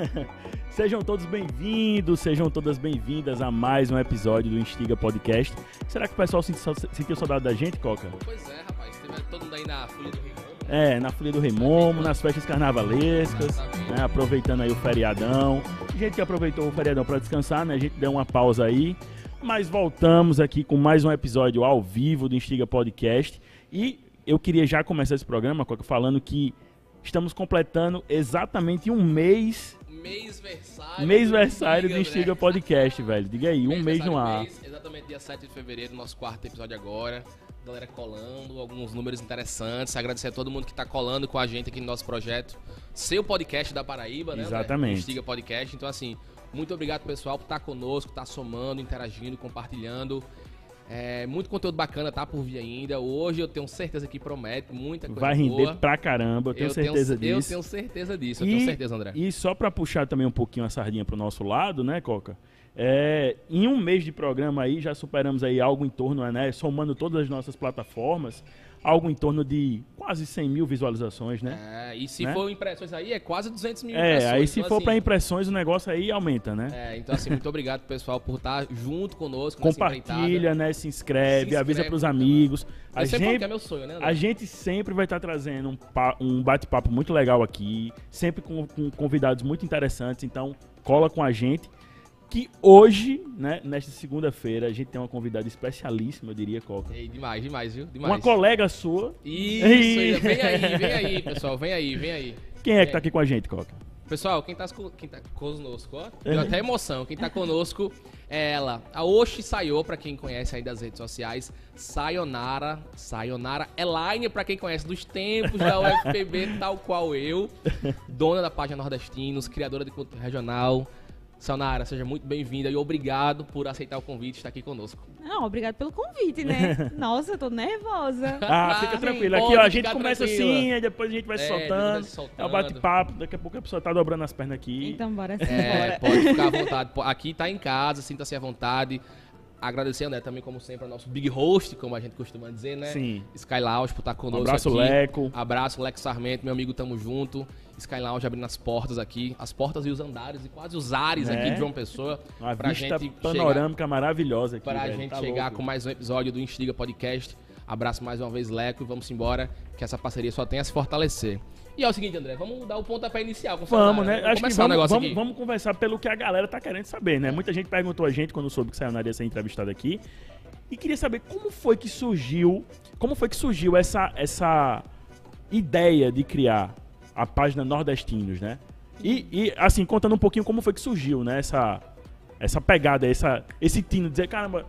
sejam todos bem-vindos, sejam todas bem-vindas a mais um episódio do Instiga Podcast. Será que o pessoal sentiu, saudade da gente, Coca? Pois é, rapaz. Teve todo mundo aí na Folha do Rio. É, na Folia do Rei Momo, nas festas carnavalescas, né, aproveitando aí o feriadão. Gente que aproveitou o feriadão para descansar, né? A gente deu uma pausa aí, mas voltamos aqui com mais um episódio ao vivo do Instiga Podcast. E eu queria já começar esse programa, Coca, falando que estamos completando exatamente um mês Mêsversário. Mêsversário do Instiga Podcast, velho. Diga aí, um mês no ar. Mês, exatamente dia 7 de fevereiro, nosso quarto episódio agora. Galera colando, alguns números interessantes. Agradecer a todo mundo que está colando com a gente aqui no nosso projeto. Seu podcast da Paraíba, né? Exatamente. Instiga Podcast. Então, assim, muito obrigado, pessoal, por estar tá conosco, estar tá somando, interagindo, compartilhando. É, muito conteúdo bacana tá por vir ainda. Hoje eu tenho certeza que promete muita coisa Vai render boa. pra caramba, eu tenho eu certeza tenho, disso. Eu tenho certeza disso, eu e, tenho certeza, André. E só pra puxar também um pouquinho a sardinha pro nosso lado, né, Coca? É, em um mês de programa aí, já superamos aí algo em torno, né, somando todas as nossas plataformas, algo em torno de quase 100 mil visualizações, né? É, e se né? for impressões aí, é quase 200 mil é, impressões. É, aí se então, for assim, para impressões, o negócio aí aumenta, né? É, então assim, muito obrigado, pessoal, por estar junto conosco Compartilha, né? Se inscreve, se avisa pros amigos. A gente, é meu sonho, né, a gente sempre vai estar trazendo um, um bate-papo muito legal aqui, sempre com, com convidados muito interessantes, então cola com a gente que hoje, né, nesta segunda-feira, a gente tem uma convidada especialíssima, eu diria, Coca. Ei, demais, demais, viu? Demais. Uma colega sua. Isso, e... vem aí, vem aí, pessoal, vem aí, vem aí. Quem é que tá aqui com a gente, Coca? Pessoal, quem tá, quem tá conosco, ó, deu até emoção, quem tá conosco é ela, a Oshi Sayo, pra quem conhece aí das redes sociais, Sayonara, Sayonara Elaine, pra quem conhece dos tempos da UFPB, tal qual eu, dona da página Nordestinos, criadora de conteúdo regional, Sonara, seja muito bem-vinda e obrigado por aceitar o convite e estar aqui conosco. Não, obrigado pelo convite, né? Nossa, eu tô nervosa. Ah, fica tranquilo. Aqui, ó, a gente começa tranquila. assim, aí depois a gente vai se é, soltando. soltando. É o bate-papo, daqui a pouco a pessoa tá dobrando as pernas aqui. Então, bora sim, é, bora. Pode ficar à vontade. Aqui tá em casa, sinta-se à vontade. Agradecer, né, também, como sempre, ao nosso big host, como a gente costuma dizer, né? Sim. Sky Lounge, por estar conosco um abraço, aqui. Leco. Abraço, Leco Sarmento, meu amigo, tamo junto. Sky Lounge abrindo as portas aqui, as portas e os andares e quase os ares é. aqui de João Pessoa. Uma pra vista gente panorâmica chegar, maravilhosa aqui. Pra velho, gente tá chegar louco. com mais um episódio do Instiga Podcast. Abraço mais uma vez, Leco, e vamos embora, que essa parceria só tem a se fortalecer. E é o seguinte, André, vamos dar o pontapé inicial. Com vamos, né? Vamos Acho que vamos, vamos, vamos, conversar pelo que a galera tá querendo saber, né? Muita gente perguntou a gente quando soube que Sayonara ia ser entrevistada aqui. E queria saber como foi que surgiu, como foi que surgiu essa, essa ideia de criar a página Nordestinos, né? E, e, assim, contando um pouquinho como foi que surgiu, né? Essa, essa pegada, essa, esse tino, dizer, caramba,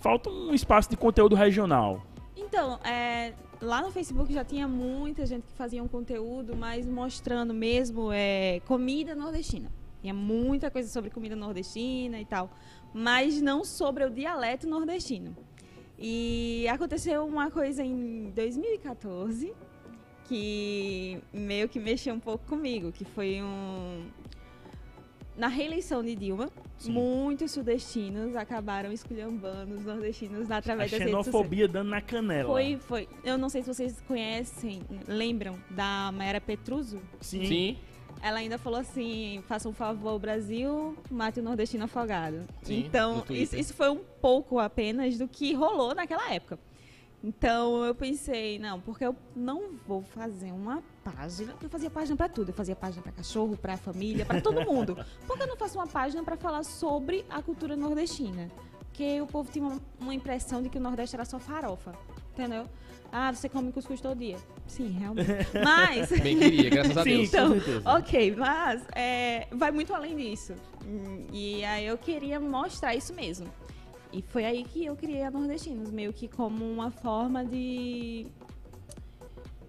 falta um espaço de conteúdo regional. Então, é, lá no Facebook já tinha muita gente que fazia um conteúdo, mas mostrando mesmo é, comida nordestina. Tinha muita coisa sobre comida nordestina e tal, mas não sobre o dialeto nordestino. E aconteceu uma coisa em 2014 que meio que mexeu um pouco comigo, que foi um na reeleição de Dilma, Sim. muitos sudestinos acabaram esculhambando os nordestinos através a das xenofobia dando na canela. Foi, foi. Eu não sei se vocês conhecem, lembram da Maera Petruzzo? Sim. Sim. Ela ainda falou assim: faça um favor ao Brasil, mate o nordestino afogado. Sim, então, isso, isso foi um pouco apenas do que rolou naquela época. Então eu pensei, não, porque eu não vou fazer uma página. Eu fazia página para tudo. Eu fazia página para cachorro, para família, para todo mundo. Por que eu não faço uma página para falar sobre a cultura nordestina? Porque o povo tinha uma, impressão de que o Nordeste era só farofa. Entendeu? Ah, você come cuscuz todo dia. Sim, realmente. Mas. Bem queria, graças a Deus. Então, ok, mas é, vai muito além disso. E aí eu queria mostrar isso mesmo. E foi aí que eu criei a Nordestinos, meio que como uma forma de.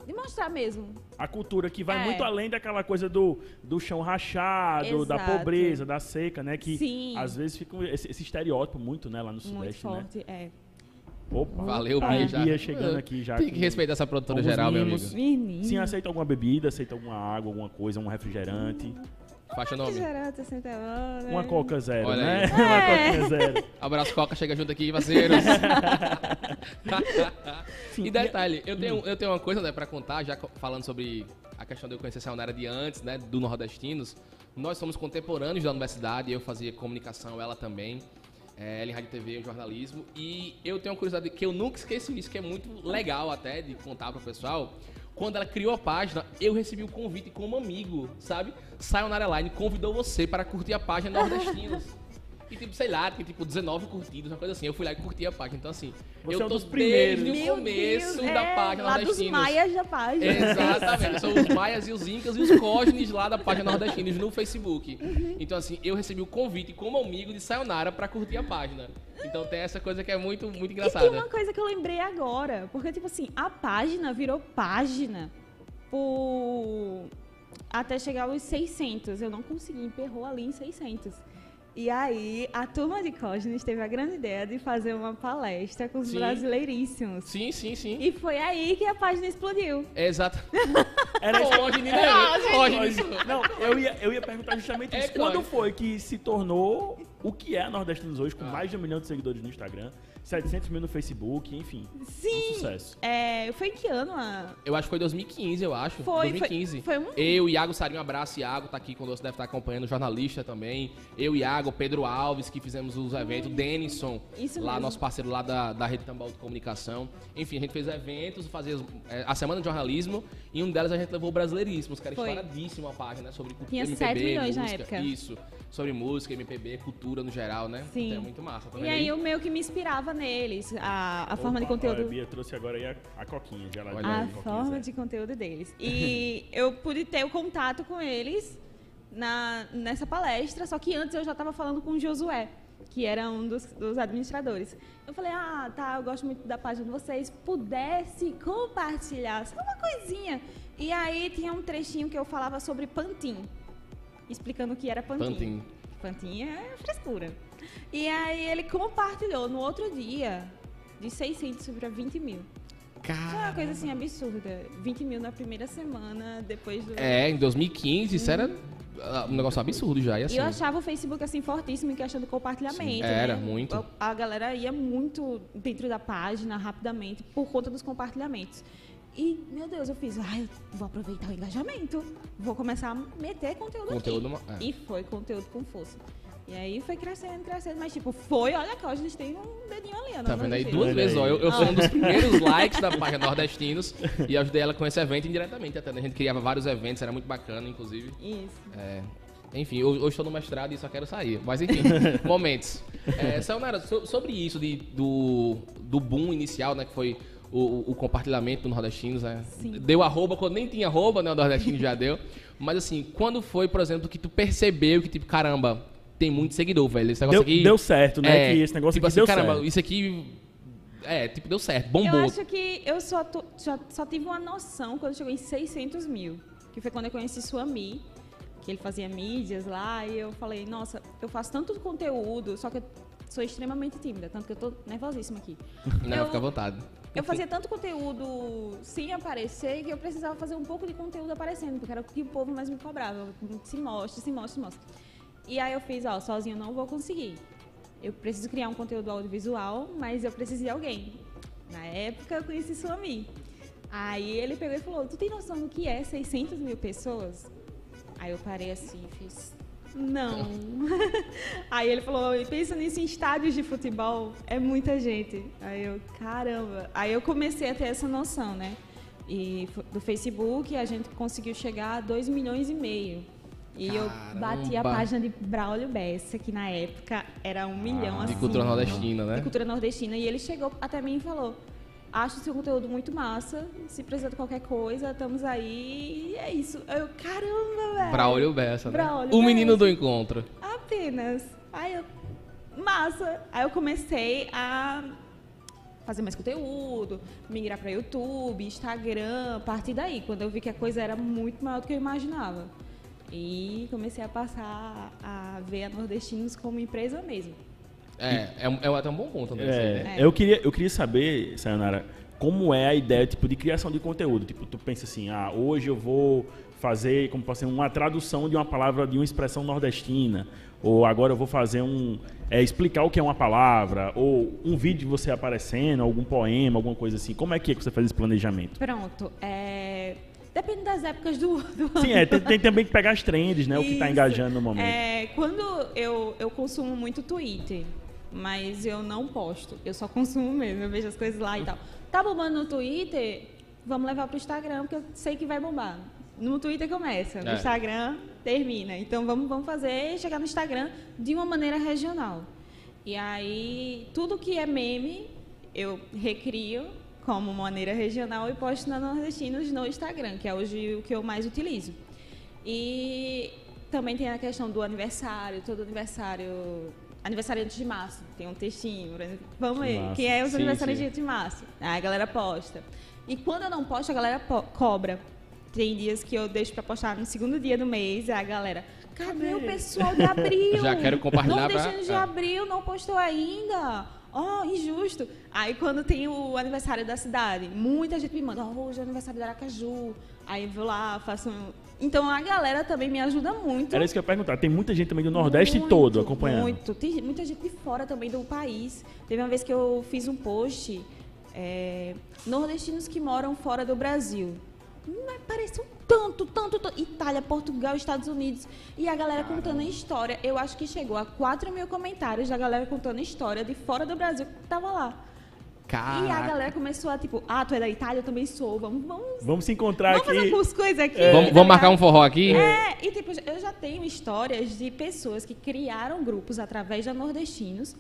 de mostrar mesmo. A cultura que vai é. muito além daquela coisa do, do chão rachado, Exato. da pobreza, da seca, né? Que Sim. às vezes fica esse, esse estereótipo muito, né, lá no Sudeste. Muito forte, né? é. Opa, Valeu, tá Bia. Bia chegando aqui já. Tem que respeitar essa produtora geral, meu amigo. Menino. Sim, aceita alguma bebida, aceita alguma água, alguma coisa, um refrigerante. Faixa nome. Refrigerante, aceita né? Uma Coca Zero, Olha né? aí. Uma É. Coca Zero. Abraço, Coca, chega junto aqui, parceiros. E detalhe, eu tenho, eu tenho uma coisa né, pra contar, já falando sobre a questão de eu conhecer a Sayonara de antes, né, do Nordestinos. Nós somos contemporâneos da universidade, eu fazia comunicação, ela também. É, ela em rádio e TV, jornalismo. E eu tenho uma curiosidade que eu nunca esqueço isso, que é muito legal até de contar para o pessoal. Quando ela criou a página, eu recebi o convite como amigo, sabe? Sayonara Line convidou você para curtir a página Nordestinos. E tipo, sei lá, tem tipo 19 curtidas, uma coisa assim. Eu fui lá e curti a página. Então, assim, Você eu é um tô dos primeiros. desde o começo Deus, da é, página lá dos Nordestinos. maias da página. Exatamente. São os maias e os incas e os cosnes lá da página Nordestinos no Facebook. Uhum. Então, assim, eu recebi o convite como amigo de Sayonara pra curtir a página. Então tem essa coisa que é muito, muito E tem engraçada. uma coisa que eu lembrei agora, porque, tipo assim, a página virou página por... até chegar aos 600. Eu não consegui, emperrou ali em 600. E aí, a turma de Cosnes teve a grande ideia de fazer uma palestra com os Sim. brasileiríssimos. Sim, sim, sim. E foi aí que a página explodiu. Exato. Era isso. Pode, né? Pode. Não, eu ia, eu ia perguntar justamente É isso. Quando foi que se tornou o que é a Nordestinos hoje, com mais de um milhão de seguidores no Instagram, 700 mil no Facebook, enfim, um Sim. sucesso. É, foi em que ano? A... Eu acho que foi 2015, eu acho. Foi, 2015. foi, foi um... Eu, Iago Sarinho, um abraço. Iago tá aqui conosco, deve estar acompanhando, jornalista também. Eu, Iago, Pedro Alves, que fizemos os eventos. Denison, Isso lá mesmo. nosso parceiro lá da, da Rede Tambal de Comunicação. Enfim, a gente fez eventos, fazia é, a Semana de Jornalismo, e um delas a gente levou o Brasileiríssimos, que era Foi. estouradíssima a página sobre cultura. Tinha MPB, 7 milhões na música, época. Isso, sobre música, MPB, cultura no geral, né? Sim. Então é muito massa. Tá E aí eu meio que me inspirava neles, a, a forma de Opa, conteúdo. A Bia trouxe agora aí a, a coquinha, já lá Olha a aí, coquinha, forma de conteúdo deles. E eu pude ter o contato com eles na, nessa palestra, só que antes eu já estava falando com o Josué, que era um dos, dos administradores. Eu falei, ah, tá, eu gosto muito da página de vocês, pudesse compartilhar só uma coisinha. E aí tinha um trechinho que eu falava sobre Pantin, explicando o que era Pantin. Pantin. Pantin é frescura. E aí ele compartilhou no outro dia, de 600 para 20 mil. Foi uma coisa assim absurda. 20 mil na primeira semana, depois do. É, em 2015, isso era ah, um negócio absurdo já. E assim, eu achava o Facebook assim fortíssimo em questão do compartilhamento. Sim, né? era, muito. A, a galera ia muito dentro da página rapidamente por conta dos compartilhamentos. E, meu Deus, eu fiz, ai, eu vou aproveitar o engajamento. Vou começar a meter conteúdo, Conteúdo aqui. é. E foi conteúdo com força. E aí foi crescendo, crescendo, mas tipo, foi, olha cá, hoje a gente tem um dedinho ali, ó. Tá no vendo aí duas Olha vezes, ó. Eu, eu fui um dos primeiros likes da página Nordestinos e ajudei ela com esse evento indiretamente até. né? A gente criava vários eventos, era muito bacana, inclusive. Isso. É, enfim, eu- hoje estou no mestrado e só quero sair. Mas enfim, momentos. É, Sayonara, so- sobre isso de, do, do boom inicial, né? Que foi o, o compartilhamento do Nordestinos, né? Sim. Deu arroba, quando nem tinha arroba, né? O Nordestino já deu. Mas assim, quando foi, por exemplo, que tu percebeu que, tipo, caramba, tem muito seguidor, velho. Esse negócio Deu, aqui. deu certo, né? É, que esse negócio tipo aqui assim, deu caramba, certo. isso aqui. É, tipo, deu certo, Eu bombou. acho que eu só, só, só tive uma noção quando chegou em 600 mil, que foi quando eu conheci Suami, que ele fazia mídias lá, e eu falei, nossa, eu faço tanto conteúdo, só que eu sou extremamente tímida, tanto que eu tô nervosíssima aqui. Não, eu- fica à vontade. Eu fazia tanto conteúdo sem aparecer que eu precisava fazer um pouco de conteúdo aparecendo, porque era o que o povo mais me cobrava. Se mostre, se mostre, se mostre. E aí eu fiz, ó, sozinho eu não vou conseguir. Eu preciso criar um conteúdo audiovisual, mas eu preciso de alguém. Na época eu conheci Suami. Aí ele pegou e falou, tu tem noção do que é 600 mil pessoas? Aí eu parei assim e fiz, não. Aí ele falou, pensa nisso em estádios de futebol, é muita gente. Aí eu, caramba. Aí eu comecei a ter essa noção, né? E do Facebook a gente conseguiu chegar a 2 milhões e meio. E eu bati a Caramba. página de Braulio Bessa, que na época era um milhão Ah, De assim. cultura nordestina, né? De cultura nordestina. E ele chegou até mim e falou: Acho seu conteúdo muito massa. Se precisar de qualquer coisa, estamos aí. E é isso. Eu, caramba, velho. Braulio Bessa, né? Braulio o menino do encontro. Apenas. Aí eu. Massa! Aí eu comecei a fazer mais conteúdo, migrar para YouTube, Instagram, a partir daí, quando eu vi que a coisa era muito maior do que eu imaginava. E comecei a passar a ver a Nordestinos como empresa mesmo. É, é, um- é até um bom ponto, né? isso né? É, eu, queria, eu queria saber, Sayonara, como é a ideia tipo, de criação de conteúdo. Tipo, tu pensa assim, ah, hoje eu vou fazer, como ser, uma tradução de uma palavra, de uma expressão nordestina. Ou agora eu vou fazer um. é, explicar o que é uma palavra. Ou um vídeo de você aparecendo, algum poema, alguma coisa assim. Como é que, é que você faz esse planejamento? Pronto. é, Depende das épocas do, do Sim, é, tem, tem também que pegar as trends, né? O que tá Isso. engajando no momento. É, quando eu, eu consumo muito Twitter, mas eu não posto. Eu só consumo mesmo, eu vejo as coisas lá e tal. Tá bombando no Twitter, vamos levar pro Instagram, porque eu sei que vai bombar. No Twitter começa, no É. Instagram termina. Então vamos, vamos fazer chegar no Instagram de uma maneira regional. E aí, tudo que é meme, eu recrio como maneira regional e posto na Nordestinos no Instagram, que é hoje o que eu mais utilizo. E também tem a questão do aniversário, todo aniversário. Aniversário antes de março, tem um textinho. por exemplo. Vamos Que ver, massa. quem é os Sim, sim. de março? Aí a galera posta. E quando eu não posto, a galera po- cobra. Tem dias que eu deixo pra postar no segundo dia do mês, aí a galera. Cadê o pessoal de abril? Já quero compartilhar pra- Nordestinos de é. abril não postou ainda. Oh, injusto. Aí quando tem o aniversário da cidade, muita gente me manda, oh, hoje é o aniversário do Aracaju. Aí eu vou lá, faço um... Então a galera também me ajuda muito. Era isso que eu ia perguntar. Tem muita gente também do Nordeste Muito, todo acompanhando. Muito. Tem muita gente de fora também do país. Teve uma vez que eu fiz um post, é, nordestinos que moram fora do Brasil. Mas pareceu tanto, tanto, tanto. Itália, Portugal, Estados Unidos. E a galera contando a história. Eu acho que chegou a 4 mil comentários da galera contando a história de fora do Brasil que tava lá. E a Caraca. galera começou a, tipo, ah, tu é da Itália, eu também sou. Vamos, vamos, Vamos se encontrar vamos fazer aqui. algumas coisas aqui. Vamos, tá vamos marcar um forró aqui? É, e tipo, eu já tenho histórias de pessoas que criaram grupos através da Nordestinos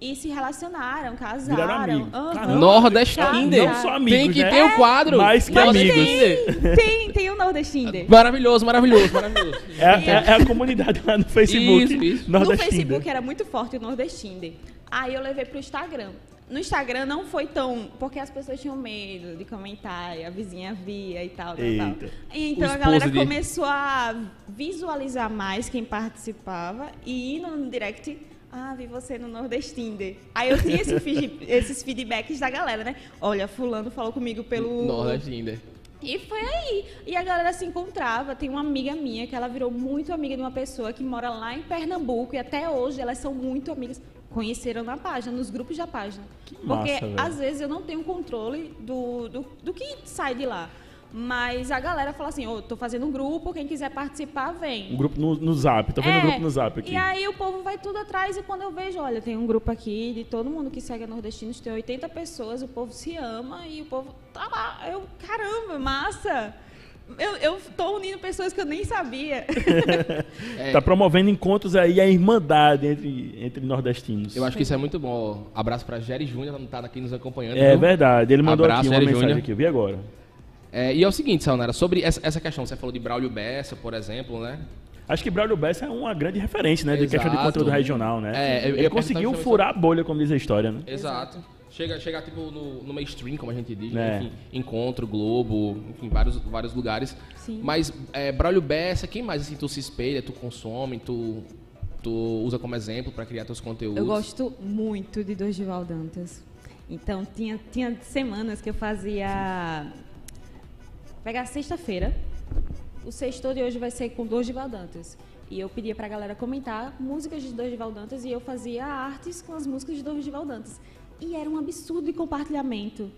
e se relacionaram, casaram. Caramba. Nordestinder. Não só amigos, Tem que né? ter o quadro. Mais que amigos. Nordestinder. Tem, tem o Nordestinder. Maravilhoso, maravilhoso, maravilhoso. É, é- é a comunidade lá no Facebook. Isso, isso. No. Facebook era muito forte o Nordestinder. Aí eu levei pro Instagram. No Instagram não foi tão. Porque as pessoas tinham medo de comentar, e a vizinha via e tal, tal, tal. Então O a galera de- começou a visualizar mais quem participava e ir no direct. Ah, vi você no Nordestinder. Aí eu tinha esse feed- esses feedbacks da galera, né? Olha, fulano falou comigo pelo. Nordestinder. E foi aí. E a galera se encontrava. Tem uma amiga minha que ela virou muito amiga de uma pessoa que mora lá em Pernambuco e até hoje elas são muito amigas. Conheceram na página, nos grupos da página. Porque massa, às vezes eu não tenho controle do, do, do que sai de lá. Mas a galera fala assim, ô, tô fazendo um grupo, quem quiser participar, vem. Um grupo no, no Zap. Tô vendo um É, grupo no Zap aqui. E aí o povo vai tudo atrás e quando eu vejo, olha, tem um grupo aqui de todo mundo que segue a Nordestinos, tem 80 pessoas, o povo se ama e o povo tá lá. Eu, caramba, massa! Eu, eu tô unindo pessoas que eu nem sabia. É, Tá promovendo encontros aí, a irmandade entre, entre nordestinos. Eu acho que isso é muito bom. Abraço pra Jerry Júnior, tá aqui nos acompanhando. É viu? verdade. Ele mandou Abraço, aqui uma Jerry mensagem Júnior. aqui. Eu vi agora. É, e é o seguinte, Sayonara, sobre essa, essa questão, você falou de Braulio Bessa, por exemplo, né? Acho que Braulio Bessa é uma grande referência, né? De questão de conteúdo regional, né? É, eu Ele perguntar conseguiu furar a bolha, como diz a história, né? Exato. Chega, chega tipo no, no mainstream, como a gente diz, É. né? enfim, Encontro, Globo, enfim, vários, vários lugares. Sim. Mas é, Braulio Bessa, quem mais assim tu se espelha, tu consome, tu, tu usa como exemplo pra criar teus conteúdos? Eu gosto muito de Dorival Dantas. Então, tinha, tinha semanas que eu fazia. Pegar sexta-feira. O sexto de hoje vai ser com Dorival Dantas. E eu pedia pra galera comentar músicas de Dorival Dantas e eu fazia artes com as músicas de Dorival Dantas. E era um absurdo de compartilhamento.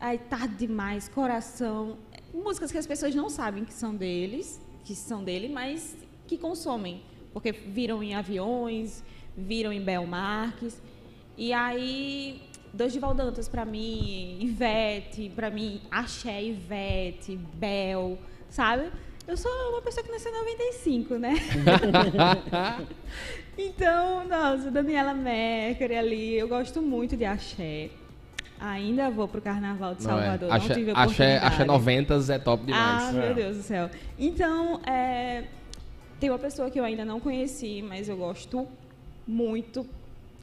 Aí, tarde demais, coração. Músicas que as pessoas não sabem que são deles, que são dele, mas que consomem. Porque viram em aviões, viram em Belmarques. E aí, Dorival Dantas pra mim, Ivete, pra mim, Axé, Ivete, Bel, sabe? Eu sou uma pessoa que nasceu em 95, né? então, nossa, Daniela Mercury ali, eu gosto muito de Axé. Ainda vou pro Carnaval de Não, é. Salvador, não Axé, tive axé, axé 90 é top demais. Ah, É. meu Deus do céu. Então, é, tem uma pessoa que eu ainda não conheci, mas eu gosto muito.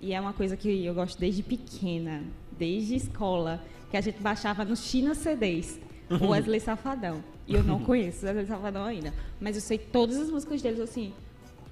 E é uma coisa que eu gosto desde pequena, desde escola, que a gente baixava no China CDs, o Wesley Safadão. E eu não conheço o Wesley Safadão ainda. Mas eu sei todas as músicas deles assim.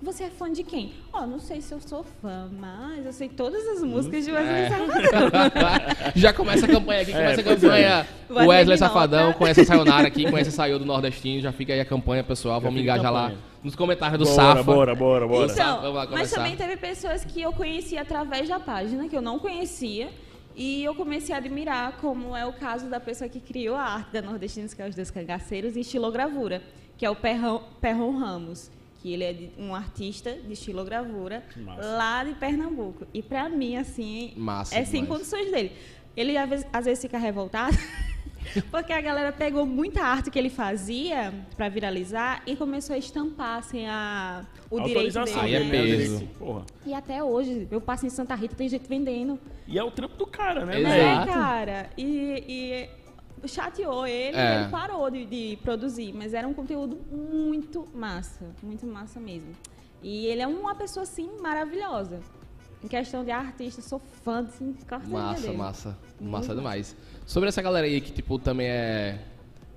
Você é fã de quem? Ó, não sei se eu sou fã, mas eu sei todas as músicas de Wesley É. Safadão. Já começa a campanha aqui, começa É, a campanha. O O Wesley. Safadão, conhece a Sayonara aqui, conhece a Sayo do Nordestino, já fica aí a campanha, pessoal. Vamos engajar lá nos comentários do bora, Safa. bora, bora, bora. Vamos Então, lá mas também teve pessoas que eu conheci através da página, que eu não conhecia. E eu comecei a admirar, como é o caso da pessoa que criou a arte da Nordestinos, que é os dois cangaceiros, em estilogravura, que é o Perrão, Perron Ramos, que ele é de- um artista de estilogravura lá de Pernambuco. E pra mim, assim, Massa é sem demais. condições dele. Ele às vezes, às vezes fica revoltado, porque a galera pegou muita arte que ele fazia pra viralizar e começou a estampar sem a, o direito Autorização, dele. Aí é né? né? peso. Direito. E até hoje, eu passo em Santa Rita, tem gente vendendo. E é o trampo do cara, né, Exato. É, cara. E, e chateou ele, É. ele parou de, de produzir, mas era um conteúdo muito massa, muito massa mesmo. E ele é uma pessoa, assim, maravilhosa. Em questão de artista, sou fã, assim, carteirinha Massa, dele. massa. Muito Massa demais. Sobre essa galera aí que, tipo, também é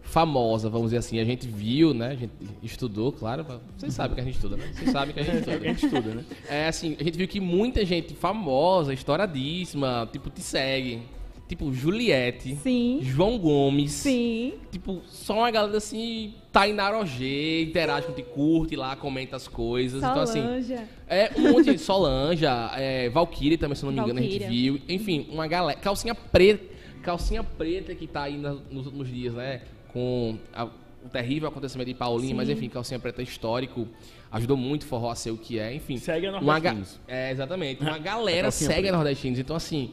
famosa, vamos dizer assim, a gente viu, né? A gente estudou, claro. Vocês sabem que a gente estuda, né? Vocês sabem que a gente A estuda. gente estuda, né? É assim, a gente viu que muita gente famosa, estouradíssima, tipo, te segue. Tipo, Juliette, Sim, João Gomes. sim. Tipo, só uma galera assim, Tainá Rogê, interage contigo, curte lá, comenta as coisas. Então, assim, é um monte de Solanja, é, Valkyrie também, se eu não me engano, a gente Valkyria. viu. Enfim, uma galera. Calcinha preta. Calcinha preta que tá aí na- nos últimos dias, né? Com a- o terrível acontecimento de Paulinho, mas Sim. enfim, calcinha preta histórico. Ajudou muito o forró a ser o que é, enfim. Segue a Uma ga- Nordestinos. É, exatamente. Uma galera calcinha segue preta. a Nordestinos. Então, assim.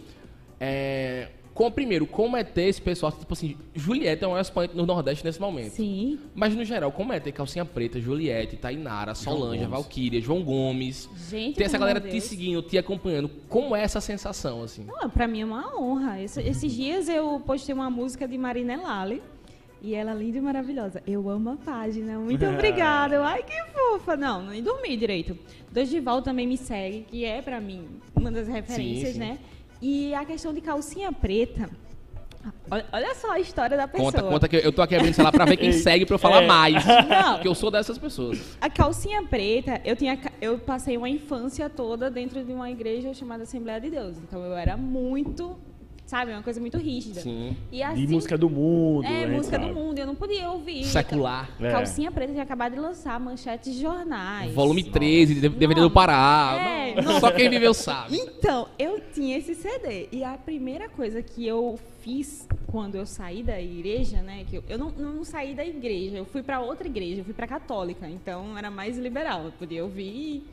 É. Com, primeiro, como é ter esse pessoal, tipo assim, Juliette é o maior expoente no Nordeste nesse momento. Sim. Mas no geral, como é ter calcinha preta, Juliette, Tainara, Solange. Valkyria, João Gomes. Gente, Ter essa galera amor de te Deus. seguindo, te acompanhando. Como é essa sensação, assim? Não, pra mim é uma honra. Esse- esses dias eu postei uma música de Marina Lali. E ela linda e maravilhosa. Eu amo a página. Muito obrigada. Ai, que fofa. Não, nem dormi direito. Dorival também me segue, que é pra mim uma das referências, sim. né? E a questão de calcinha preta. Olha, só a história da pessoa. Conta, conta que eu tô aqui abrindo, sei lá, pra ver quem segue pra eu falar É. mais. Não. Porque eu sou dessas pessoas. A calcinha preta, eu tinha eu passei uma infância toda dentro de uma igreja chamada Assembleia de Deus. Então eu era muito, sabe, uma coisa muito rígida. Sim. E assim, De música do mundo. é, gente música do sabe. mundo, eu não podia ouvir. Secular. É. Calcinha Preta tinha acabado de lançar manchetes de jornais. Volume 13, de DVD Não. do Pará. É, Não, não. Só quem viveu sabe. Então, eu tinha esse CD. E a primeira coisa que eu fiz quando eu saí da igreja, né? Que eu, eu não, não saí da igreja, eu fui para outra igreja, eu fui para católica. Então era mais liberal. Eu podia ouvir.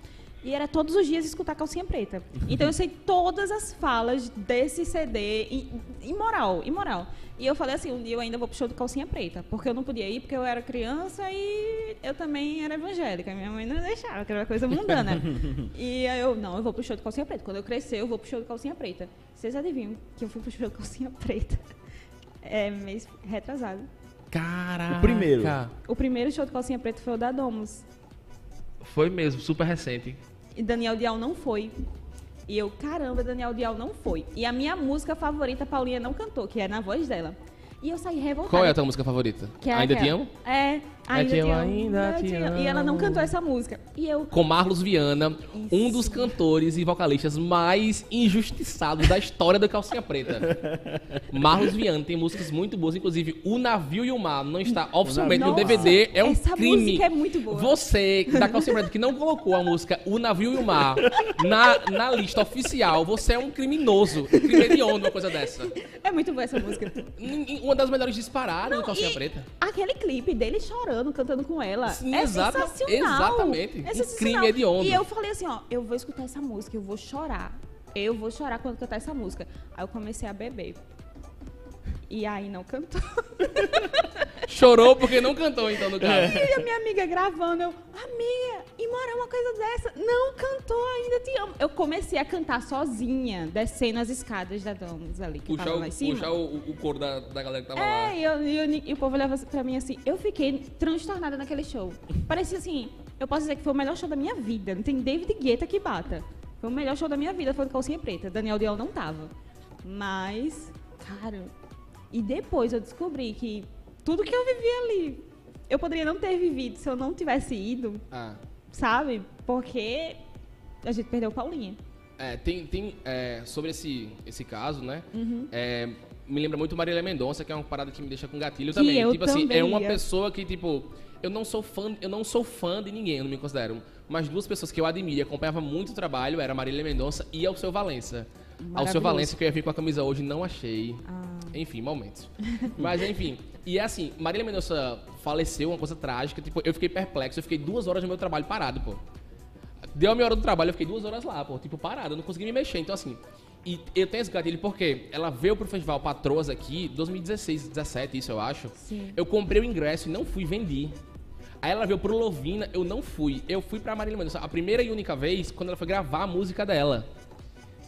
E era todos os dias escutar calcinha preta. Então eu sei todas as falas desse CD. Imoral, imoral. E eu falei assim, um dia eu ainda vou pro show do calcinha preta. Porque eu não podia ir, porque eu era criança e eu também era evangélica. Minha mãe não deixava, que era uma coisa mundana. e aí eu, não, eu vou pro show do calcinha preta. Quando eu crescer, eu vou pro show do calcinha preta. Vocês adivinham que eu fui pro show do calcinha preta? É, mês retrasado. Caraca. O primeiro. O primeiro show do calcinha preta foi o da Domus. Foi mesmo, super recente. E Daniel Dial não foi. E eu, caramba, Daniel Dial não foi. E a minha música favorita, Paulinha não cantou, que é na voz dela. E eu saí revoltada. Qual é a tua música favorita? Que é Ainda te aquela- amo? É, ainda te te amo, amo. ainda te E ela não amo. cantou essa música. E eu, Com Marlos Viana, um Isso. dos cantores e vocalistas mais injustiçados da história da Calcinha Preta. Marlos Viana tem músicas muito boas, inclusive O Navio e o Mar não está oficialmente no DVD, é um essa crime. música é muito boa. Você da Calcinha Preta que não colocou a música O Navio e o Mar na, na lista oficial, você é um criminoso, crime hediondo, uma coisa dessa. é muito boa essa música. Uma das melhores disparadas do Calcinha e Preta. Aquele clipe dele chorando, cantando com ela. Sim, é exata- sensacional. exatamente. É sensacional. crime hediondo. E eu falei assim, ó, eu vou escutar essa música, eu vou chorar. Eu vou chorar quando cantar essa música. Aí eu comecei a beber. E aí não cantou. Chorou porque não cantou, então, no caso. E a minha amiga gravando, eu, amiga, e morar uma coisa dessa? Não cantou ainda, te amo. Eu comecei a cantar sozinha, descendo as escadas da Domus ali, que Puxar, o, lá em cima. puxar o, o coro da, da galera que tava lá. É, e, eu, e, eu- e o povo olhava pra mim assim. Eu fiquei transtornada naquele show. Parecia assim, eu posso dizer que foi o melhor show da minha vida. Não tem David Guetta que bata. Foi o melhor show da minha vida, foi do Calcinha Preta. Daniel Diol não tava. Mas, cara, e depois eu descobri que tudo que eu vivi ali, eu poderia não ter vivido se eu não tivesse ido, Ah. sabe? Porque a gente perdeu o Paulinha. É, tem, tem é, sobre esse, esse caso, né? Uhum. É, me lembra muito Marília Mendonça, que é uma parada que me deixa com gatilho Que também. eu tipo assim, também é uma ia. pessoa que, tipo, eu não sou fã, eu não sou fã de ninguém, eu não me considero. Mas duas pessoas que eu admiro e acompanhava muito o trabalho era Marília Mendonça e Alceu Valença. Ao seu. Valência, que eu ia vir com a camisa hoje, não achei. Ah, Enfim, momentos. Mas enfim. E é assim, Marília Mendonça faleceu, uma coisa trágica. Tipo, eu fiquei perplexo, eu fiquei duas horas no meu trabalho parado, pô. Deu a minha hora do trabalho, eu fiquei duas horas lá, pô, tipo, parado, eu não consegui me mexer. Então, assim, e eu tenho esse gatilho porque ela veio pro festival Patroas aqui, 2016, 17, isso eu acho. sim. Eu comprei o ingresso e não fui, vendi. Aí ela veio pro Lovina, eu não fui. Eu fui pra Marília Mendonça a primeira e única vez quando ela foi gravar a música dela.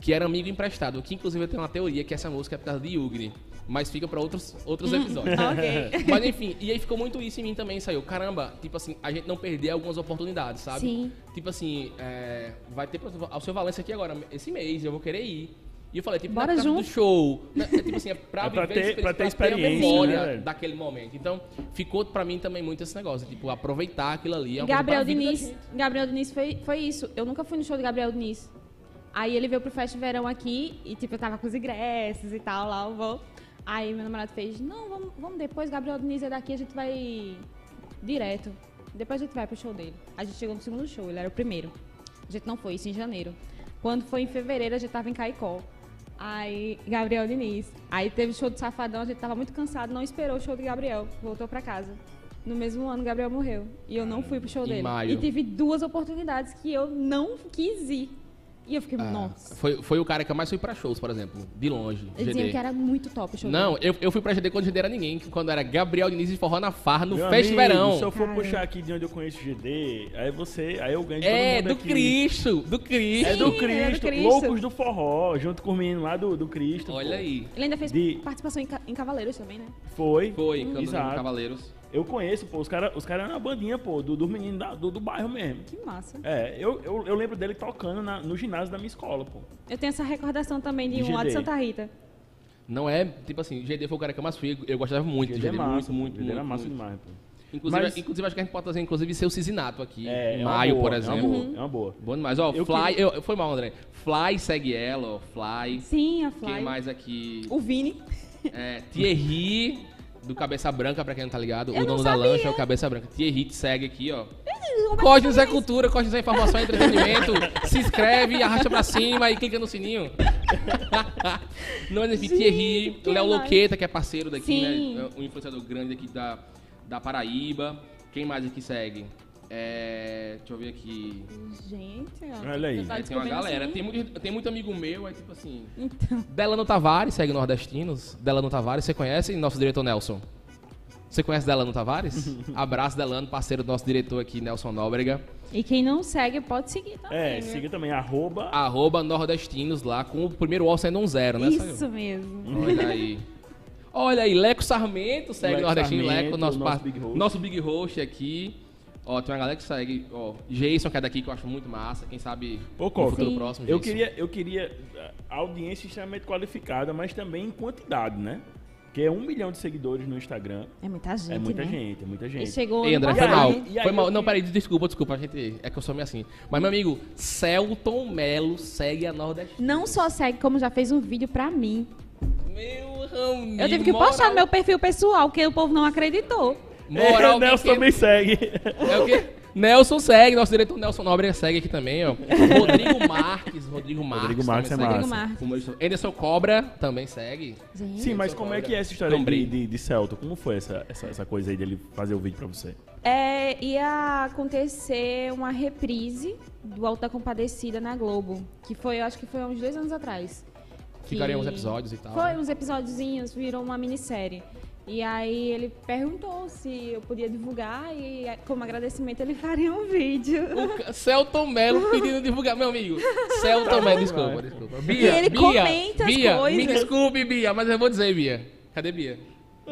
Que era Amigo Emprestado. Que inclusive eu tenho uma teoria que essa música é por causa de Yugni. Mas fica pra outros, outros episódios. ok. Mas enfim, e aí ficou muito isso em mim também, saiu. Caramba, tipo assim, a gente não perder algumas oportunidades, sabe? Sim. Tipo assim, é, vai ter ao seu Valência aqui agora, esse mês, eu vou querer ir. E eu falei, tipo, Bora causa junto. do show. né? É, tipo assim, é pra É pra viver ter- a experiência, pra ter a experiência, memória né, daquele momento. Então, ficou pra mim também muito esse negócio, tipo, aproveitar aquilo ali. É uma Gabriel pra Diniz. Gabriel Diniz foi, foi isso. Eu nunca fui no show de Gabriel Diniz. Aí ele veio pro Festa Verão aqui e, tipo, eu tava com os ingressos e tal, lá eu vou. Aí meu namorado fez, não, vamos, vamos depois, Gabriel Diniz é daqui, a gente vai direto. Depois a gente vai pro show dele. A gente chegou no segundo show, ele era o primeiro. A gente não foi, isso em janeiro. Quando foi em fevereiro, a gente tava em Caicó. Aí, Gabriel Diniz. Aí teve o show do Safadão, a gente tava muito cansado, não esperou o show de Gabriel, voltou pra casa. No mesmo ano, Gabriel morreu. E eu não fui pro show Em dele. maio. E tive duas oportunidades que eu não quis ir. E eu fiquei, Ah, nossa. Foi, foi o cara que eu mais fui pra shows, por exemplo. De longe. Eles diziam que era muito top o show Não, eu, eu fui pra GD quando GD era ninguém, quando era Gabriel Diniz e Forró na Farra no Meu amigo, Verão. Se eu for Cara. puxar aqui de onde eu conheço o GD, aí você. Aí eu ganho de É, todo do aqui. Cristo, do Cristo. É do é do Cristo, Cristo. Loucos do Forró, junto com os meninos lá do, do Cristo. Olha pô. aí. Ele ainda fez De- participação em, em Cavaleiros também, né? Foi. Foi, dos Exato. Cavaleiros. Eu conheço, pô. Os caras os cara eram uma bandinha, pô, do, dos meninos da- do, do bairro mesmo. Que massa. É, eu, eu, eu lembro dele tocando na- no ginásio da minha escola, pô. Eu tenho essa recordação também de De um lá de GD. Santa Rita. Não é, tipo assim, GD foi o cara que eu mais fui, eu gostava muito de GD GD, é massa, muito, muito, GD muito. era massa muito. demais, pô. Inclusive, Mas- inclusive, acho que a gente pode trazer, inclusive, seu Cisinato aqui, É, em é maio, boa, por É exemplo. uma boa, é uma boa. Bom demais. Ó, Eu Fly, queria- eu, foi mal, André. Fly segue ela, ó, Fly. Sim, a Fly. Quem mais aqui? O Vini. É, Thierry, do Cabeça Branca, pra quem não tá ligado. Eu o dono da lancha é o Cabeça Branca. Thierry te segue aqui, ó. Cosmos é cultura, Cosmos é informação e entretenimento. Se inscreve, arrasta pra cima e clica no sininho. Não, mas enfim, Gente, Thierry, Léo? Loqueta, que é parceiro daqui, Sim. né? Um influenciador grande aqui da, da Paraíba. Quem mais aqui segue? É, deixa eu ver aqui. Gente, ó. Olha aí. Aí tem uma galera. assim. Tem muito, tem muito amigo meu, é tipo assim. Então, Delano Tavares, segue Nordestinos. Delano Tavares, você conhece nosso diretor Nelson? Você conhece Delano Tavares? Abraço, Delano, parceiro do nosso diretor aqui, Nelson Nóbrega. e quem não segue, pode seguir também. É, viu? siga também, arroba. Arroba Nordestinos lá, com o primeiro O sendo um zero, né? Isso Saiu? mesmo. Olha aí. Olha aí, Leco Sarmento segue Leco Nordestino, Sarmento, Leco, nosso, nosso big host. nosso big host aqui. Ó, tem uma galera que segue, ó, Jason, que é daqui, que eu acho muito massa. Quem sabe Ô, no futuro Sim. próximo, Eu Jason. queria, eu queria a audiência extremamente qualificada, mas também em quantidade, né? Que é um milhão de seguidores no Instagram. É muita gente, é muita né? gente, é muita E gente. chegou Ei, André, foi mal. E aí Foi mal. eu Não, peraí, desculpa, desculpa, a gente. É que eu sou meio assim. Mas, meu amigo, Celton Melo segue a Nordestina. Não só segue, como já fez um vídeo pra mim. Meu amigo. Eu tive que postar no meu perfil pessoal, porque o povo não acreditou. Moral, é, o Nelson quem- também segue. É o quê? Nelson segue, nosso diretor Nelson Nóbrega segue aqui também, ó. Rodrigo Marques, Rodrigo Marques. Rodrigo Marques também é segue. Rodrigo massa. Marques. Anderson Cobra também segue. Gente. Sim, mas como é cobra. que é essa história de, de, de Celto? Como foi essa, essa, essa coisa aí dele fazer o vídeo pra você? É, ia acontecer uma reprise do Alto da Compadecida na Globo. Que foi, eu acho que foi há uns dois anos atrás. Que Ficariam uns episódios e tal. Foi né? uns episódiozinhos, virou uma minissérie. E aí ele perguntou se eu podia divulgar e como agradecimento ele faria um vídeo. O Celton Melo pedindo divulgar. Meu amigo, Celton Melo, desculpa, desculpa. Bia, E ele Bia, comenta as Bia, coisas. Me desculpe, Bia, mas eu vou dizer, Bia. Cadê Bia?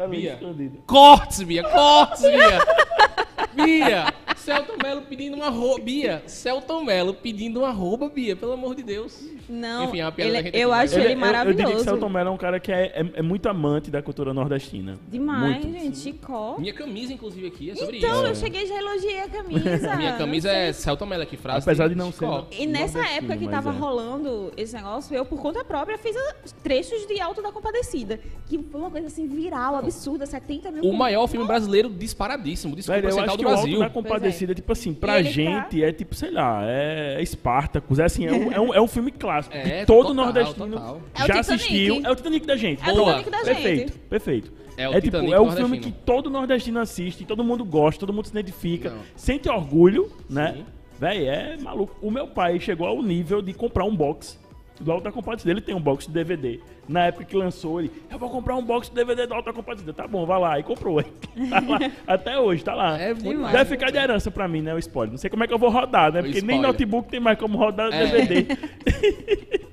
Bia. escondido. Cortes, Bia, cortes, Bia. Bia, Celton Melo pedindo uma arroba. Bia, Celton Melo pedindo uma arroba, Bia, pelo amor de Deus. Não, Enfim, é uma piada ele- da gente eu aqui, acho mas- ele, eu, eu diria que maravilhoso. Celton Mello é um cara que é, é, é muito amante da cultura nordestina. Demais, Muito. gente, Chicó. Minha camisa, inclusive, aqui é sobre Então, isso. eu cheguei e já elogiei a camisa. Minha camisa é Celton Melo aqui, frase. Apesar de não ser. E nessa Nordestino, época que mas tava é. rolando esse negócio, eu, por conta própria, fiz trechos de Alto da Compadecida. Que foi uma coisa assim, viral, absurda, 70 mil O maior filme brasileiro disparadíssimo, desculpa, Velho, eu acho do que o Alto Brasil. da Compadecida Aparecida, tipo assim, pra tá- gente é tipo, sei lá, é Espartacus. É assim, é um, é um, é um filme clássico. É, que todo total, nordestino total. É o já assistiu. É o Titanic da gente. É o Boa. Titanic da gente. Perfeito, perfeito. É o tipo, Titanic é nordestino. filme que todo nordestino assiste, todo mundo gosta, todo mundo se identifica, Não. sente orgulho, né? Sim. Véi, é maluco. O meu pai chegou ao nível de comprar um box do Alta Compadecida. Ele tem um box de DVD. Na época que lançou, ele, eu vou comprar um box de DVD do Alta Compadecida. Tá bom, vai lá. E comprou. Tá lá. Até hoje, tá lá. É muito Demais. Deve ficar de herança pra mim, né, o spoiler. Não sei como é que eu vou rodar, né? O Porque nem notebook tem mais como rodar É. DVD.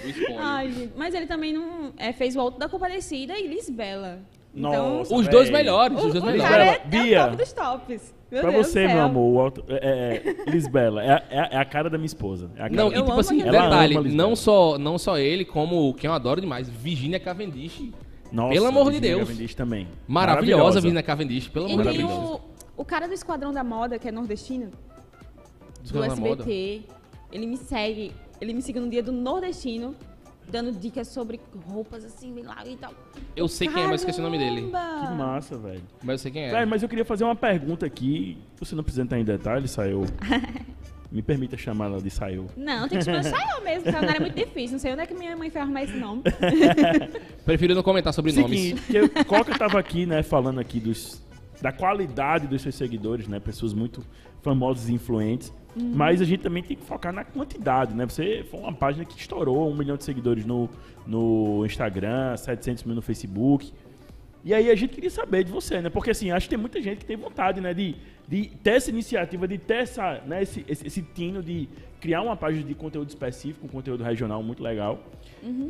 Ai, gente, mas ele também não é, fez o Alto da Compadecida e Lisbela. Então, Nossa, Os dois melhores, o, os dois melhores. cara é, Lisbela, é Bia. o top dos tops. Meu pra Deus você, meu amor, o Alto- é, é, Lisbela, é, a- é, a- é a cara da minha esposa. É a cara Não, e tipo assim, detalhe. Ela ama não Lisbela. só, não só ele, como quem eu adoro demais, Virginia Cavendish. Nossa, Pelo amor de Virginia Deus. Cavendish também. Maravilhosa, Virginia Cavendish, pelo amor de Deus. o, o cara do Esquadrão da Moda, que é nordestino, do Esquadrão. SBT. Ele me segue, ele me segue no dia do nordestino, dando dicas sobre roupas assim, bem lá e tal. Eu sei quem é, mas esqueci o nome dele. Caramba! Que massa, velho. Mas eu sei quem é. Mas eu queria fazer uma pergunta aqui. Você não precisa entrar em detalhes, saiu. Me permita chamá-la de saiu. Não, tem que só eu mesmo, porque é muito difícil. Não sei onde é que minha mãe foi arrumar esse nome. Prefiro não comentar sobre nomes. Seguinte, que eu- Coca tava aqui, né, falando aqui dos, da qualidade dos seus seguidores, né? Pessoas muito famosas e influentes. Mas a gente também tem que focar na quantidade, né? Você foi uma página que estourou um milhão de seguidores no, no Instagram, 700 mil no Facebook. E aí a gente queria saber de você, né? Porque assim, acho que tem muita gente que tem vontade, né? De, de ter essa iniciativa, de ter essa, né? esse, esse, esse tino de criar uma página de conteúdo específico, um conteúdo regional muito legal.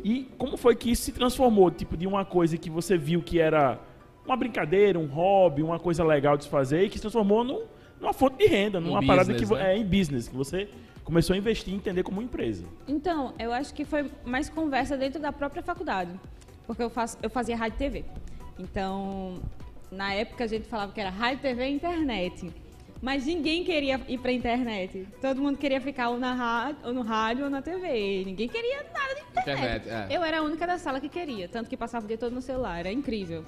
E como foi que isso se transformou, tipo, de uma coisa que você viu que era uma brincadeira, um hobby, uma coisa legal de se fazer, e que se transformou num, numa fonte de renda, numa parada que business, né? é em business, que você começou a investir e entender como empresa. Então, eu acho que foi mais conversa dentro da própria faculdade. Porque eu, faço, eu fazia rádio e TV. Então, na época a gente falava que era rádio, TV e internet. Mas ninguém queria ir pra internet. Todo mundo queria ficar ou, na rádio, ou no rádio ou na TV. Ninguém queria nada de internet. Internet, é. Eu era a única da sala que queria. Tanto que passava o dia todo no celular. Era incrível.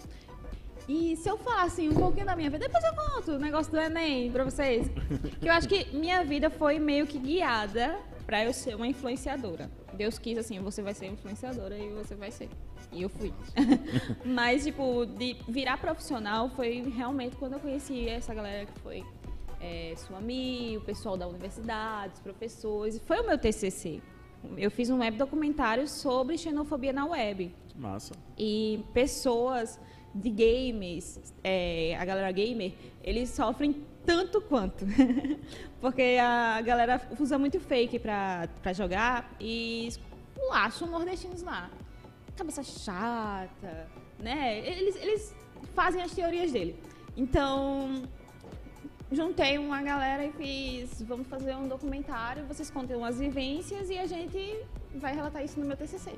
E se eu falar assim um pouquinho da minha vida, depois eu conto o negócio do Enem pra vocês. Que eu acho que minha vida foi meio que guiada pra eu ser uma influenciadora. Deus quis assim, você vai ser influenciadora e você vai ser. E eu fui. Mas, tipo, de virar profissional foi realmente quando eu conheci essa galera que foi é, Suami, o pessoal da universidade, os professores. Foi o meu TCC. Eu fiz um web documentário sobre xenofobia na web Massa. e pessoas de games, é, a galera gamer, eles sofrem tanto quanto. Porque a galera usa muito fake pra, pra jogar e acham nordestinos lá. Cabeça chata, né? Eles, eles fazem as teorias dele. Então, juntei uma galera e fiz, vamos fazer um documentário, vocês contam umas vivências e a gente vai relatar isso no meu TCC.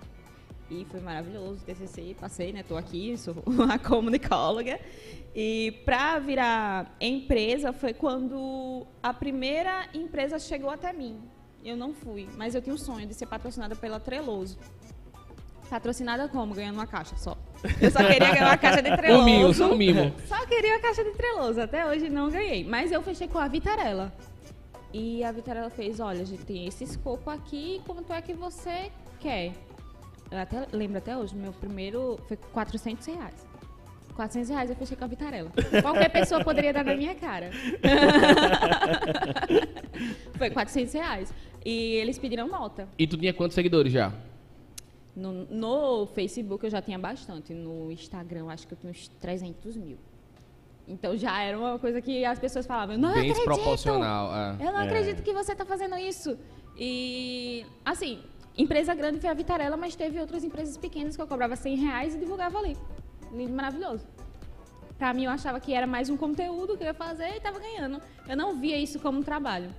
E foi maravilhoso o TCC, passei, né? Tô aqui, sou uma comunicóloga. E pra virar empresa foi quando a primeira empresa chegou até mim. Eu não fui, mas eu tinha o sonho de ser patrocinada pela Treloso. Patrocinada como? Ganhando uma caixa só. Eu só queria ganhar uma caixa de Treloso. Um mimo, só um mimo. Só queria a caixa de treloso. Até hoje não ganhei. Mas eu fechei com a Vitarella. E a Vitarella fez, olha, a gente tem esse escopo aqui, quanto é que você quer? Eu até lembro até hoje, meu primeiro foi 400 reais. 400 reais eu fechei com a Vitarella. Qualquer pessoa poderia dar na minha cara. foi 400 reais. E eles pediram nota. E tu tinha quantos seguidores já? No, no Facebook eu já tinha bastante. No Instagram eu acho que eu tinha uns 300 mil. Então já era uma coisa que as pessoas falavam, não Bem acredito! desproporcional. É. Eu não É. acredito que você está fazendo isso. E, assim, empresa grande foi a Vitarella, mas teve outras empresas pequenas que eu cobrava 100 reais e divulgava ali. Lindo, maravilhoso. Pra mim, eu achava que era mais um conteúdo que eu ia fazer e estava ganhando. Eu não via isso como um trabalho.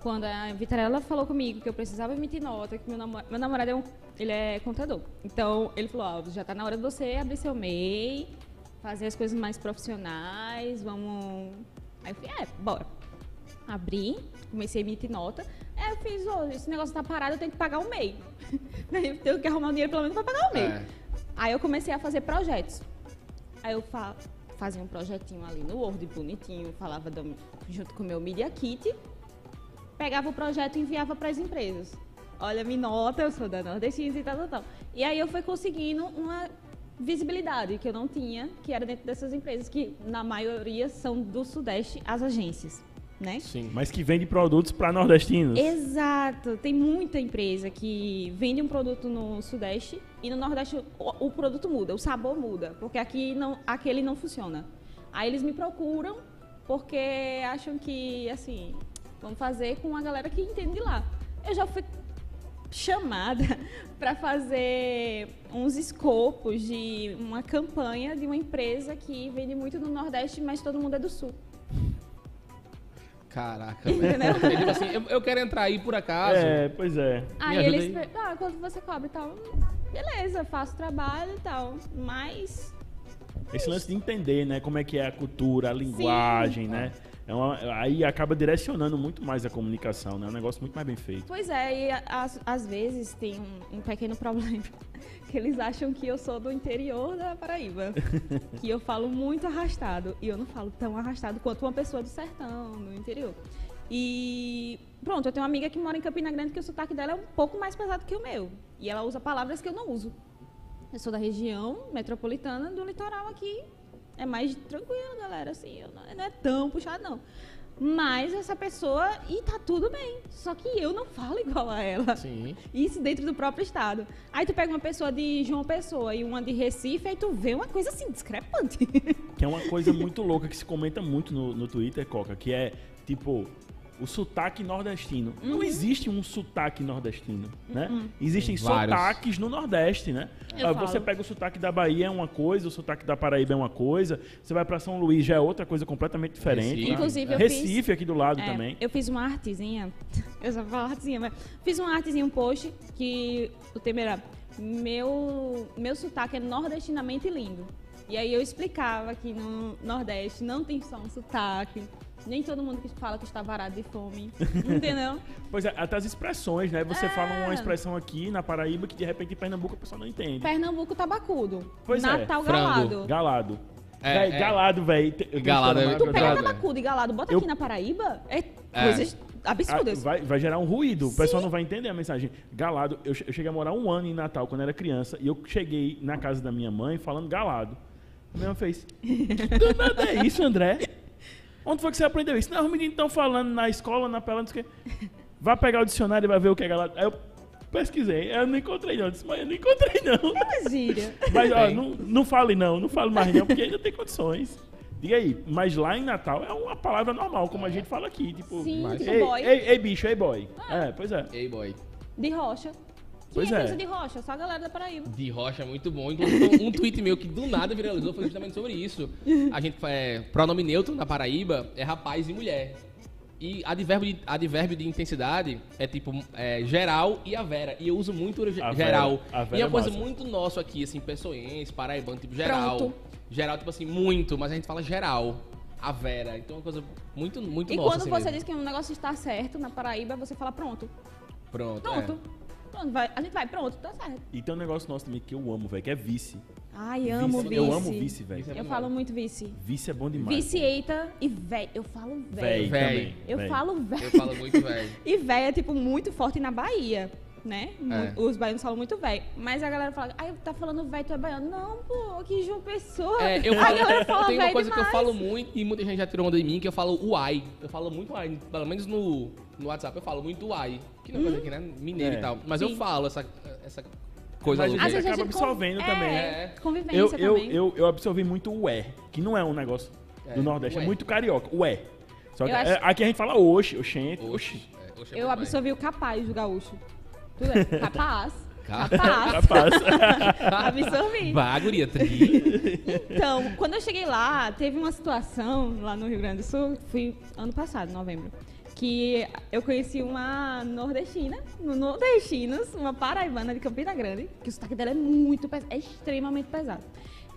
Quando a Vitarella falou comigo que eu precisava emitir nota, que meu, namo- meu namorado é, um, ele é contador. Então, ele falou, ó, já está na hora de você abrir seu MEI, fazer as coisas mais profissionais, vamos... Aí eu falei, é, bora. Abri, comecei a emitir nota. Aí eu fiz, ô, esse negócio tá parado, eu tenho que pagar o MEI. eu tenho que arrumar um dinheiro pelo menos para pagar o MEI. É. Aí eu comecei a fazer projetos. Aí eu fa fazia um projetinho ali no Word bonitinho, falava do- junto com o meu Media Kit, pegava o projeto e enviava para as empresas. Olha, me nota, eu sou da Nordestina e tal, tal, tal. E aí eu fui conseguindo uma visibilidade que eu não tinha, que era dentro dessas empresas, que na maioria são do Sudeste, as agências, né? Sim. Mas que vende produtos para nordestinos. Exato. Tem muita empresa que vende um produto no Sudeste e no Nordeste o, o produto muda, o sabor muda, porque aqui não, aquele não funciona. Aí eles me procuram porque acham que, assim, vamos fazer com a galera que entende de lá. Eu já fui chamada para fazer uns escopos de uma campanha de uma empresa que vende muito no Nordeste, mas todo mundo é do Sul. Caraca. Entendeu? É tipo assim, eu, eu quero entrar aí por acaso. É, pois é. Aí ajuda eles, aí. ah, quanto você cobra e tal? Beleza, faço trabalho e tal, mas Esse lance de entender, né, como é que é a cultura, a linguagem, né? É uma- aí acaba direcionando muito mais a comunicação, né? É um negócio muito mais bem feito. Pois é, e às, às vezes tem um, um pequeno problema. Que eles acham que eu sou do interior da Paraíba. que eu falo muito arrastado. E eu não falo tão arrastado quanto uma pessoa do sertão, do interior. E pronto, eu tenho uma amiga que mora em Campina Grande que o sotaque dela é um pouco mais pesado que o meu. E ela usa palavras que eu não uso. Eu sou da região metropolitana do litoral aqui. É mais tranquilo, galera, assim, não, não é tão puxado, não. Mas essa pessoa, e tá tudo bem. Só que eu não falo igual a ela. Sim. Isso dentro do próprio estado. Aí tu pega uma pessoa de João Pessoa e uma de Recife, aí tu vê uma coisa assim, discrepante. Que é uma coisa muito louca que se comenta muito no, no Twitter, Coca, que é, tipo, o sotaque nordestino. Não Uhum. existe um sotaque nordestino, né? Existem Tem vários. sotaques no Nordeste, né? Eu Ah, Você falo. pega o sotaque da Bahia é uma coisa, o sotaque da Paraíba é uma coisa, você vai pra São Luís já é outra coisa completamente diferente. Recife. né? Inclusive, eu Recife fiz- aqui do lado É, também. Eu fiz uma artezinha, eu só falo artezinha, mas fiz uma artezinha, um post, que o tema era meu, meu sotaque é nordestinamente lindo. E aí eu explicava que no Nordeste não tem só um sotaque, nem todo mundo que fala que está varado de fome, entendeu? Pois é, até as expressões, né? Você É. fala uma expressão aqui na Paraíba que de repente em Pernambuco a pessoa não entende. Pernambuco tabacudo, Pois é. Natal Frango. galado. Galado. É, Véi, é. Galado, velho. Galado é- Tu pega é. tabacudo e galado, bota Eu- aqui na Paraíba, é É. coisas Ah, absurdas. vai, vai gerar um ruído. O pessoal não vai entender a mensagem. Galado, eu, eu cheguei a morar um ano em Natal quando era criança e eu cheguei na casa da minha mãe falando galado. A minha mãe fez: Que é isso, André? Onde foi que você aprendeu isso? Não, os meninos estão falando na escola, na pela, não sei o quê. Vai pegar o dicionário e vai ver o que é galado. Aí eu pesquisei. Eu não encontrei, não. Eu disse, mas eu não encontrei, não. É gíria. Mas, ó, não, não fale não, não fale mais não, porque ainda tem condições. Diga aí, mas lá em Natal é uma palavra normal, como a gente fala aqui, tipo... Sim, Mas- tipo ei, boy. ei, ei, bicho, ei, boy. É, pois é. Ei, boy. De rocha. Pois é. pensa de rocha? Só a galera da Paraíba. De rocha é muito bom. Inclusive, um tweet meu que do nada viralizou foi justamente sobre isso. A gente é, pronome neutro na Paraíba é rapaz e mulher. E advérbio de, advérbio de intensidade é tipo é, geral e a vera. E eu uso muito ge- A vera. geral. A vera e é é uma coisa massa. muito nosso aqui, assim, pessoense, paraibano, tipo geral. Pronto. Geral, tipo assim, muito, mas a gente fala geral. A vera. Então é uma coisa muito, muito E nossa. quando assim você mesmo. diz que um negócio está certo na Paraíba, você fala pronto. Pronto. Pronto. Pronto, vai, a gente vai, pronto, tá certo. E tem um negócio nosso também que eu amo, velho, que é vice. Ai, amo vice. Eu amo vice, velho. É Eu falo muito vice. Vice é bom demais. Vice, eita e véi. Eu falo Véi véi. Véi. também. Eu véi. falo É. Eu falo muito, velho. E véi é, tipo, muito forte na Bahia, né? É. Os baianos falam muito véi. Mas a galera fala, ai, tá falando véi, tu é baiano. Não, pô, aqui em João Pessoa. É, eu a falo, galera fala tem uma coisa que eu demais. falo muito e muita gente já tirou onda de mim, que eu falo uai. Eu falo muito uai, pelo menos no, no WhatsApp eu falo muito uai. Que não é coisa aqui, né? Mineiro É. e tal. Mas eu Sim. falo essa, essa coisa Mas louca. a gente acaba a absorvendo é, também. É. Convivência Eu, eu, também. eu, eu absorvi muito o é, que não é um negócio É, do Nordeste, é ué. muito carioca. O é. Só que Eu acho- é, aqui a gente fala oxe, oxente, oxi. Oxi. É, oxi é Eu absorvi o capaz do gaúcho. Tudo é capaz. Ca- capaz. Capaz. absorvi. Bah, guria, tri. Então, quando eu cheguei lá, teve uma situação lá no Rio Grande do Sul, fui ano passado, novembro, que eu conheci uma nordestina, no Nordestinos, uma paraibana de Campina Grande, que o sotaque dela é muito pesado, é extremamente pesado.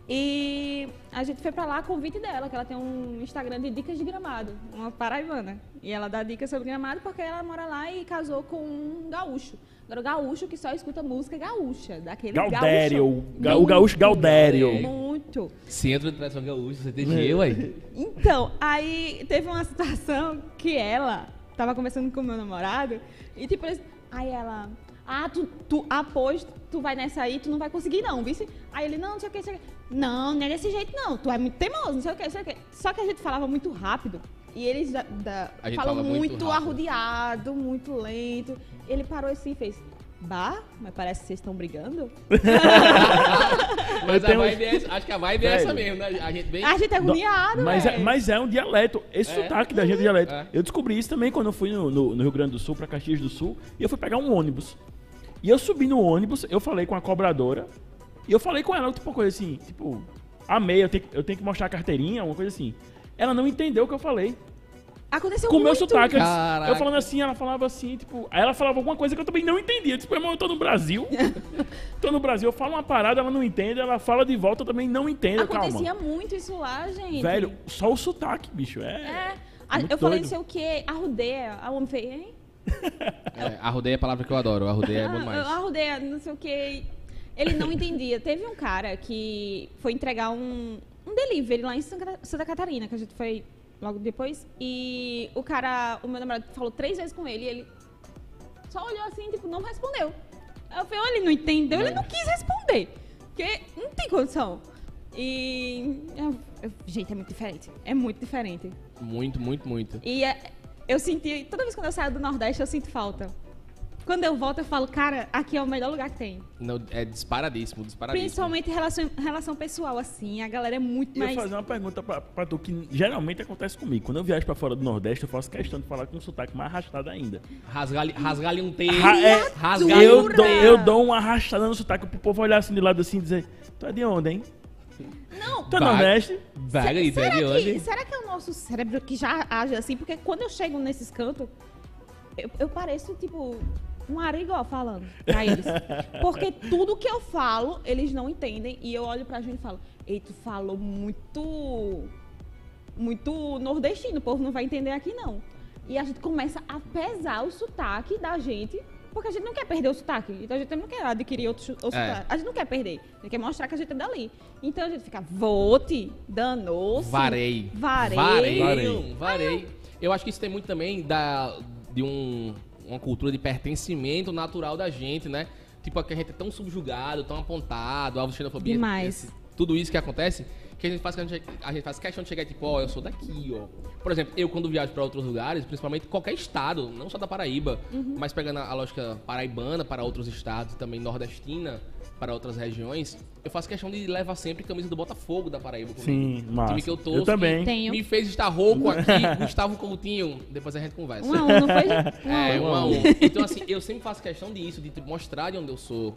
E a gente foi pra lá a convite dela, que ela tem um Instagram de dicas de gramado, uma paraibana. E ela dá dicas sobre gramado porque ela mora lá e casou com um gaúcho. Agora, o gaúcho que só escuta música gaúcha, daquele Galdério, gaúcho. o gaúcho Galdério. Muito. Centro de Tradição Gaúcha, CTG, ué. Então, aí teve uma situação que ela tava conversando com o meu namorado e tipo, eles, aí ela, ah, tu, tu após tu vai nessa aí, tu não vai conseguir não, vice? Aí ele, não, não sei o que, não sei o que. Não, não é desse jeito não, tu é muito teimoso, não sei o que, não sei o que. Só que a gente falava muito rápido e eles da, da, A falam fala muito muito, rápido. arrodeado, muito lento. Ele parou assim e fez, bah, mas parece que vocês estão brigando. Mas a tenho- vibe é essa, acho que a vibe é essa Velho. mesmo, né? A gente bem... A gente é agoniado, Mas é, mas é um dialeto. Esse É. sotaque da gente é dialeto. É. Eu descobri isso também quando eu fui no, no- no Rio Grande do Sul, pra Caxias do Sul, e eu fui pegar um ônibus. E eu subi no ônibus, eu falei com a cobradora, e eu falei com ela, tipo, uma coisa assim, tipo, amei, eu tenho, que- eu tenho que mostrar a carteirinha, uma coisa assim. Ela não entendeu o que eu falei. Aconteceu Com o meu sotaque. Eu, eu falando assim, ela falava assim, tipo. Aí ela falava alguma coisa que eu também não entendia. Disse, irmão, eu tô no Brasil. tô no Brasil, eu falo uma parada, ela não entende, ela fala de volta, eu também não entendo. Acontecia Calma. muito isso lá, gente. Velho, só o sotaque, bicho. É. É. A- muito eu falei doido. não sei o que, arrudeia. A homem fez, hein? É, arrudeia é a palavra que eu adoro, arrudeia é bom Ah, demais. Arrudeia, não sei o que. Ele não entendia. Teve um cara que foi entregar um, um delivery lá em Santa Catarina, que a gente foi logo depois. E o cara, o meu namorado falou três vezes com ele e ele só olhou assim, tipo, não respondeu. Aí eu falei, olha, ele não entendeu, ele não quis responder. Porque não tem condição. E. eu- eu- gente, é muito diferente. É muito diferente. Muito, muito, muito. E é- eu senti, toda vez quando eu saio do Nordeste, eu sinto falta. Quando eu volto, eu falo, cara, aqui é o melhor lugar que tem. Não, é disparadíssimo, disparadíssimo. Principalmente em relação, relação pessoal, assim. A galera é muito eu mais. vou fazer uma pergunta pra, pra tu que geralmente acontece comigo. Quando eu viajo pra fora do Nordeste, eu faço questão de falar com um sotaque mais arrastado ainda. Rasgar-lhe rasgar um texto. Ra- é, eu, um dou, eu dou uma arrastada no sotaque pro povo olhar assim de lado assim e dizer: Tu é de onde, hein? Não, Tu é. Nordeste? Vaga aí, tu é será, de que, onde? será que é o nosso cérebro que já age assim? Porque quando eu chego nesses cantos, eu, eu pareço, tipo, um arigó falando pra eles. Porque tudo que eu falo, eles não entendem. E eu olho pra gente e falo, ei, tu falou muito... Muito nordestino, o povo não vai entender aqui, não. E a gente começa a pesar o sotaque da gente, porque a gente não quer perder o sotaque. Então a gente não quer adquirir outro, outro É. sotaque. A gente não quer perder. A gente quer mostrar que a gente é dali. Então a gente fica, vote, danou-se. Varei. Varei. Varei. Varei. Varei. Eu acho que isso tem muito também da, de um, uma cultura de pertencimento natural da gente, né? Tipo, que a gente é tão subjugado, tão apontado, alvo de xenofobia. Demais. esse- tudo isso que acontece, que a gente faz, que a gente, a gente faz questão de chegar e tipo, ó, eu sou daqui, ó. Por exemplo, eu quando viajo pra outros lugares, principalmente qualquer estado, não só da Paraíba, Uhum. mas pegando a a lógica paraibana para outros estados também nordestina para outras regiões, eu faço questão de levar sempre camisa do Botafogo da Paraíba comigo. Sim, massa. Time que eu torço. também. que Tenho. Me fez estar rouco aqui, Gustavo Coutinho. Depois a gente conversa. Um a um, não foi? Um É, um. um a um. Então, assim, eu sempre faço questão disso, de tipo, mostrar de onde eu sou.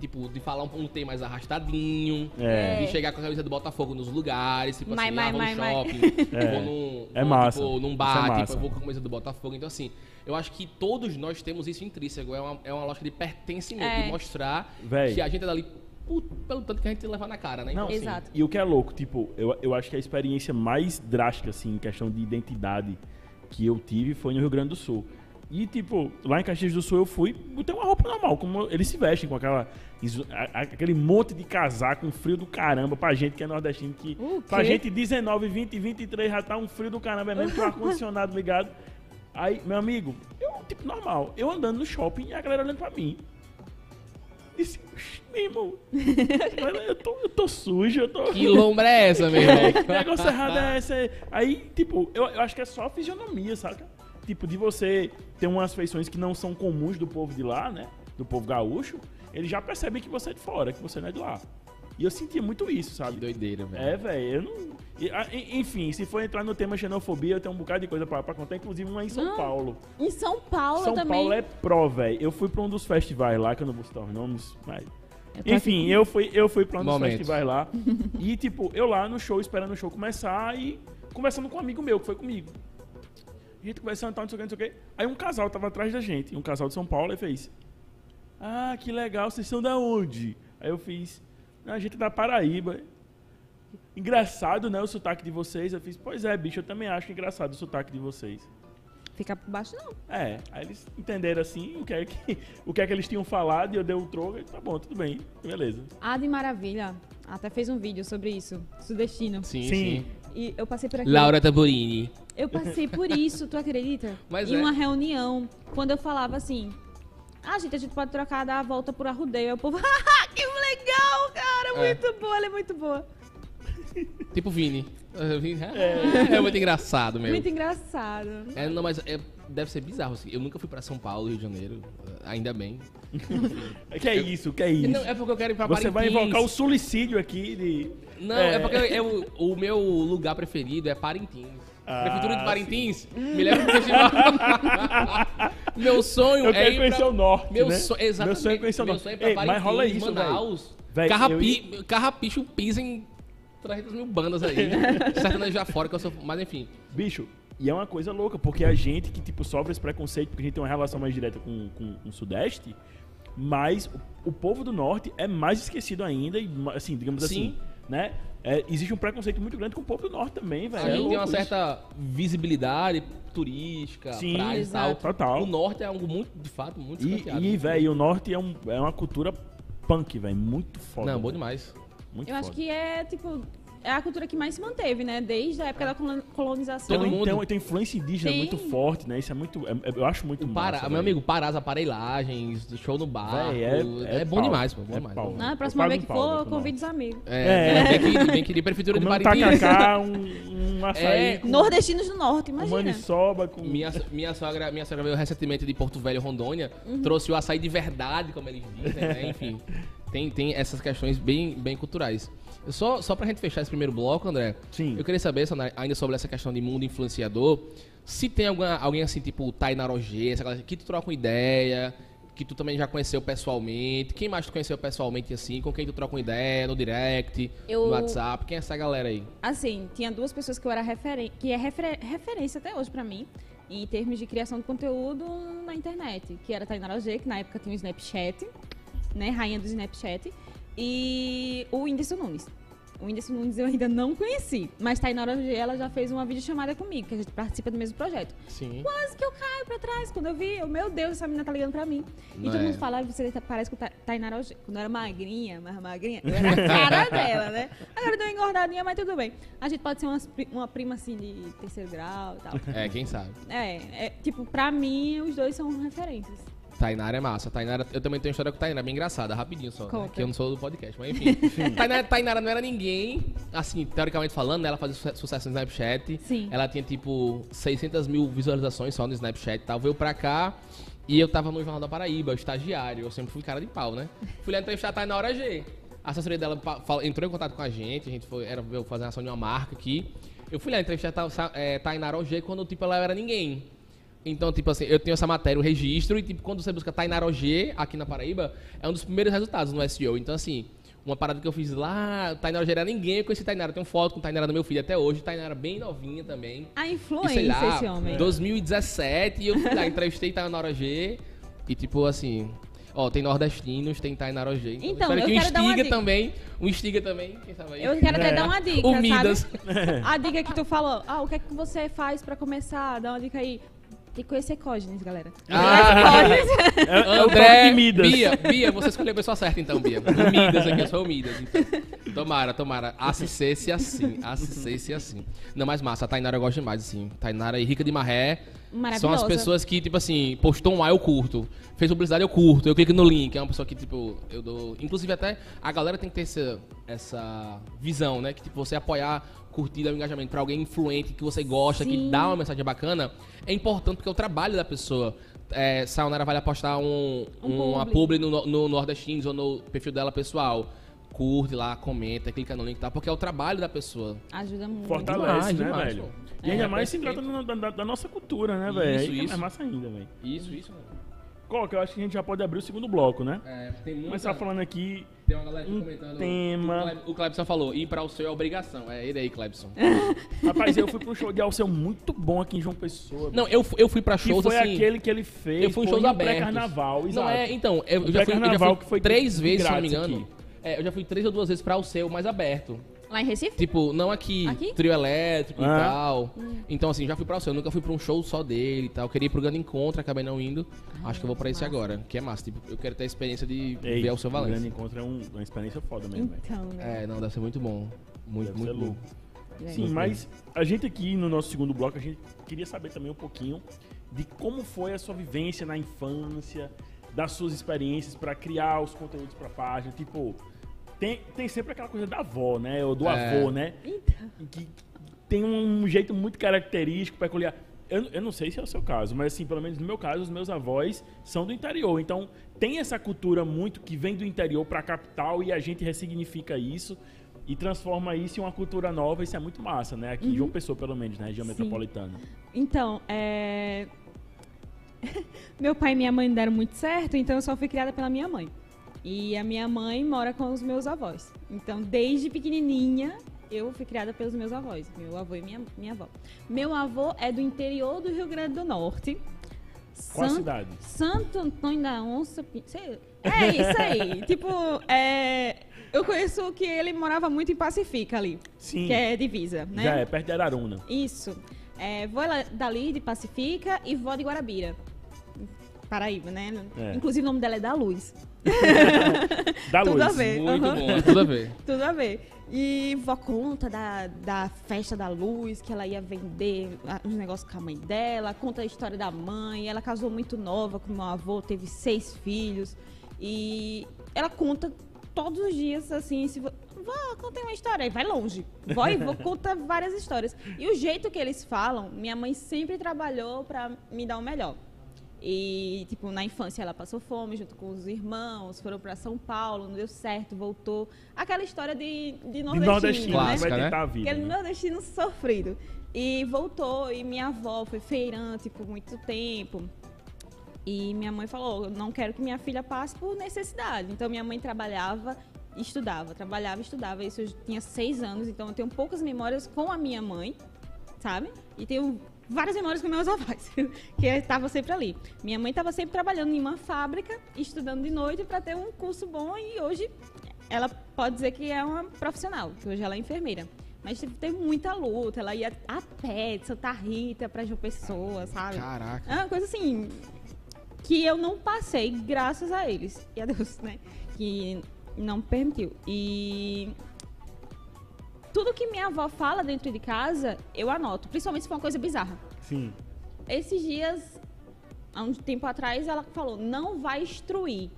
Tipo, de falar um, um T mais arrastadinho. É. De chegar com a camisa do Botafogo nos lugares. Tipo Mai, assim, mai, ah, vou no shopping. É. Vou num, É vou, massa. Tipo, num Isso bar, é tipo, eu vou com a camisa do Botafogo. Então, assim, eu acho que todos nós temos isso intrínseco. É uma, é uma lógica de pertencimento, É. de mostrar Véi. que a gente é dali por- pelo tanto que a gente leva na cara, né? Não, assim, Exato. E o que é louco, tipo, eu, eu acho que a experiência mais drástica, assim, em questão de identidade que eu tive foi no Rio Grande do Sul. E, tipo, lá em Caxias do Sul eu fui, botei uma roupa normal, como eles se vestem, com aquela, aquele monte de casaco, um frio do caramba, pra gente que é nordestino, que pra gente 19, 20, 23 já tá um frio do caramba, é mesmo com o ar-condicionado ligado. Aí, meu amigo, eu, tipo, normal, eu andando no shopping e a galera olhando pra mim. Disse, "Oxi, meu irmão, eu tô, eu tô sujo, eu tô... Que lombra é essa, meu irmão? Que negócio errado é esse? Aí, tipo, eu, eu acho que é só a fisionomia, saca? Tipo, de você ter umas feições que não são comuns do povo de lá, né? Do povo gaúcho, eles já percebem que você é de fora, que você não é de lá. E eu sentia muito isso, Que sabe? doideira, velho. É, velho, eu não. Enfim, se for entrar no tema xenofobia, eu tenho um bocado de coisa pra, pra contar, inclusive uma em São Não, Paulo. Em São Paulo São também. Paulo é pró, velho. Eu fui pra um dos festivais lá, que eu não vou citar os nomes, mas. Tô Enfim, eu fui, eu fui pra um dos festivais lá. e, tipo, eu lá no show, esperando o show começar e conversando com um amigo meu que foi comigo. A gente conversando, tal, não sei o que, não sei o que. Aí um casal tava atrás da gente, um casal de São Paulo, e fez: Ah, que legal, vocês são da onde? Aí eu fiz: "Ah, A gente é da Paraíba. engraçado, né, o sotaque de vocês. Eu fiz, pois é, bicho, eu também acho engraçado o sotaque de vocês. Fica por baixo, não. É, aí eles entenderam assim o que é que, o que, é que eles tinham falado e eu dei o troco e tá bom, tudo bem, beleza. A de Maravilha até fez um vídeo sobre isso, sudestino. Sim, Sim. sim. E eu passei por aqui. Laura Tamburini. Eu passei por isso, tu acredita? Mas em é. uma reunião, quando eu falava assim, ah, gente, a gente pode trocar, dar a volta por arrudeio. Aí o povo, ah, que legal, cara, É. muito boa, ela é muito boa. Tipo Vini. É, Vini- é muito engraçado, meu. Muito engraçado. É, não, mas é- deve ser bizarro. Assim. Eu nunca fui pra São Paulo, Rio de Janeiro. Ainda bem. Que é isso, que é isso. Não, é porque eu quero ir pra Você vai Parintins. invocar o sulicídio aqui de. Não, é, É. porque eu- o meu lugar preferido é Parintins. Ah, Prefeitura de Parintins me leva pro festival. meu sonho Eu é quero ir conhecer pra... o norte. Meu né? sonho, exatamente. Meu sonho é conhecer o Meu norte. sonho é pra Ei, Parintins, mas rola isso. Manaus. Véi, Carrapi... Carrapicho pisa em 300 mil bandas aí. Sertanejo já fora, que eu sou... Mas enfim. Bicho, e é uma coisa louca, porque a gente que, tipo, sofre esse preconceito, porque a gente tem uma relação mais direta com, com, com o Sudeste, mas o, o povo do Norte é mais esquecido ainda, e, assim, digamos Sim. assim, né? É, existe um preconceito muito grande com o povo do Norte também, velho. A É gente tem uma certa visibilidade turística, Sim, praia e tal. Total. O norte é algo muito, de fato, muito E, e velho, o Norte é, um, é uma cultura punk, velho, muito foda. Não, bom demais. Muito Eu acho foda. que é, tipo, é a cultura que mais se manteve, né? Desde a época da colon- colonização. Todo mundo- tem, tem influência indígena Sim. muito forte, né? Isso é muito. é- é- eu acho muito massa. Pará, meu amigo, Pará, as aparelhagens, show no bar. Véi, é, é- é bom pau. demais, pô. Bom É demais. pau. bom Não, a demais. próxima vez que um pau, for, né, convide os amigos. É, É. Vem, que, vem Prefeitura de Comer um tacacá, um, um açaí É. com, Nordestinos do Norte, imagina. maniçoba, com... Minha, minha, sogra, minha sogra veio recentemente de Porto Velho, Rondônia. Uhum. Trouxe o açaí de verdade, como eles dizem, né? Enfim, tem, tem essas questões bem, bem culturais. Eu Só, só pra gente fechar esse primeiro bloco, André, Sim. eu queria saber, Sandra, ainda sobre essa questão de mundo influenciador, se tem alguma, alguém assim, tipo Tainá Roger, essa galera que tu troca uma ideia, que tu também já conheceu pessoalmente, quem mais tu conheceu pessoalmente, assim, com quem tu troca uma ideia, no direct, Eu- no WhatsApp, quem é essa galera aí? Assim, tinha duas pessoas que eu era referen que é refer- referência até hoje pra mim, em termos de criação de conteúdo na internet, que era a Tainara G, que na época tinha o Snapchat, né, rainha do Snapchat, e o Whindersson Nunes. O Whindersson Nunes eu ainda não conheci, mas Tainara G, ela já fez uma videochamada comigo, que a gente participa do mesmo projeto. Sim. Quase que eu caio pra trás quando eu vi, eu, meu Deus, essa menina tá ligando pra mim. E Não todo é? mundo fala, "Ah, você tá- parece com Tainara G. Quando eu era magrinha, mais magrinha, eu era a cara dela, né? Agora eu dei uma engordadinha, mas tudo bem. A gente pode ser pri- uma prima assim de terceiro grau e tal. É, quem sabe. É, é, tipo, pra mim, os dois são referências. Tainara é massa. Tainara, eu também tenho uma história com Tainara bem engraçada, rapidinho só. Né? Que eu não sou do podcast, mas enfim. Tainara, Tainara não era ninguém, assim, teoricamente falando, né? Ela fazia suce- sucesso no Snapchat. Sim. Ela tinha, tipo, 600 mil visualizações só no Snapchat e tal. Veio pra cá e eu tava no Jornal da Paraíba, estagiário. Eu sempre fui cara de pau, né? Fui lá entrevistar a Tainara G. A assessoria dela entrou em contato com a gente, a gente foi, era veio fazer uma ação de uma marca aqui. Eu fui lá entrevistar a é, Tainara G quando, tipo, ela era ninguém. Então, tipo assim, eu tenho essa matéria, o registro, e tipo, quando você busca Tainara G aqui na Paraíba, é um dos primeiros resultados no SEO. Então, assim, uma parada que eu fiz lá, Tainara G era ninguém, eu conheci Tainara, eu tenho foto com Tainara do meu filho até hoje, Tainara bem novinha também. A E influência, sei lá, esse homem. 2017, e eu fui lá, entrevistei Tainara G, e tipo assim, ó, tem nordestinos, tem Tainara G. Então, Então, espero eu que um quero dar uma dica. também, um Stiga também, quem sabe aí. Eu quero até É. dar uma dica, O Midas. sabe? A dica que tu falou. Ah, o que é que você faz pra começar? Dá uma dica aí. Tem que conhecer Cógenes, galera. Ah. É, é o toque André, de Midas. Bia, Bia, você escolheu a pessoa certa então, Bia. O Midas aqui, eu sou o Midas, então. Tomara, tomara. Assistesse assim, assistesse assim. Não, mas massa, a Tainara eu gosto demais, assim. Tainara e Rica de Marré são as pessoas que, tipo assim, postou um A, eu curto. Fez publicidade, eu curto. Eu clico no link. É uma pessoa que, tipo, eu dou... Inclusive, até a galera tem que ter essa, essa visão, né? Que, tipo, você apoiar, curtir, dar um engajamento pra alguém influente, que você gosta, que Sim. dá uma mensagem bacana, é importante porque é o trabalho da pessoa. É, Sayonara vai lá postar um, Um uma publi. no, no ou no perfil dela pessoal. Curte lá, comenta, clica no link e tal, porque é o trabalho da pessoa. Ajuda muito. Fortalece, Demais, né, demais, velho? pô. E ainda É, mais se tratando da, da- da nossa cultura, né, Isso, velho? Aí que É isso. massa ainda, velho. Isso, isso, mano. Coca, eu acho que a gente já pode abrir o segundo bloco, né? É, tem muita... Começar falando aqui. Tem uma galera um comentando. tema. O, Klebson falou: ir pra o seu é obrigação. É ele aí, Klebson. Rapaz, eu fui pra um show de Alceu muito bom aqui em João Pessoa. Não, eu, eu fui pra que shows foi assim. aquele que ele fez. eu fui em shows abertos. pré-carnaval, Não é, então, eu, já fui, eu já fui que foi três vezes, se não me engano. É, eu já fui três ou duas vezes pra o seu mais aberto. Lá em Recife? Tipo, não aqui, Aqui? trio elétrico Ah. e tal. Então, assim, já fui pra você. Eu nunca fui pra um show só dele e tal. Queria ir pro grande encontro, acabei não indo. Acho que eu vou pra esse massa. agora, que é massa. Tipo, eu quero ter a experiência de Ei, ver o seu o grande encontro é um- uma experiência foda mesmo, velho. Então, né? É, não, deve ser muito bom. Muito, Deve muito louco. É. Sim, mas a gente aqui no nosso segundo bloco, a gente queria saber também um pouquinho de como foi a sua vivência na infância, das suas experiências pra criar os conteúdos pra página. Tipo, tem, tem sempre aquela coisa da avó, né? Ou do É. avô, né? Então, Que tem um jeito muito característico, peculiar. Eu, eu não sei se é o seu caso, mas assim, pelo menos no meu caso, os meus avós são do interior. Então, tem essa cultura muito que vem do interior pra capital e a gente ressignifica isso e transforma isso em uma cultura nova. Isso é muito massa, né? Aqui em João Pessoa, pelo menos, na região Sim. metropolitana. então é... meu pai e minha mãe não deram muito certo, então eu só fui criada pela minha mãe. E a minha mãe mora com os meus avós. Então, desde pequenininha, eu fui criada pelos meus avós, meu avô e minha, minha avó. Meu avô é do interior do Rio Grande do Norte. Qual San- cidade? Santo Antônio da Onça. Sei- É isso aí. tipo, é, eu conheço que ele morava muito em Pacifica ali, Sim, que é divisa, né? já é, perto de Araruna. Isso. É, vou dali de Pacifica e vó de Guarabira. Paraíba, né? É. Inclusive o nome dela é da Luz. Da Tudo luz. a ver. Muito Aham. bom, tudo a ver. Tudo a ver. E vó conta da, da festa da luz, que ela ia vender ah, os negócios com a mãe dela, conta a história da mãe. Ela casou muito nova com meu avô, teve seis filhos. E ela conta todos os dias, assim, se vo- vó, contei uma história, aí vai longe. Vó e vó conta várias histórias. E o jeito que eles falam, minha mãe sempre trabalhou pra me dar o melhor. E, tipo, na infância ela passou fome junto com os irmãos, foram pra São Paulo, não deu certo, voltou. Aquela história de, de De nordestino, nordestino, né? Clássica, vai né? tentar a vida. Aquele né? nordestino sofrido. E voltou, e minha avó foi feirante por muito tempo. E minha mãe falou: "Eu não quero que minha filha passe por necessidade. Então minha mãe trabalhava e estudava, trabalhava e estudava. Isso eu tinha seis anos, então eu tenho poucas memórias com a minha mãe, sabe? E tenho várias memórias com meus avós, que estavam sempre ali. Minha mãe estava sempre trabalhando em uma fábrica, estudando de noite para ter um curso bom e hoje ela pode dizer que é uma profissional, que hoje ela é enfermeira. Mas teve, muita luta, ela ia a pé de Santa Rita pra João Pessoa, sabe? Caraca. É uma coisa assim que eu não passei graças a eles e a Deus, né? Que não permitiu. E tudo que minha avó fala dentro de casa, eu anoto, principalmente se for uma coisa bizarra. Sim. Esses dias, há um tempo atrás, ela falou: "Não vai instruir,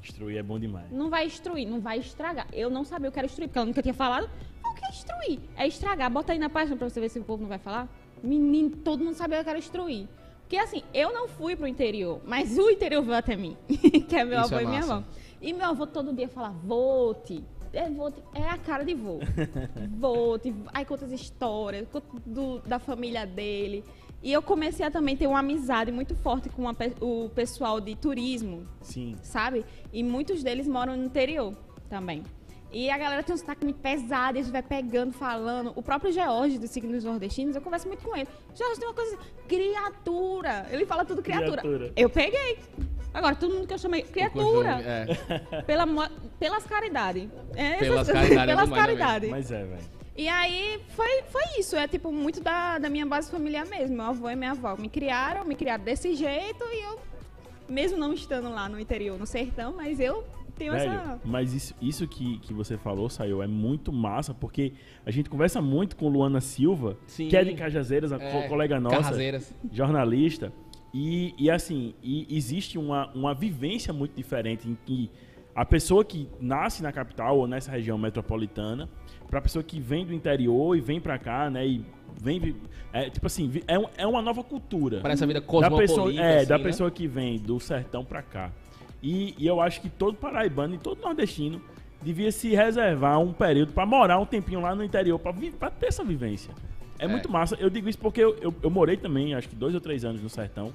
Destruir é bom demais. não vai instruir, não vai estragar". Eu não sabia o que era instruir, porque ela nunca tinha falado. O que é instruir? É estragar. Bota aí na página pra você ver se o povo não vai falar. Menino, todo mundo sabia que era instruir. Porque assim, eu não fui pro interior, mas o interior veio até mim, que é meu Isso avô é e minha massa. avó. E meu avô todo dia fala, vote. É, vote, é a cara de vô. vote. Aí conta as histórias, conta do- da família dele. E eu comecei a também ter uma amizade muito forte com a pe- o pessoal de turismo, Sim. sabe? E muitos deles moram no interior também. E a galera tem um sotaque muito pesado, eles vai pegando, falando. O próprio George, dos signos nordestinos, eu converso muito com ele. George tem uma coisa assim, criatura. Ele fala tudo criatura. Criatura. Eu peguei. Agora, todo mundo que eu chamei criatura. É. Pela, pelas caridades. É, Pelas caridades pelas caridades. Mas é, velho. E aí foi, foi isso. É tipo muito da, da minha base familiar mesmo. Meu avô e minha avó me criaram, me criaram desse jeito e eu, mesmo não estando lá no interior, no sertão, mas eu tenho Velho, essa. mas isso, isso que, que você falou, Saiu, é muito massa, porque a gente conversa muito com Luana Silva, Sim. que é de Cajazeiras, a É, co- colega nossa, Carraseiras. jornalista, e, e assim, e existe uma, uma vivência muito diferente em que a pessoa que nasce na capital ou nessa região metropolitana, pra pessoa que vem do interior e vem pra cá, né, e vem, é, tipo assim, é, um- é uma nova cultura Parece a vida da cosmopolita. pessoa, é, assim, da né? pessoa que vem do sertão pra cá. E, e eu acho que todo paraibano e todo nordestino devia se reservar um período pra morar um tempinho lá no interior, pra ter essa vivência. É, É. muito massa. Eu digo isso porque eu, eu, eu morei também, acho que dois ou três anos no sertão.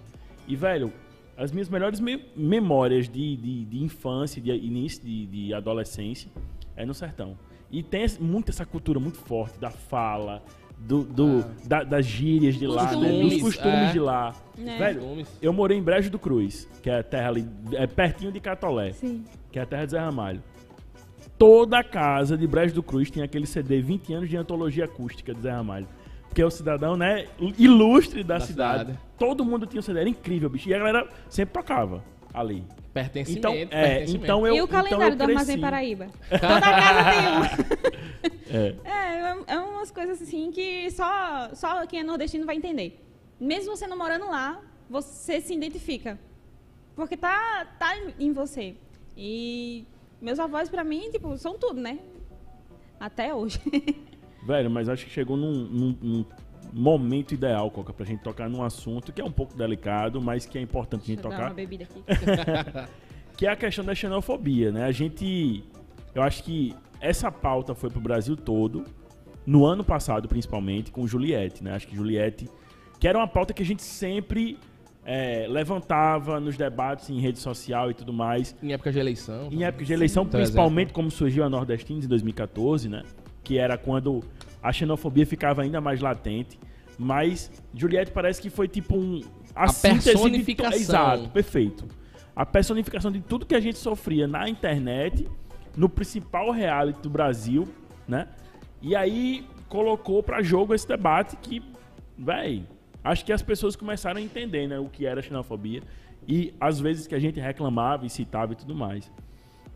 E, velho, as minhas melhores me- memórias de, de, de infância, de início de, de adolescência, é no sertão. E tem muito essa cultura muito forte da fala, do, do- da- das gírias de lá, né, dos Costumes, é. de lá. Né? Velho, eu morei em Brejo do Cruz, que é a terra ali, é pertinho de Catolé, Sim. que é a terra de Zé Ramalho. toda casa de Brejo do Cruz tinha aquele CD 20 anos de antologia acústica de Zé Ramalho. Que é o cidadão, né, ilustre da, Da cidade. cidade. Todo mundo tinha o CD, era incrível, bicho. E a galera sempre tocava ali. Pertencimento, Então, é, pertencimento. então eu e o então calendário eu do Armazém. Paraíba. Toda casa tem um. É. É, é umas coisas assim que só, só quem é nordestino vai entender. Mesmo você não morando lá, você se identifica. Porque tá, tá em- em você. E meus avós, pra mim, tipo, são tudo, né? Até hoje. Velho, mas acho que chegou num, num- num momento ideal, Coca, pra gente tocar num assunto que é um pouco delicado, mas que é importante a gente Deixa dar uma tocar, bebida aqui. que é a questão da xenofobia, né? A gente, eu acho que essa pauta foi pro Brasil todo, no ano passado principalmente, com Juliette, né? Acho que Juliette, que era uma pauta que a gente sempre é, levantava nos debates em rede social e tudo mais, Em época de eleição. em época de eleição, Por principalmente como surgiu a Nordestinos em 2014, né? Que era quando a xenofobia ficava ainda mais latente. Mas Juliette parece que foi tipo um. A, A síntese de to- personificação. Exato, perfeito. A personificação de tudo que a gente sofria na internet, no principal reality do Brasil, né? E aí colocou pra jogo esse debate que, véi, acho que as pessoas começaram a entender, né, o que era xenofobia e às vezes que a gente reclamava e citava e tudo mais.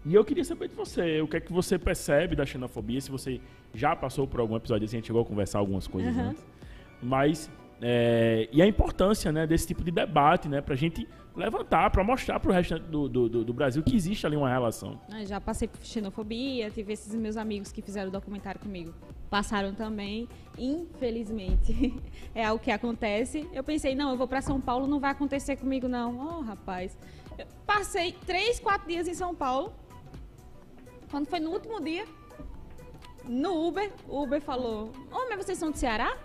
E eu queria saber de você, o que é que você percebe da xenofobia, se você já passou por algum episódio assim, a gente chegou a conversar algumas coisas Aham. antes. Mas, é, e a importância, né, desse tipo de debate, né, pra gente levantar, pra mostrar pro resto do, do, do- Brasil que existe ali uma relação. Ah, Já passei por xenofobia, tive esses meus amigos que fizeram documentário comigo. Passaram também, infelizmente. É algo que acontece. Eu pensei, não, eu vou pra São Paulo, não vai acontecer comigo, não. Oh, rapaz. Eu passei três, quatro dias em São Paulo. Quando foi no último dia, no Uber, o Uber falou: Ô, mas vocês são do Ceará?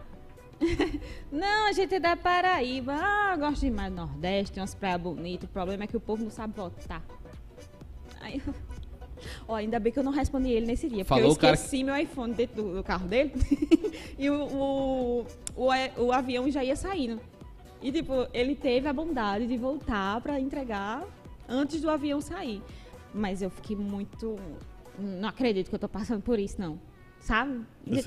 não, a gente é da Paraíba. Ah, gosto demais do Nordeste, tem umas praias bonitas. O problema é que o povo não sabe votar. Aí. Ó, ainda bem que eu não respondi ele nesse dia, porque Falou eu o cara esqueci meu iPhone dentro do, do carro dele e o, o, o, o avião já ia saindo. E, tipo, ele teve a bondade de voltar pra entregar antes do avião sair. Mas eu fiquei muito... Não acredito que eu tô passando por isso, não. Sabe?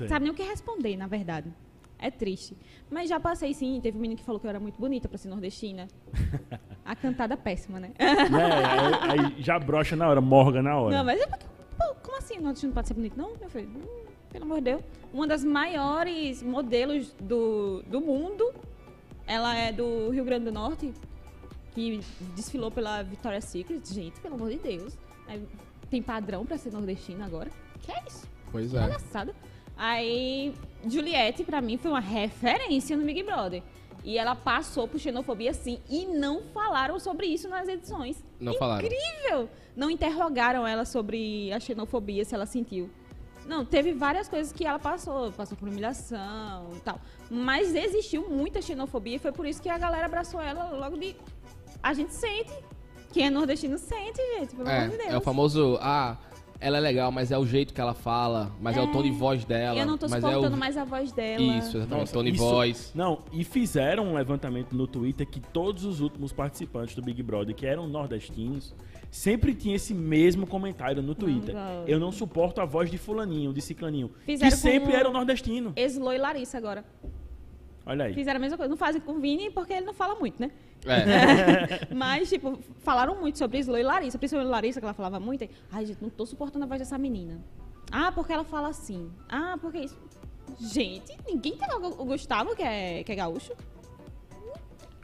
Sabe nem o que responder, na verdade. É triste. Mas já passei, sim. Teve um menino que falou que eu era muito bonita pra ser nordestina. A cantada péssima, né? né? Aí, já brocha na hora, morga na hora. Não, mas é porque, pô, como assim? Nordestino não pode ser bonito? Não, meu filho. Hum, pelo amor de Deus. Uma das maiores modelos do, do mundo. Ela é do Rio Grande do Norte. Que desfilou pela Victoria's Secret. Gente, pelo amor de Deus. Aí, tem padrão pra ser nordestina agora? Que é isso? Pois é. Palhaçada. Aí, Juliette, pra mim, foi uma referência no Big Brother. E ela passou por xenofobia, sim. E não falaram sobre isso nas edições. Não falaram. Incrível! Não interrogaram ela sobre a xenofobia, se ela sentiu. Não, teve várias coisas que ela passou. Passou por humilhação e tal. Mas existiu muita xenofobia e foi por isso que a galera abraçou ela logo de... A gente sente. Quem é nordestino sente, gente. Pelo amor de Deus. É, é o famoso, ah, ela é legal, mas é o jeito que ela fala, mas é, o tom de voz dela. Eu não tô mas é suportando o... mais a voz dela. Isso, exatamente, Nossa, tom de isso- voz. Não, e fizeram um levantamento no Twitter que todos os últimos participantes do Big Brother, que eram nordestinos, sempre tinha esse mesmo comentário no Twitter. Eu não suporto a voz de fulaninho, de ciclaninho. Fizeram que sempre era um nordestino. Eslo e Larissa agora. Olha aí. Fizeram a mesma coisa. Não fazem com o Vini porque ele não fala muito, né? É. Mas, tipo, falaram muito sobre Eslo e Larissa. Principalmente Larissa, que ela falava muito. Aí, Ai, gente, não tô suportando a voz dessa menina. Ah, porque ela fala assim. Ah, porque isso. Gente, ninguém tem o o Gustavo, que é, que é gaúcho.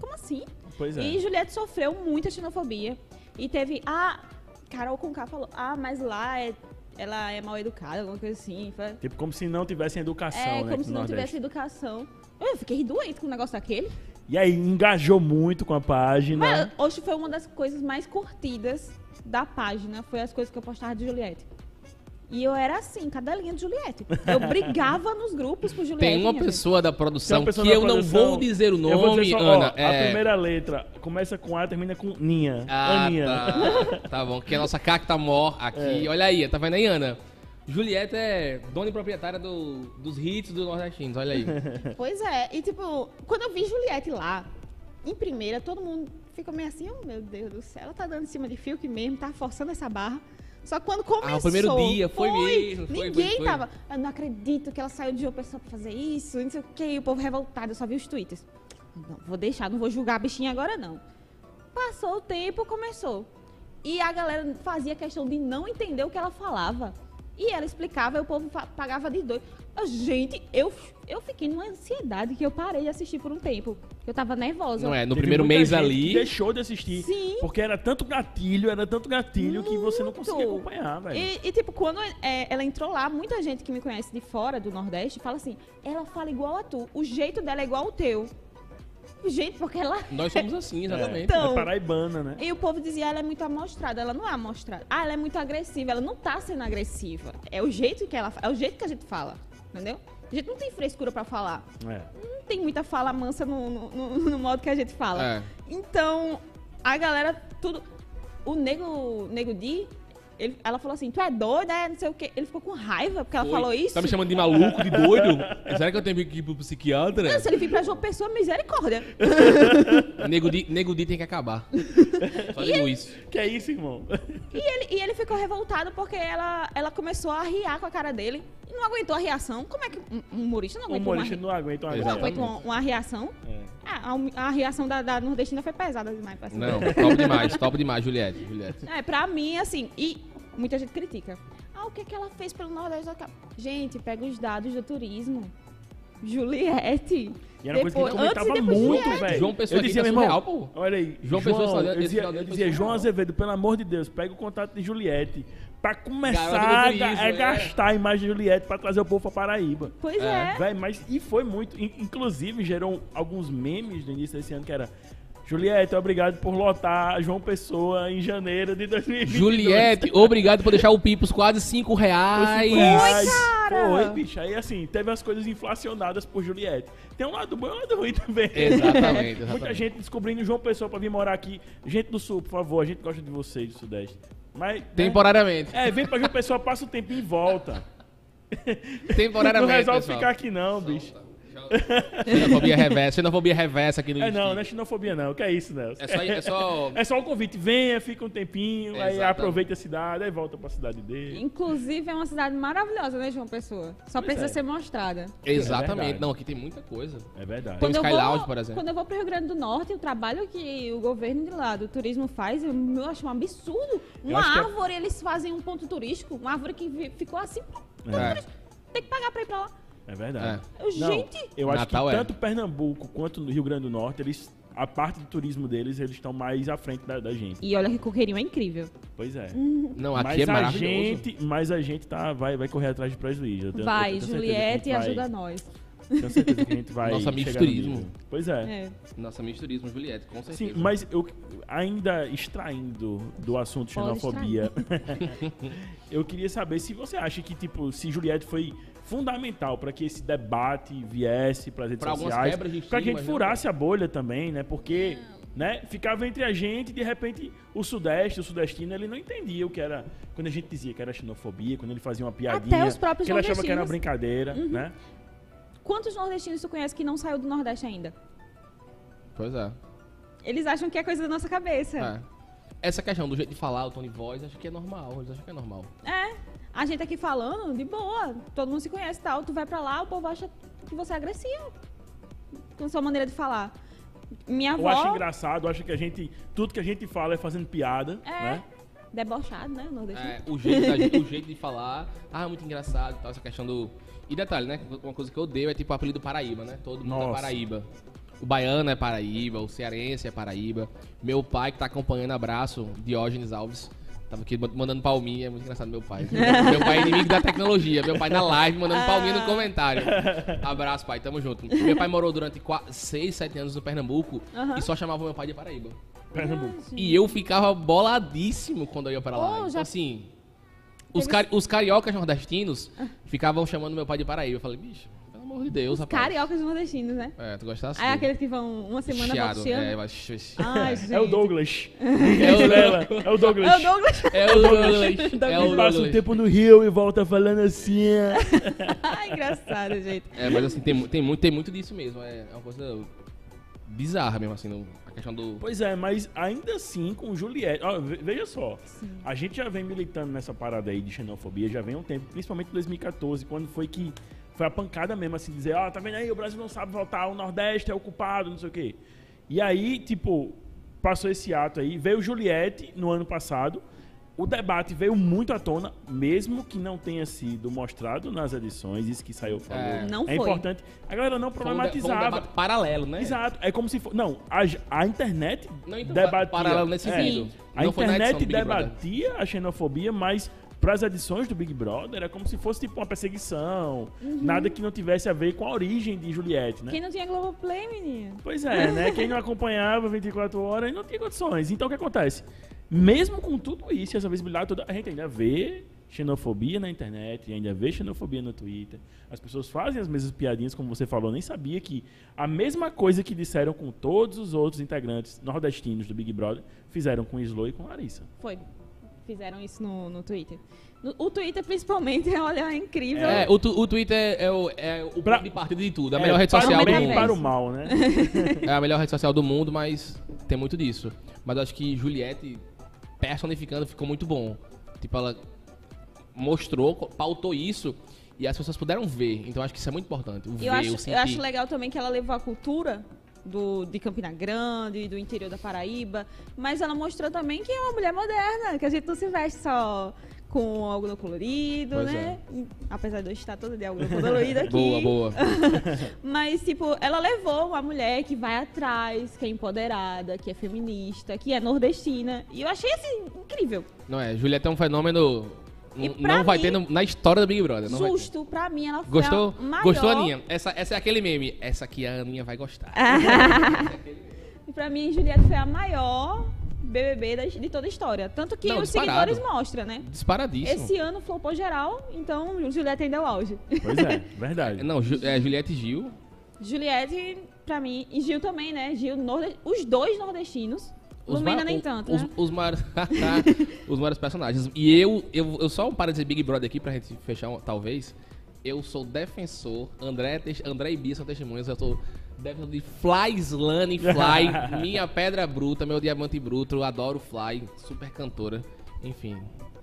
Como assim? Pois é. E Juliette sofreu muita xenofobia. E teve. Ah, Carol Conká falou. Ah, mas lá é, ela é mal educada, alguma coisa assim. Tipo, como se não tivessem educação, é, né? como se não Nordeste. tivesse educação. Eu fiquei doente com o negócio daquele. E aí, engajou muito com a página. Mas hoje foi uma das coisas mais curtidas da página. Foi as coisas que eu postava de Juliette. E eu era assim, cadelinha de Juliette. Eu brigava nos grupos por Juliette. Tem uma pessoa da produção pessoa que da eu não produção- vou dizer o Eu vou nome, dizer só, ó, Ana. A é... primeira letra começa com A, termina com Ninha. Ah, Aninha. tá. tá bom, que a nossa cacta mor aqui. É. Olha aí, tá vendo aí, Ana? Julieta é dona e proprietária do- dos hits do Nordestinos, olha aí. Pois é. E tipo, quando eu vi Juliette lá, em primeira, todo mundo ficou meio assim, oh meu Deus do céu, ela tá dando em cima de Fiuk mesmo, tá forçando essa barra. Só que quando começou. Ah, o primeiro dia, foi mesmo, foi, ninguém foi, tava. Eu não acredito que ela saiu de João Pessoa pra fazer isso, não sei o que. O povo revoltado, eu só vi os twitters. Não, vou deixar, não vou julgar a bichinha agora, não. Passou o tempo, começou. E a galera fazia questão de não entender o que ela falava. E ela explicava e o povo pagava de doido. Eu, gente, eu, eu fiquei numa ansiedade que eu parei de assistir por um tempo. Eu tava nervosa. Não é? No Teve primeiro mês ali. Deixou de assistir. Sim. Porque era tanto gatilho, era tanto gatilho que você não Muito. conseguia acompanhar, velho. E, e, tipo, quando é, ela entrou lá, muita gente que me conhece de fora do Nordeste fala assim: ela fala igual a tu, o jeito dela é igual ao teu. Gente, porque ela. Nós somos assim, exatamente. Então- É paraibana, né? E o povo dizia, ela é muito amostrada, ela não é amostrada. Ah, ela é muito agressiva, ela não tá sendo agressiva. É o jeito que ela é o jeito que a gente fala, entendeu? A gente não tem frescura pra falar. É. Não tem muita fala mansa no, no, no- no modo que a gente fala. É. Então, a galera, tudo. O Nego, Nego Di, ele- ela falou assim: Tu é doida? É, não sei o quê. Ele ficou com raiva porque ela Foi. falou isso. Tá me chamando de maluco, de doido? Será que eu tenho que ir pro psiquiatra? Não, se ele vir pra João Pessoa, misericórdia. Nego Di, Nego Di tem que acabar. Só digo isso. Que é isso, irmão? E ele, e ele ficou revoltado porque ela, ela começou a riar com a cara dele e não aguentou a reação. Como é que um um humorista não O aguentou humorista uma, não aguenta uma não aguenta uma, uma reação? É. Ah, a, a reação da, da nordestina foi pesada demais. Não, top demais, top demais, Juliette. Juliette. É, pra mim, assim, e muita gente critica. Ah, o que, que ela fez pelo Nordeste? Gente, pega os dados do turismo. Juliette. E era uma coisa que ele Depois- antes e comentava depois muito, velho. João Pessoa eu aqui dizia, tá meu irmão, pô. olha aí, João Pessoa, João, eu dizia, eu dizia João. Azevedo, pelo amor de Deus, pega o contato de Juliette pra começar turismo, a é. gastar a imagem de Juliette pra trazer o povo pra Paraíba. Pois É. é. Véi, mas e foi muito. in- Inclusive, gerou alguns memes no início desse ano que era. Juliette, obrigado por lotar João Pessoa em janeiro de 2022. Juliette, obrigado por deixar o Pipos quase 5 Foi reais. cinco reais. cara! Foi, bicho. Aí assim, teve as coisas inflacionadas por Juliette. Tem um lado bom e um lado ruim também. Exatamente, Muita exatamente. gente descobrindo João Pessoa pra vir morar aqui. Gente do Sul, por favor, a gente gosta de vocês do Sudeste. Mas. né? Temporariamente. É, vem pra João Pessoa, passa o tempo e volta. Não Temporariamente, resolve pessoal. ficar aqui, não, bicho. Xenofobia reversa, xenofobia reversa aqui no É não, não é xenofobia, não. Que é isso, Nelson? É só, é só É só um convite. Venha, fica um tempinho, aí Exatamente. aproveita a cidade, aí volta pra cidade dele. Inclusive, é uma cidade maravilhosa, né, João Pessoa? Só Pois precisa é. ser mostrada. Exatamente. verdade. não, aqui tem muita coisa. É verdade. Tem eu Sky vou, Lounge, por exemplo. Quando eu vou pro Rio Grande do Norte, o trabalho que o governo de lá do turismo faz, eu, eu acho um absurdo. Uma é- árvore, eles fazem um ponto turístico, uma árvore que ficou assim, É. tem que pagar pra ir pra lá. É verdade. Não, gente, eu acho Natal que é. tanto Pernambuco quanto no Rio Grande do Norte, eles, a parte do turismo deles, eles estão mais à frente da, da gente. e olha que Coqueirinho é incrível. Pois é. Não, aqui mas é a maravilhoso. gente, mas a gente tá, vai, vai correr atrás de prejuízo. Tenho- vai, a Juliette, vai- ajuda nós. Tenho certeza que a gente vai. Nosso amigo chegar no turismo. nível. Pois é. É. Nossa, amigo de turismo, Juliette, com certeza. Sim, mas eu ainda extraindo do assunto xenofobia, eu queria saber se você acha que, tipo, se Juliette foi fundamental para que esse debate viesse para as redes Pra sociais, para que a gente né? furasse a bolha também, né? Porque, né, ficava entre a gente e de repente o sudeste, o sudestino, ele não entendia o que era quando a gente dizia que era xenofobia, quando ele fazia uma piadinha, Até os próprios que ele achava que era uma brincadeira, Uhum. né? Quantos nordestinos tu conhece que não saiu do Nordeste ainda? Pois é. Eles acham que é coisa da nossa cabeça. é. Essa questão do jeito de falar, o tom de voz, acho que é normal. Eles acham que é normal. É. A gente aqui falando, de boa, todo mundo se conhece e tal. Tu vai pra lá, o povo acha que você é agressivo. Com sua maneira de falar. Minha Eu acho avó engraçado, eu acho que a gente, tudo que a gente fala é fazendo piada, É. né? debochado, né? Nordestino. É, o, jeito da o jeito de falar, ah, muito engraçado e tal, essa questão do. E detalhe, né? Uma coisa que eu odeio é tipo o apelido Paraíba, né? Todo mundo é Nossa. Paraíba. O baiano é Paraíba, o cearense é Paraíba. Meu pai que tá acompanhando, abraço, Diógenes Alves. Tava aqui mandando palminha, é muito engraçado meu pai. meu pai é inimigo da tecnologia. Meu pai na live mandando palminha no comentário. Abraço, pai, tamo junto. Meu pai morou durante 6, 7 anos no Pernambuco e só chamava meu pai de Paraíba. Pernambuco. E eu ficava boladíssimo quando eu ia pra lá. Oh, então, já- assim, os, cari- os cariocas nordestinos ficavam chamando meu pai de Paraíba. Eu falei, bicho, pelo amor de Deus, rapaz. Cariocas nordestinos, né? É, tu gostasse? Aí aqueles que vão uma semana Chiado, volta é, é, mas... Ai, gente. É o Douglas. É o Ela, é o Douglas. É o Douglas. É o Douglas. É Ele o passa um Douglas. tempo no Rio e volta falando assim. Ai, engraçado, gente. É, mas assim, tem, tem, muito, tem muito disso mesmo. É, é uma coisa bizarra mesmo, assim, no- a questão do. Pois é, mas ainda assim, com Juliette. Ó, ve- veja só. A gente já vem militando nessa parada aí de xenofobia, já vem há um tempo, principalmente em 2014, quando foi que foi a pancada mesmo, assim, dizer, ó, tá vendo aí, o Brasil não sabe votar, o Nordeste é o culpado, não sei o quê. E aí, tipo, passou esse ato aí, veio Juliette no ano passado, o debate veio muito à tona, mesmo que não tenha sido mostrado nas edições, isso que saiu falou. É. Não é foi. importante. A galera não Foi um, de- foi um problematizava. debate paralelo, né? Exato, é como se fosse. Não, a, a internet Não, então, debatia. paralelo nesse é, sentido. A Não internet Brother. debatia a xenofobia, mas para as edições do Big Brother é como se fosse tipo uma perseguição, nada que não tivesse a ver com a origem de Juliette, né? Quem não tinha Globoplay, menino? Pois é, né? Quem não acompanhava 24 horas não tinha condições. Então o que acontece? Mesmo com tudo isso, essa visibilidade toda, a gente ainda vê xenofobia na internet, ainda vê xenofobia no Twitter. As pessoas fazem as mesmas piadinhas, como você falou, eu nem sabia que a mesma coisa que disseram com todos os outros integrantes nordestinos do Big Brother, fizeram com Slow e com Larissa. Foi. Fizeram isso no, no Twitter. No- o Twitter, principalmente, olha, é incrível. É, o, tu- o Twitter é o, é o Pra- de partida de tudo. A É, melhor rede para social o do bem e mundo. para o mal, né? É a melhor rede social do mundo, mas tem muito disso. Mas eu acho que Juliette, personificando, ficou muito bom. Tipo, ela mostrou, pautou isso e as pessoas puderam ver. Então acho que isso é muito importante. O ver, eu, o acho, sentir. eu acho legal também que ela levou a cultura do, de Campina Grande, do interior da Paraíba, mas ela mostrou também que é uma mulher moderna, que a gente não se veste só com algodão colorido, Pois né? Apesar de eu estar toda de algodão colorido aqui. Boa, boa. Mas, tipo, ela levou uma mulher que vai atrás, que é empoderada, que é feminista, que é nordestina. E eu achei, assim, incrível. Não é, Juliette é um fenômeno. Não vai mim, ter no- na história do Big Brother. Não vai ter. Justo, pra mim, ela foi Gostou? a maior... Gostou, Aninha? Essa, essa é aquele meme. Essa aqui a Aninha vai gostar. E pra mim, Juliette foi a maior BBB de toda a história. Tanto que Não, os disparado. seguidores mostram, né? Disparadíssimo. Esse ano flopou geral, então Juliette ainda é o auge. Pois é, verdade. Não, Ju- é, Juliette e Gil. Juliette, pra mim, e Gil também, né? Gil, os dois nordestinos. Lumena ma- nem tanto, os, né? os maiores, os maiores personagens. E eu, eu, eu só um de Big Brother aqui pra gente fechar, um- talvez. Eu sou defensor, André, André e Bia são testemunhas, eu sou defensor de Fly Slane Fly, minha pedra bruta, meu diamante bruto, eu adoro Fly, super cantora, enfim.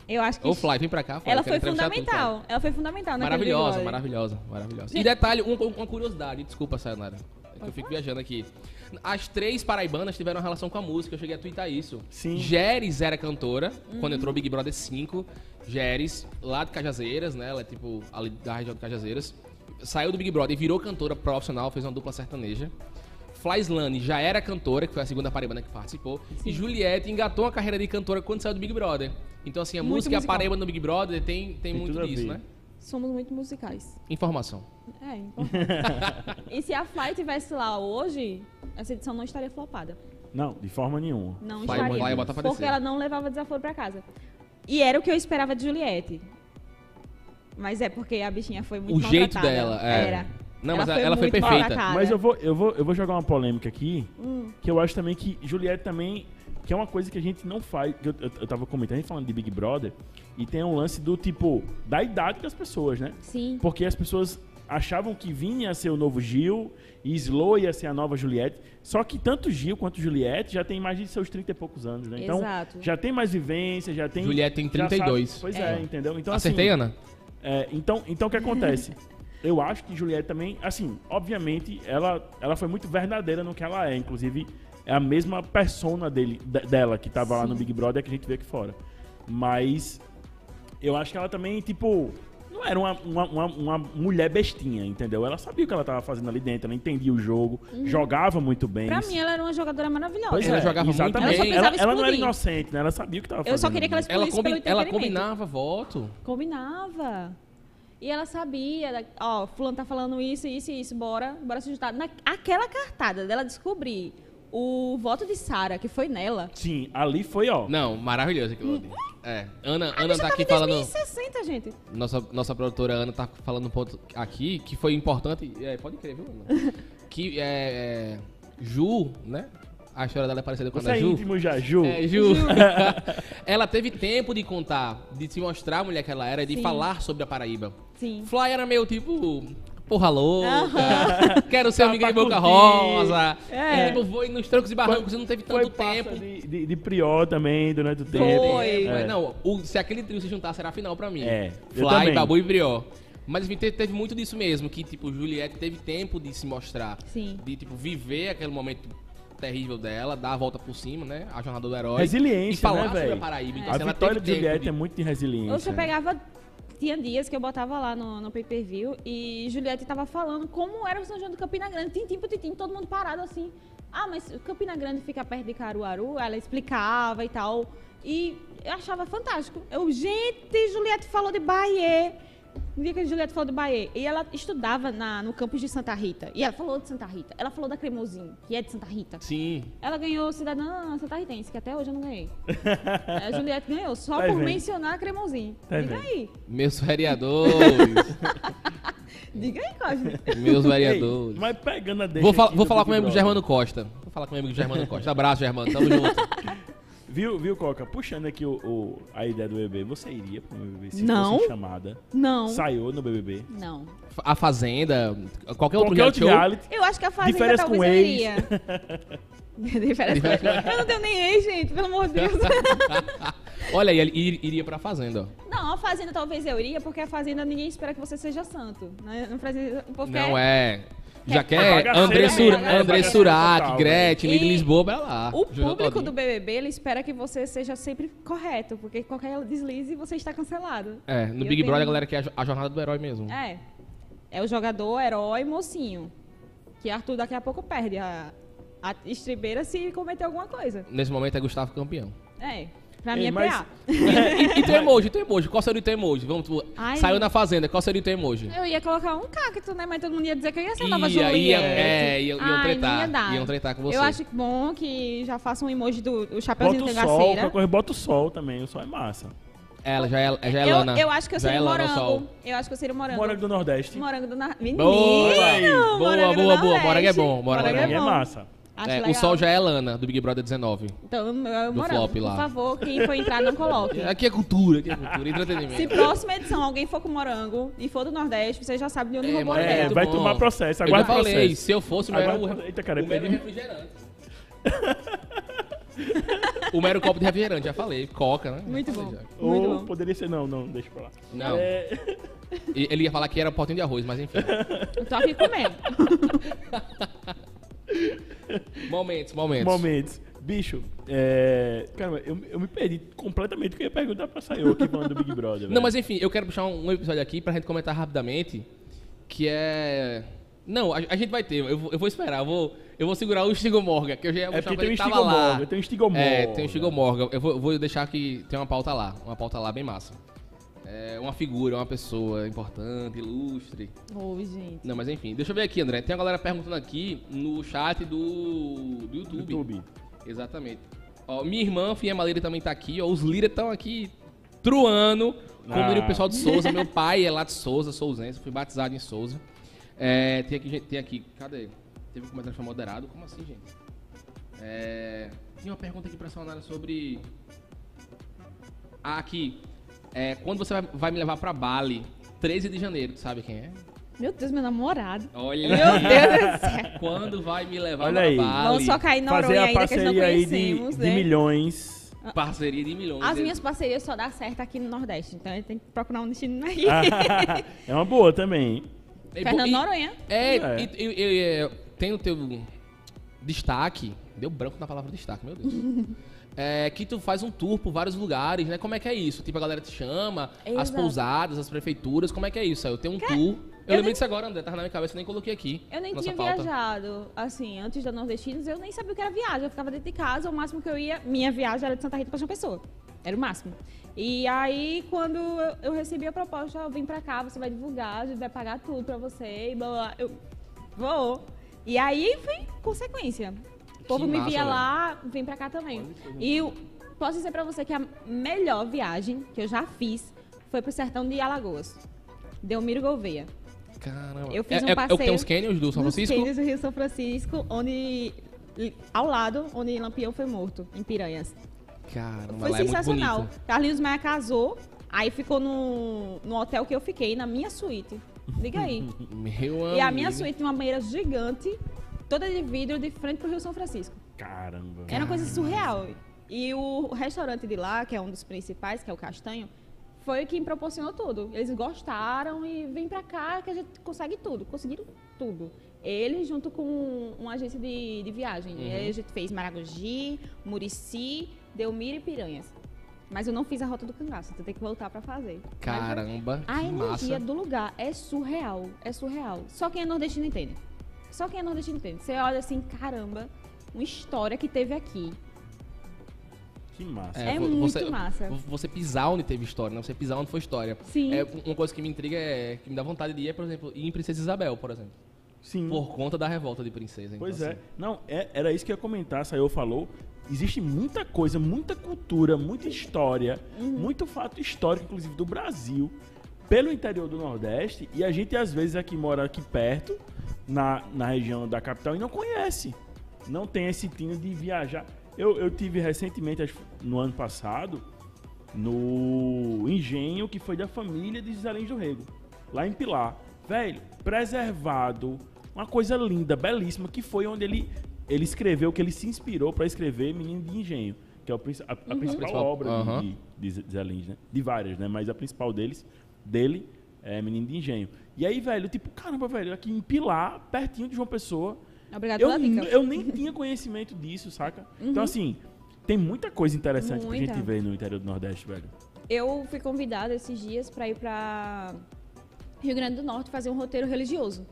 Eu acho que Ô Fly, vem pra cá, Fly, ela foi fundamental. Ela foi fundamental Big Maravilhosa, maravilhosa, maravilhosa. E detalhe, um- uma curiosidade, desculpa, Sayonara, é que eu fico viajando aqui. As três paraibanas tiveram relação com a música, eu cheguei a twittar isso. Sim. Geres era cantora, quando entrou Big Brother 5. Geres, lá de Cajazeiras, né? Ela é tipo ali da região de Cajazeiras. Saiu do Big Brother e virou cantora profissional, fez uma dupla sertaneja. Flyslane já era cantora, que foi a segunda paraibana que participou. E Juliette engatou a carreira de cantora quando saiu do Big Brother. Então, assim, a Muito música e a musical. paraíba no Big Brother tem, tem, Tem muito disso, né? Somos muito musicais. Informação. É, importante. e se a Fly tivesse lá hoje, essa edição não estaria flopada. Não, de forma nenhuma. Não Fly- estaria. Fly bota pra porque descer. ela não levava desaforo pra casa. E era o que eu esperava de Juliette. Mas é porque a bichinha foi muito O jeito dela, é. Era. Não, mas ela foi muito perfeita. maltratada. Mas eu vou, eu, vou, eu vou jogar uma polêmica aqui, Hum. que eu acho também que Juliette também, que é uma coisa que a gente não faz, que eu, eu, eu tava comentando, a gente falando de Big Brother, e tem um lance do tipo, da idade das pessoas, né? Sim. Porque as pessoas achavam que Vini ia ser o novo Gil e Slow ia ser a nova Juliette. Só que tanto Gil quanto Juliette já tem mais de seus 30 e poucos anos, né? Então, Exato. já tem mais vivência, já tem... Juliette tem já 32. sabe- pois é. É. entendeu? Então, Acertei, assim, Ana? É, então, então o que acontece? Eu acho que Juliette também, assim, obviamente, ela, ela foi muito verdadeira no que ela é. Inclusive, é a mesma persona dele, de- dela que tava lá no Big Brother que a gente vê aqui fora. Mas eu acho que ela também, tipo, não era uma, uma, uma, uma mulher bestinha, entendeu? Ela sabia o que ela tava fazendo ali dentro, ela entendia o jogo, jogava muito bem. Pra mim, ela era uma jogadora maravilhosa. Pois Ela é, jogava muito exatamente. bem. Ela só Ela, ela não era inocente, né? Ela sabia o que tava fazendo. Eu só queria que ela Ela, explodisse combi- pelo ela combinava voto. Combinava. E ela sabia, ó, fulano tá falando isso, isso e isso, bora, bora se juntar. Na, aquela cartada dela descobrir o voto de Sara, que foi nela. Sim, ali foi, ó. Não, maravilhoso aquilo ali. É, Ana, A Ana bicha tá tava aqui em falando. 2060, gente. Nossa, nossa produtora Ana tá falando um ponto aqui que foi importante. É, pode crer, viu, Ana? que é, é. Ju, né? A história dela é parecida com a Você da é Ju. íntimo já, Ju. É, Ju. ela teve tempo de contar, de se mostrar a mulher que ela era e de Sim. falar sobre a Paraíba. Sim. Fly era meio tipo. Porra louca, quero ser amiga de Boca. Rosa. É. E, tipo, vou ir nos trancos e barrancos e não teve Foi tanto tempo. De, de, de Prior também durante o tempo. Foi. Mas É. Não, o- se aquele trio se juntar, será a final pra mim. É, Fly. Babu e Brió. Mas enfim, teve, teve muito disso mesmo, que tipo, Juliette teve tempo de se mostrar. Sim. De tipo, viver aquele momento terrível dela, dar a volta por cima, né? A jornada do herói. Resiliência, e falar né, sobre velho? a Paraíba. Então, A vitória de Juliette tempo é muito de resiliência. Ou você pegava. Tinha dias que eu botava lá no, no pay-per-view e Juliette tava falando como era o São João do Campina Grande. Tintim por tintim, todo mundo parado assim. Ah, mas Campina Grande fica perto de Caruaru? Ela explicava e tal. E eu achava fantástico. Eu, gente, Juliette falou de Bahia. No dia que a Juliette falou de Bahia. E ela estudava na, no campus de Santa Rita. E ela falou de Santa Rita. Ela falou da Cremosinho, que é de Santa Rita. Sim. Ela ganhou cidadã Santa Ritense, que até hoje eu não ganhei. a Juliette ganhou, só Tá por vendo? mencionar a Cremosinho. Tá Diga vendo? aí. Meus vereadores. Diga aí, Cosme. meus Ei, vereadores. mas pegando a deixa Vou, fal- vou do falar com o meu amigo. Germano Costa. Vou falar com o meu amigo Germano Costa. Abraço, Germano. Tamo junto. Viu, viu, Coca? Puxando aqui o, o- a ideia do BBB, você iria pro BBB se Não. fosse chamada? Não. Saiu no BBB? Não. A Fazenda, qualquer outro Qualquer reality outro show. reality. Eu acho que a Fazenda férias talvez com eu ex. iria. De férias com ex. Eu não tenho nem ex, gente, pelo amor de Deus. Olha aí, ele ir- iria pra Fazenda, ó. Não, a Fazenda talvez eu iria, porque a Fazenda ninguém espera que você seja santo. Né? Não é. Já Quer- André, Sur? André Surak, total, Gretchen, E Lisboa, vai lá. O público do BBB, ele espera que você seja sempre correto, porque qualquer deslize você está cancelado. É, no Big Brother a galera quer a jornada do herói mesmo. É. É o jogador, herói, mocinho. Que Arthur daqui a pouco perde a, a estribeira se cometer alguma coisa. Nesse momento é Gustavo campeão. É. Pra mim é mas- PA. E, e teu emoji, teu emoji. Qual seria o teu emoji? Vamos, tu, Ai, saiu na Fazenda, qual seria o teu emoji? Eu ia colocar um cacto, né? Mas todo mundo ia dizer que eu ia ser a nova Ia, Juliette. ia, é, iam, iam Ai, tretar. ia dar. Iam tretar com você. Eu acho bom que já faça um emoji do, do Bota chapeuzinho o sol, qualquer bota o sol também, o sol é massa. Ela já é, já é eu, Lana. eu acho que eu já seria é morango. sol. Eu acho que eu seria morango. Morango do Nordeste. Morango do Nordeste. Menino! Boa, boa, boa, boa. Morango é bom, morango é Morango é bom. massa. Acho É, o sol já é Lana, do Big Brother 19. Então, é o do flop lá. Por favor, quem for entrar, não coloque. Aqui é cultura, aqui é cultura, entretenimento. Se próxima edição alguém for com morango e for do Nordeste, você já sabe de onde É, roubou É, muito vai bom. tomar processo, Eu já falei, processo. se eu fosse, o mero, Agora- Eita, cara, o mero refrigerante. o mero copo de refrigerante, já falei. Coca, né? Muito bom. Muito Ou bom. poderia ser, não, não, deixa pra lá. Não. É, Ele ia falar que era potinho de arroz, mas enfim. Eu tô aqui comendo. Momentos, momentos. momentos. Bicho, é... Caramba, eu, eu me perdi completamente que eu ia perguntar pra sair aqui falando do Big Brother. Não, velho. mas enfim, eu quero puxar um, um episódio aqui pra gente comentar rapidamente, que é... Não, a, a gente vai ter, eu vou, eu vou esperar, eu vou, eu vou segurar o Stigo Morgan, que eu já ia É porque tem um. Stigomorgan, tem um Stigomorgan. É, tem o Stigo Morgan. Eu vou, eu vou deixar que tem uma pauta lá, uma pauta lá bem massa. É uma figura, uma pessoa importante, ilustre. Oi, gente. Não, mas enfim, deixa eu ver aqui, André. Tem uma galera perguntando aqui no chat do, do YouTube. YouTube. Exatamente. Ó, minha irmã, Finha Maleira, também tá aqui. Ó, os Lira estão aqui truando. Como Ah. o pessoal de Souza. Meu pai é lá de Souza, Souzense. Fui batizado em Souza. É, tem aqui, gente- tem aqui, cadê? Teve um comentário que foi moderado. Como assim, gente? É, tem uma pergunta aqui pra Sonara sobre... Ah, aqui. É, quando você vai, vai me levar pra Bali? 13 de janeiro, tu sabe quem é? Meu Deus, meu namorado. Olha Meu aí. Deus do céu. Quando vai me levar Olha pra aí. Bali? Vamos só cair na Fazer Noronha a ainda que eles não parceria aí de, conhecemos, de né? milhões. Parceria de milhões. As minhas parcerias só dá certo aqui no Nordeste, então ele tem que procurar um destino aí. é uma boa também. Fernando e- Noronha. É, É. e- e- e- é, tem o teu destaque. Deu branco na palavra destaque, meu Deus. É, que tu faz um tour por vários lugares, né? Como é que é isso? Tipo, a galera te chama, as Exato. pousadas, as prefeituras, como é que é isso? Eu tenho um tour. Eu, eu lembrei nem- disso agora, André, tava na minha cabeça, nem coloquei aqui. Eu nem tinha pauta. viajado, assim, antes da Nordestinos, eu nem sabia o que era viagem. Eu ficava dentro de casa, o máximo que eu ia, minha viagem era de Santa Rita pra João Pessoa. Era o máximo. E aí, quando eu, eu recebi a proposta, eu vim pra cá, você vai divulgar, a gente vai pagar tudo pra você, e blá blá. blá. Eu vou. E aí foi consequência. O povo me massa, via velho. lá, vem pra cá também. E eu posso dizer pra você que a melhor viagem que eu já fiz foi pro sertão de Alagoas. Delmiro Gouveia. Caramba. Eu fiz é, um é- É o que tem passeio os canyons do São Francisco? cânions do Rio São Francisco, onde ao lado, onde Lampião foi morto, em Piranhas. Caramba, Foi é sensacional. bonito. Carlinhos Maia casou, aí ficou no, no hotel que eu fiquei, na minha suíte. Liga aí. Meu E a minha amigo. suíte tem uma banheira gigante, toda de vidro, de frente pro Rio São Francisco. Caramba. Era uma coisa surreal. E o restaurante de lá, que é um dos principais, que é o Castanho, foi quem proporcionou tudo. Eles gostaram e vem pra cá que a gente consegue tudo. Conseguiram tudo. Ele junto com uma agência de, de viagem. E aí a gente fez Maragogi, Murici, Delmira e Piranhas. Mas eu não fiz a rota do cangaço, então tem que voltar pra fazer. Mas Caramba, a que energia massa. do lugar é surreal. É surreal. Só quem é nordestino entende. Só quem é nordestino entende. Você olha assim, caramba, uma história que teve aqui. Que massa. É vo- muito massa. Você pisar onde teve história, não você pisar onde foi história. Sim. É, uma coisa que me intriga é que me dá vontade de ir, é, por exemplo, ir em Princesa Isabel, por exemplo. Sim. Por conta da revolta de princesa. então, Pois assim, é. Não, é- era isso que eu ia comentar, Sayô falou. Existe muita coisa, muita cultura, muita história, Uhum. muito fato histórico, inclusive do Brasil, pelo interior do Nordeste, e a gente às vezes aqui mora aqui perto, na, na região da capital, e não conhece. Não tem esse tino de viajar. Eu, eu tive recentemente, no ano passado, no engenho que foi da família de Giselenes do Rego, lá em Pilar. Velho, preservado, uma coisa linda, belíssima, que foi onde ele, ele escreveu, que ele se inspirou para escrever Menino de Engenho, que é princi- a, a principal Principal, obra aham. de, de, de Giselenes, né? De várias, né? Mas a principal deles, dele, é Menino de Engenho. E aí, velho, tipo, caramba, velho, aqui em Pilar, pertinho de João Pessoa, Obrigada eu, eu nem tinha conhecimento disso, saca? Então, assim, tem muita coisa interessante pra Muita. gente ver no interior do Nordeste, velho. Eu fui convidada esses dias para ir para Rio Grande do Norte fazer um roteiro religioso.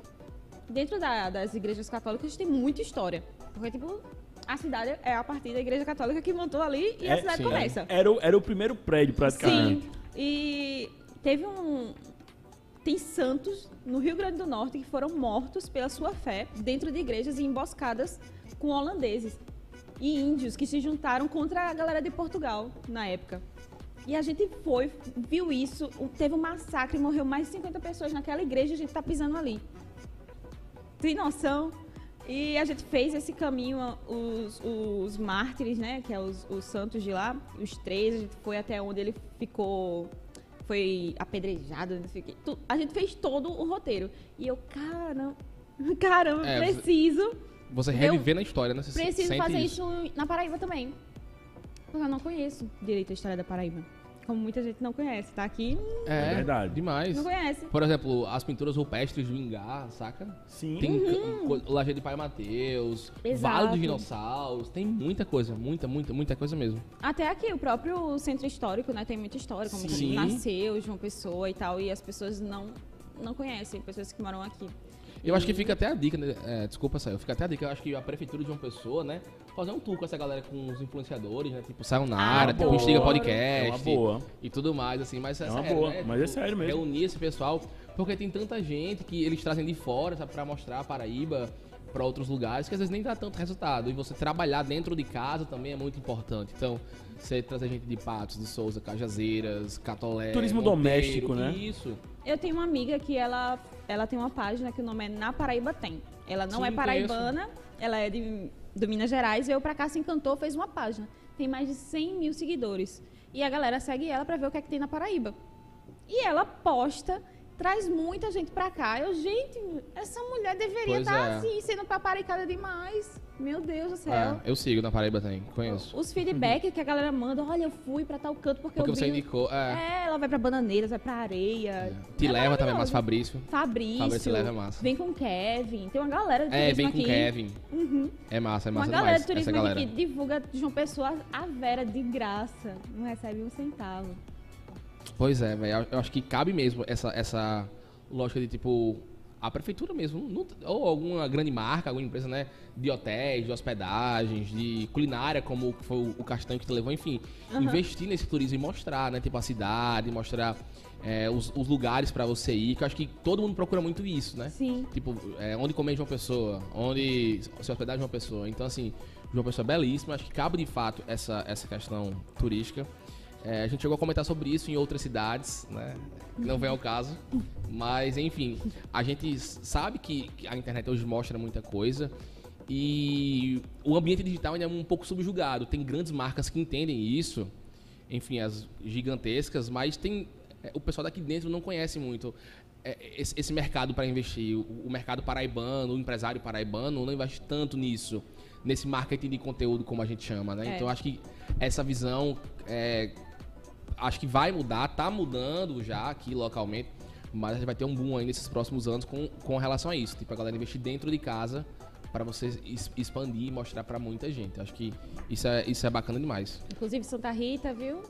Dentro da- das igrejas católicas tem muita história. Porque, tipo, a cidade é a partir da igreja católica que montou ali e É, a cidade sim. começa. Era, o- era o primeiro prédio, praticamente. Sim. E teve um. Tem santos no Rio Grande do Norte que foram mortos pela sua fé dentro de igrejas e emboscadas com holandeses e índios que se juntaram contra a galera de Portugal na época. E a gente foi, viu isso, teve um massacre, morreu mais de 50 pessoas naquela igreja e a gente tá pisando ali. Tem noção? E a gente fez esse caminho, os, os mártires, né? Que é os, os santos de lá, os três, a gente foi até onde ele ficou. Foi apedrejado, não sei o quê. A gente fez todo o roteiro. E eu, caramba, caramba, É, preciso. Você Eu reviver na história, né? Você Preciso fazer isso na Paraíba também. Porque eu não conheço direito a história da Paraíba. Como muita gente não conhece, tá aqui, É, É verdade. Demais. não conhece. Por exemplo, as pinturas rupestres do Ingá, saca? Sim. Tem co- Lajeado de Pai Mateus, Uhum. Exato. Vale dos Dinossauros, tem muita coisa, muita, muita, muita coisa mesmo. Até aqui, o próprio centro histórico, né? Tem muita história, como Sim. nasceu João Pessoa e tal, e as pessoas não, não conhecem, pessoas que moram aqui. Eu acho que fica até a dica, né? É, desculpa, Saio, fica até a dica. Eu acho que a prefeitura de uma pessoa, né? Fazer um tour com essa galera, com os influenciadores, né? Tipo Sayonara, Ah, tipo boa. Instiga É Podcast. uma boa. E tudo mais, assim. Mas é, É uma sério, boa, né? mas é sério mesmo. Reunir esse pessoal, porque tem tanta gente que eles trazem de fora, sabe? Pra mostrar a Paraíba pra outros lugares, que às vezes nem dá tanto resultado. E você trabalhar dentro de casa também é muito importante. Então, você trazer gente de Patos, de Souza, Cajazeiras, Catolé... Turismo Monteiro, doméstico, né? Isso. Eu tenho uma amiga que ela, ela tem uma página que o nome é Na Paraíba Tem. Ela não Sim, é paraibana, ela é de, do Minas Gerais, veio pra cá, se encantou, fez uma página. Tem mais de 100 mil seguidores. E a galera segue ela pra ver o que é que tem na Paraíba. E ela posta, traz muita gente pra cá. Eu, gente, essa mulher deveria Pois estar é. assim, sendo paparicada demais. Meu Deus do céu. É, eu sigo na Paraíba também, conheço. Os feedbacks que a galera manda, olha, eu fui pra tal canto porque, Porque eu você vi... no- indicou. É, É, ela vai pra Bananeiras, vai pra Areia. Te É leva também, mas maravilhoso. Fabrício. Fabrício. Fabrício leva é massa. Vem com Kevin. Tem uma galera de É, turismo vem com aqui. Kevin. Uhum. É massa, é Uma massa galera demais. de turismo galera. que divulga João Pessoa a Vera de graça. Não recebe um centavo. Pois é, velho. Eu acho que cabe mesmo essa, essa lógica de tipo. A prefeitura mesmo, não- ou alguma grande marca, alguma empresa, né? De hotéis, de hospedagens, de culinária, como foi o- Castanho que te levou, enfim. Investir nesse turismo e mostrar, né? Tipo, a cidade, mostrar é, os, os lugares pra você ir, que eu acho que todo mundo procura muito isso, né? Sim. Tipo, é, onde comer de uma pessoa, onde se hospedar de uma pessoa. Então, assim, João Pessoa é belíssima. Acho que cabe de fato essa, essa questão turística. É, a gente chegou a comentar sobre isso em outras cidades, né? Não vem ao caso. Mas, enfim, a gente sabe que, a internet hoje mostra muita coisa. E o ambiente digital ainda é um pouco subjugado. Tem grandes marcas que entendem isso. Enfim, as gigantescas, mas tem. é, O pessoal daqui dentro não conhece muito. é, esse, mercado para investir, o, o mercado paraibano, o empresário paraibano não investe tanto nisso, nesse marketing de conteúdo, como a gente chama, né? É. Então, acho que essa visão, é, acho que vai mudar, tá mudando já aqui localmente, mas a gente vai ter um boom aí nesses próximos anos com, com relação a isso. Tipo, a galera investir dentro de casa para você expandir e mostrar para muita gente. Acho que isso é, isso é bacana demais. Inclusive Santa Rita, viu?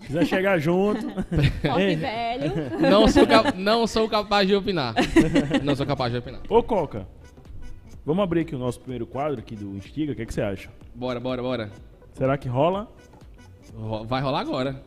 Se quiser chegar junto. Forte velho. Não sou, não sou capaz de opinar. Não sou capaz de opinar. Ô, Coca, vamos abrir aqui o nosso primeiro quadro aqui do Instiga. O que, que você acha? Bora, bora, bora. Será que rola? Vai rolar agora.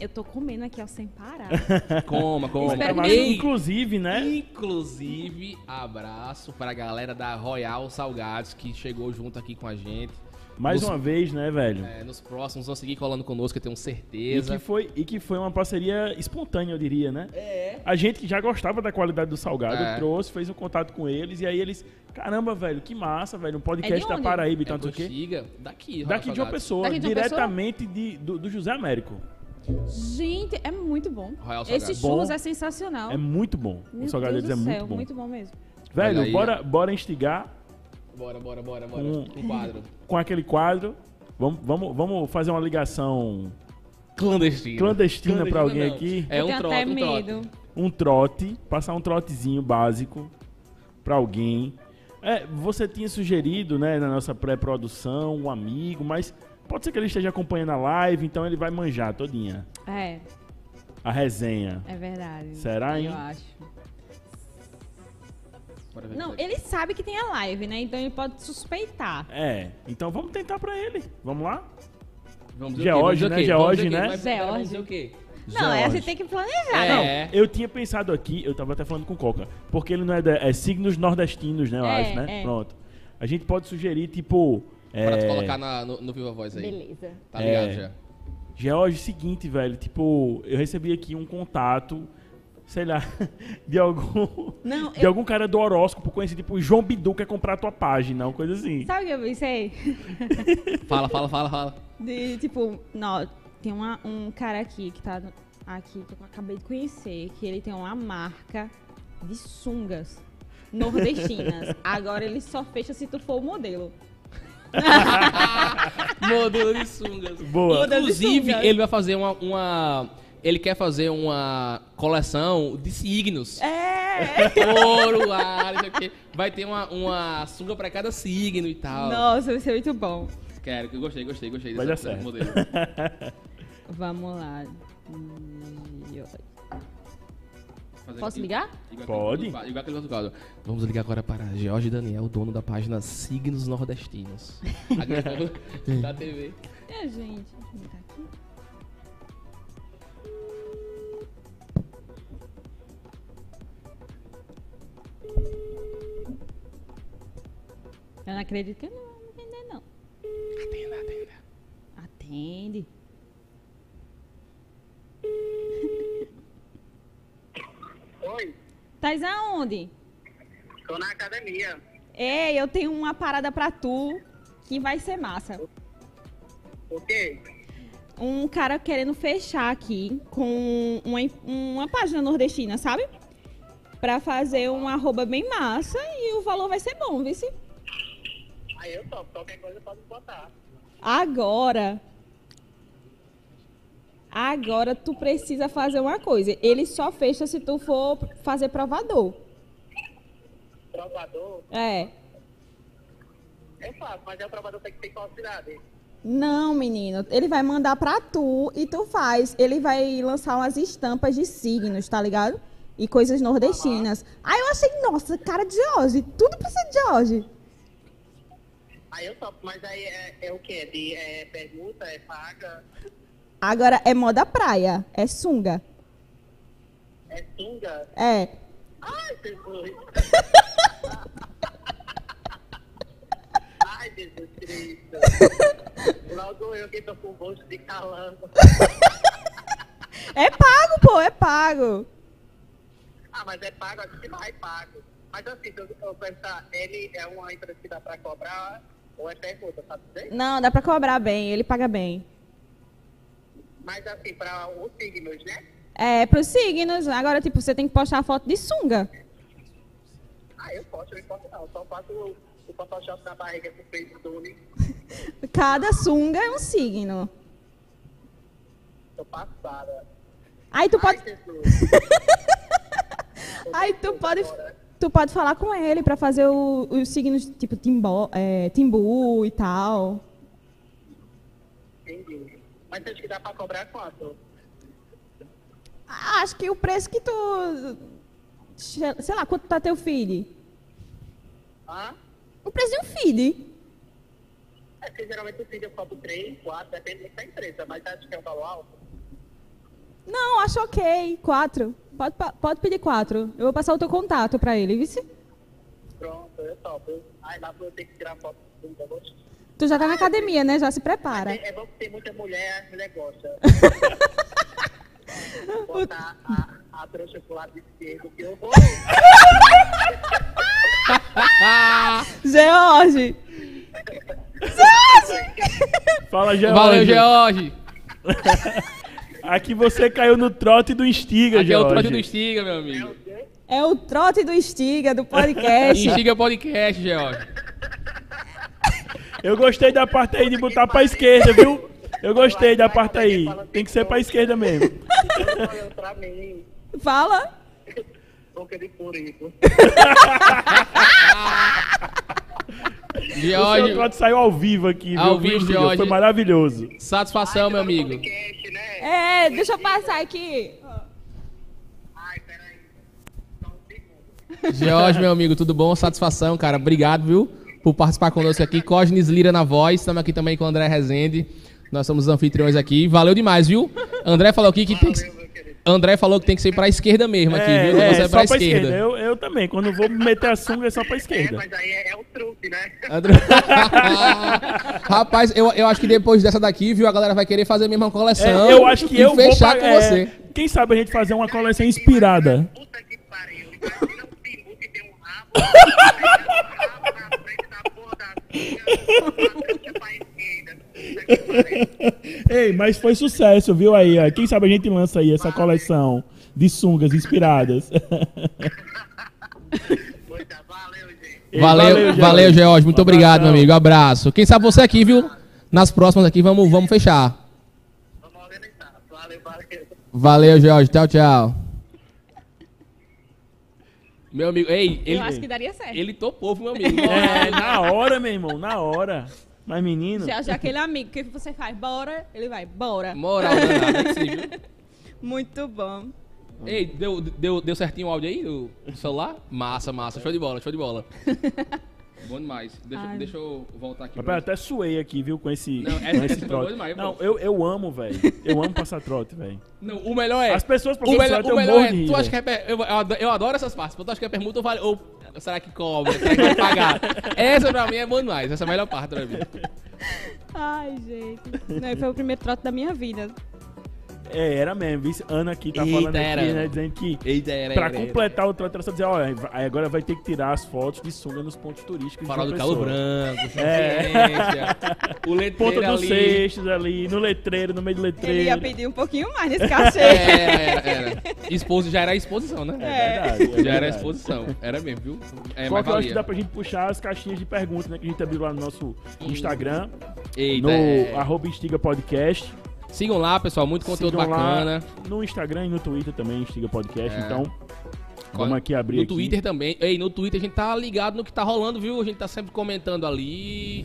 Eu tô comendo aqui, ó, sem parar. Coma, coma. Espero Mas, que- Ei, inclusive, né? Inclusive, abraço para a galera da Royal Salgados que chegou junto aqui com a gente. Mais Nos- uma vez, né, velho? É, nos próximos vão seguir colando conosco, eu tenho E certeza. que, foi, e que foi uma parceria espontânea, eu diria, né? É. A gente que já gostava da qualidade do salgado É. trouxe, fez um contato com eles, e aí eles, caramba, velho, que massa, velho, um podcast É da? Paraíba e É tanto o quê. Daqui, Daqui de uma pessoa, Daqui de uma pessoa? diretamente de, do, do José Américo. Gente, é muito bom. Esse Bom. churros é sensacional. É muito bom. Meu o salgado deles é muito céu, bom. Muito bom mesmo. Velho, bora, bora instigar Bora, bora, bora, bora. Um- Um quadro. com aquele quadro. Vamos, vamos, vamos fazer uma ligação Clandestino. clandestina pra alguém não. aqui. É um trote, um trote. Um trote, passar um trotezinho básico pra alguém. É, você tinha sugerido, né, na nossa pré-produção, um amigo, mas pode ser que ele esteja acompanhando a live, então ele vai manjar todinha. É, A resenha. é verdade. Será, hein? Eu acho. Bora ver Não, aqui. ele sabe que tem a live, né? Então ele pode suspeitar. É, então vamos tentar pra ele. Vamos lá? Vamos George, quê? né? George, quê? né? George. o quê? Não, é, você tem que planejar, É. né? Eu tinha pensado aqui, eu tava até falando com o Coca, porque ele não é, da- é signos nordestinos, né, eu É, acho, né? é. Pronto. A gente pode sugerir, tipo. Pra tu é, colocar na- no, no Viva Voz aí. Beleza. Tá ligado É. já. George, seguinte, velho, tipo, eu recebi aqui um contato, sei lá, de algum. Não, De eu... algum cara do horóscopo conhecido, tipo, João Bidu quer comprar a tua página, uma coisa assim. Sabe o que eu pensei? Fala, fala, fala, fala. De, tipo, não, tem uma- um cara aqui que tá aqui, que eu acabei de conhecer, que ele tem uma marca de sungas nordestinas. Agora ele só fecha se tu for o modelo. Modelo de sungas. Boa. Modelo de Inclusive, sungas. ele vai fazer uma, uma- Ele quer fazer uma coleção de signos. É! Touro, Ares, quê. Vai ter uma, uma sunga pra cada signo e tal. Nossa, vai ser muito bom. Quero, eu gostei, gostei, gostei Vai desse dar certo. modelo. Vamos lá. Hum, Fazer Posso igual- ligar? igual Pode. aquele- Igual aquele outro quadro. Vamos ligar agora para George Daniel, dono da página Signos Nordestinos. Aqui da TV. É, gente. Eu não acredito que eu não vou atender, não. Atenda, atenda. Atende. Oi, Tás aonde? tô na academia. Ei, eu tenho uma parada pra tu que vai ser massa. O quê? Um cara querendo fechar aqui com uma, uma página nordestina, sabe? Pra fazer um arroba bem massa e o valor vai ser bom, viu? Aí eu topo, qualquer coisa pode botar. Agora. Agora tu precisa fazer uma coisa. Ele só fecha se tu for fazer provador. Provador, É. eu faço, mas é o provador tem que ter qual cidade? Não, menino. Ele vai mandar pra tu e tu faz. Ele vai lançar umas estampas de signos, tá ligado? E coisas nordestinas. Aí eu achei, nossa, cara de Jorge. Tudo precisa de Jorge. Aí eu topo, mas aí é, é o quê? De, é permuta, é paga, Agora é moda praia. É sunga. é sunga? É. Ai, Jesus! Ai, Jesus Cristo! Logo eu que tô com o bolso de calango. É pago, pô, é pago. Ah, mas é pago, acho que vai pago. Mas assim, se eu, eu pensar, ele é uma empresa que dá pra cobrar ou é permuta, sabe dizer? Não, dá pra cobrar bem. Ele paga bem. Mas assim, para os signos, né? É, pros signos. Agora, tipo, você tem que postar foto de sunga. Ah, eu posso, eu posso não. Só faço o, o Photoshop na barriga com o Facebook. Cada sunga é um signo. Tô passada. Aí tu pode, Ai, Jesus. aí tu pode, Agora. Tu pode falar com ele pra fazer o- os signos tipo timbo, é, timbu e tal. Entendi. Mas acho que dá pra cobrar quanto? Ah, Acho que o preço que tu, sei lá, quanto tá teu feed? Hã? O preço de um feed. É porque geralmente o vídeo eu cobro 3, 4, depende da empresa, mas acho que é um valor alto. Não, acho ok. Quatro. Pode, pode pedir quatro. Eu vou passar o teu contato pra ele, vice? Pronto, eu topo. Ai, lá eu tenho que tirar foto do negócio. Tu já tá na academia, né? Já se prepara. É, é bom que tem muita mulher, as mulheres gostam. Botar a, a trouxa pro lado esquerdo, que eu vou. George! Fala, George. Valeu, George. Aqui você caiu no trote do Instiga, Aqui é o trote do Estiga, meu amigo. É o trote do Estiga, do podcast. Estiga Podcast, George. Eu gostei da parte aí de botar pra esquerda, viu? Eu gostei da parte aí. Tem que ser pra esquerda mesmo. Fala. boca de purico. O seu George, saiu ao vivo aqui, viu? Ao vivo, Instiga? George. Foi maravilhoso. satisfação, meu amigo. Podcast, né? É, deixa eu passar aqui. Ai, peraí. Só um segundo. George, meu amigo, tudo bom? Satisfação, cara. Obrigado, viu, por participar conosco aqui. Cosnes Lira na voz. Estamos aqui também com o André Rezende. Nós somos os anfitriões aqui. Valeu demais, viu? André falou aqui que tem que... André falou que tem que ser pra esquerda mesmo aqui, É, viu? é, Você é só pra, esquerda. Eu, eu também. Quando vou meter a sunga é só pra É, esquerda. mas aí é, é o truque, né? André- Rapaz, eu, eu acho que depois dessa daqui, viu, a galera vai querer fazer a mesma coleção. É, eu acho que e eu vou fechar pra- com é, você. Quem sabe a gente fazer uma coleção inspirada. Puta que pariu. Rabo, um rabo na frente da porra da Ei, mas foi sucesso, viu aí? ó. Quem sabe a gente lança aí essa coleção de sungas inspiradas. Valeu, gente. Ei, Valeu, valeu, George. Muito obrigado, meu amigo. Abraço. Quem sabe você aqui, viu? Nas próximas aqui, vamos, vamos fechar. Vamos organizar. Valeu, valeu. Valeu, George. Tchau, tchau. Meu amigo, ei, ele, Eu acho que daria certo. ele topou, meu amigo. É, na hora, meu irmão, na hora. Mas, menino, Já, já aquele amigo que você faz, bora, ele vai, bora. Moral danada, sim, viu? Muito bom. Ei, deu, deu, deu certinho o áudio aí do do celular? Massa, massa. Show de bola, show de bola. Bom demais. Deixa, Ai. deixa eu voltar aqui. rapaz, eu até suei aqui, viu, com esse, Não, é- com esse trote. demais, Não, pô. eu, eu amo, velho. Eu amo passar trote, velho. Não, o melhor é. As pessoas o melhor, trote, o melhor é. Tu acha que é. Eu, eu adoro- eu adoro essas partes. Tu acha que é permuta ou vale. Ou será que cobra? Será que vai pagar? Essa pra mim é demais. Essa é a melhor parte pra mim. Ai, gente. Não, foi o primeiro trote da minha vida. É, era mesmo. viu? Ana aqui tá Eita, falando era, aqui, né, dizendo que Eita, era. pra completar o trote, ela só dizer, olha, agora vai ter que tirar as fotos de sunga nos pontos turísticos de Farol do Calo. Branco, É. O Ponta letreiro dos ali. Seixos ali, no letreiro, no meio do letreiro. Ele ia pedir um pouquinho mais nesse cachê. É, era, era. Exposi, já era exposição, né? É verdade, é Já era verdade. exposição. Era mesmo, viu? É, mas que eu acho que dá pra gente puxar as caixinhas de perguntas, né? Que a gente abriu lá no nosso Instagram, Eita, no é. arroba Instiga Podcast. Sigam lá, pessoal. Muito conteúdo Sigam lá bacana. no Instagram e no Twitter também, Instiga Podcast. É. Então, vamos aqui abrir No aqui. Twitter também. Ei, no Twitter a gente tá ligado no que tá rolando, viu? A gente tá sempre comentando ali.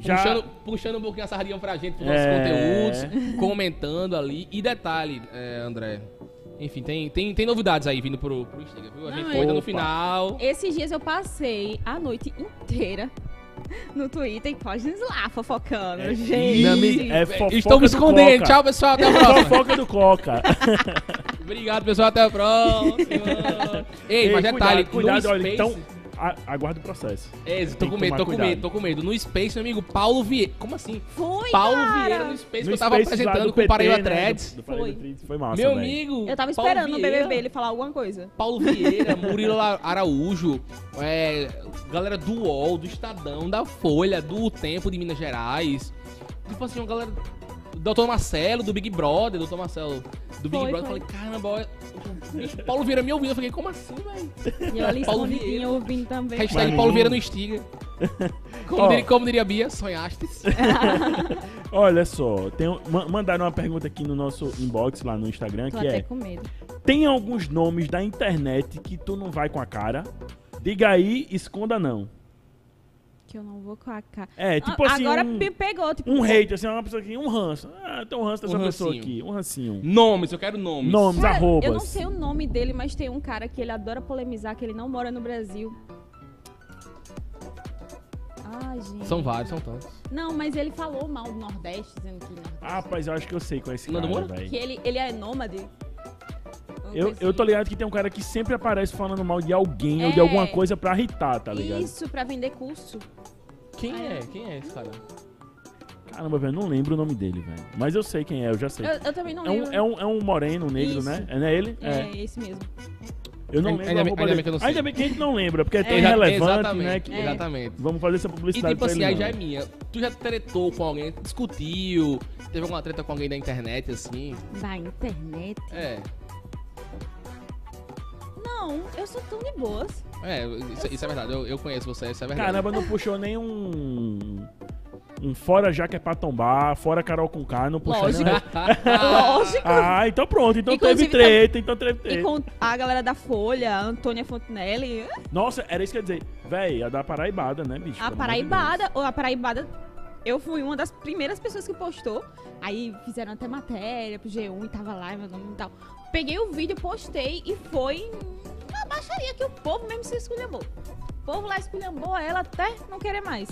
Já- Puxando, puxando um pouquinho a sardinha pra gente, pros nossos É. conteúdos, comentando ali. E detalhe, é, André. Enfim, tem, tem, tem novidades aí vindo pro, pro Instagram, viu? A Não, gente é- comenta no final. Esses dias eu passei a noite inteira no Twitter e páginas lá fofocando. É, gente. Amigo, É fofoca Estou me do escondendo. Coca. Tchau, pessoal. Até a próxima. Fofoca do Coca. Obrigado, pessoal. Até a próxima. Ei, mas detalhe, cuidado, no olha, Space... então, a- aguarda o processo. É, tô com medo, tô com medo, tô com medo. No Space, meu amigo, Paulo Vieira. Como assim? Foi, Paulo cara. Vieira no Space No que eu tava Space apresentando do com o Paraíba PT, né, Threads. do- Foi. Threads, Foi massa, Meu velho. amigo. Eu tava Paulo esperando no Vieira, BBB ele falar alguma coisa. Paulo Vieira, Murilo Araújo, é, galera do UOL, do Estadão, da Folha, do Tempo de Minas Gerais. Tipo assim, uma galera. Doutor Marcelo, do Big Brother, doutor Marcelo do Big Foi, Brother. foi. Eu falei, caramba, o bicho, Paulo Vieira me ouvindo. Eu falei, como assim, velho? E eu ali Paulo Vieira. ouvindo também. Hashtag Mas Paulo. Vieira no Instiga. Como, Ó. diria, como diria a Bia, sonhastes. Olha só, tem, um- ma- mandaram uma pergunta aqui no nosso inbox lá no Instagram, Tô que até é... com medo. Tem alguns nomes da internet que tu não vai com a cara? Diga aí, esconda não. Que eu não vou com a cara. É, tipo assim, Agora um, me pegou, tipo. um hate, assim, uma pessoa aqui, um ranço. Ah, tem um ranço dessa Um pessoa rancinho. aqui, um rancinho. Nomes, eu quero nomes. Nomes, Cara, arrobas. Eu não sei o nome dele, mas tem um cara que ele adora polemizar, que ele não mora no Brasil. Ai, gente. São vários, são tantos. Não, mas ele falou mal do Nordeste, dizendo que Nordeste. Ah, rapaz, eu acho que eu sei qual é esse Nando cara, que ele, ele é nômade. Eu, eu tô ligado que tem um cara que sempre aparece falando mal de alguém ou de É. alguma coisa pra irritar, tá ligado? Isso, pra vender curso. Quem Ah, é? é? Quem é esse cara? Caramba, velho, não lembro o nome dele, velho. Mas eu sei quem é, eu já sei. Eu, eu também não É um, lembro. é, um, é um moreno, um negro, Isso. né? É, não é ele? É, esse mesmo. Eu não Ainda- lembro ainda a bem- roupa ainda dele. bem que eu não sei. Ainda bem que a gente não lembra, porque é tão É. Exa- irrelevante, exatamente, né? que- É. exatamente. Vamos fazer essa E publicidade tipo pra assim, ele aí não. já é minha. Tu já tretou com alguém, discutiu, teve alguma treta com alguém da internet, assim? Da internet? É. Não, eu sou tão de boas. É, isso, isso é verdade. Eu, eu conheço você, isso é verdade. Caramba, não puxou nenhum. Um fora já que é pra tombar, fora Carol com K, não puxou Lógico. nenhum. Lógico. Ah, então pronto, então Inclusive, teve treta, então teve E treta. com a galera da Folha, a Antônia Fontenelle, Nossa, era isso que eu ia dizer. Véi, a da Paraibada, né, bicho? a Pelo Paraibada, ou a Paraibada, eu fui uma das primeiras pessoas que postou. Aí fizeram até matéria pro G1 e tava lá, meu nome e tal. Peguei o vídeo, postei e foi baixaria que o povo mesmo se esculhambou. O povo lá esculhambou ela até não querer mais.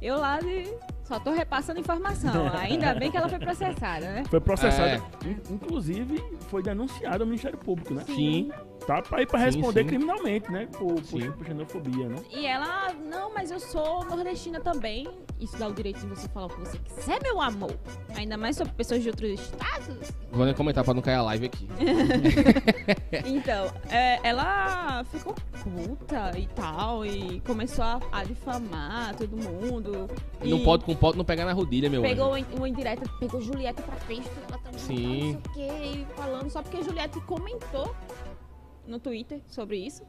Eu lá de... Só tô repassando informação. Ainda bem que ela foi processada, né? Foi processada. É. In- Inclusive, foi denunciado ao Ministério Público, né? Sim. Tá pra ir pra Sim, responder sim. criminalmente, né? Por, por, por xenofobia, né? E ela, não, mas eu sou nordestina também. Isso dá o direito de você falar o que você quiser, meu amor. Ainda mais sobre pessoas de outros estados. Vou nem comentar pra não cair a live aqui. Então, é, ela ficou puta e tal. E começou a, a difamar todo mundo. E não pode com pote não pegar na rodilha, meu Pegou anjo. uma indireta, pegou Juliette pra frente, ela também Sim. não sei o que, falando só porque Juliette comentou no Twitter sobre isso.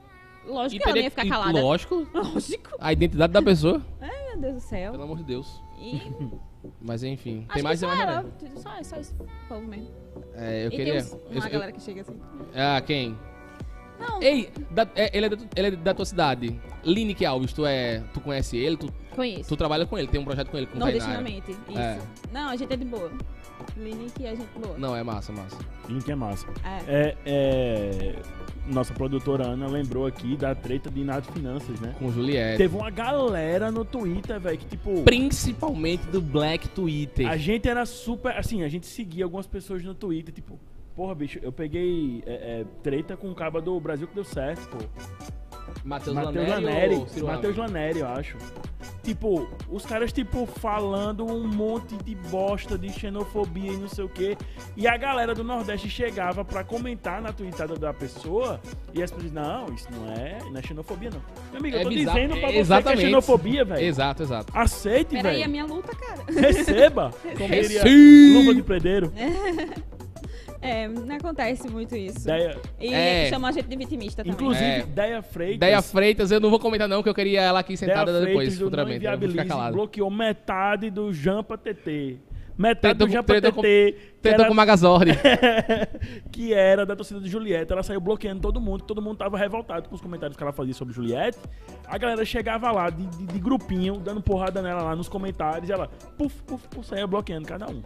Lógico que ela não ia ficar calada. Lógico. Lógico. A identidade da pessoa. Meu Deus do céu. Pelo amor de Deus. E Mas enfim. acho Tem mais que só ela. galera. Só, só esse povo mesmo. É, eu e queria. tem uns- eu- uma eu- galera que chega assim. Ah, quem? Não, Ei, da- é, ele, é da, ele é da tua cidade. Lineker Alves, tu é. Tu conhece ele? Tu, conheço. tu trabalha com ele, tem um projeto com ele, com. Nordestinamente. Isso. É. Não, a gente é de boa. Linique é gente boa. Não, é massa, massa. Link é massa. É. É, é, Nossa produtora Ana lembrou aqui da treta de Inato Finanças, né? Com Juliette. Teve uma galera no Twitter, velho, que tipo. Principalmente do Black Twitter. A gente era super. Assim, a gente seguia algumas pessoas no Twitter, tipo. Porra, bicho, eu peguei é, é, treta com o caba do Brasil que deu certo, pô. Matheus Matheus Laneri. Laneri. ou Ciro Matheus? Laneri, eu acho. Tipo, os caras, tipo, falando um monte de bosta, de xenofobia e não sei o quê. E a galera do Nordeste chegava pra comentar na tweetada da pessoa. E as pessoas, não, isso não é, não é xenofobia, não. Meu amigo, eu É tô bizarro. dizendo pra É, você exatamente. que é xenofobia, velho. Exato, exato. Aceite, Peraí, a velho. minha luta, cara. Receba. Como diria luva de predeiro. É, não acontece muito isso. Deia, E É. chamam a gente de vitimista também. inclusive, É. Deia Freitas. Deia Freitas, eu não vou comentar não, que eu queria ela aqui Deia sentada depois, Freitas do Não futuramente. Eu vou ficar calado. bloqueou metade do Jampa TT. Metade Tretou do Jampa TT. que Tentou era- com o Magazord. que era da torcida de Juliette. Ela saiu bloqueando todo mundo, todo mundo tava revoltado com os comentários que ela fazia sobre Juliette. A galera chegava lá de, de- de grupinho, dando porrada nela lá nos comentários, e ela, puf, puf, puf, saía bloqueando cada um.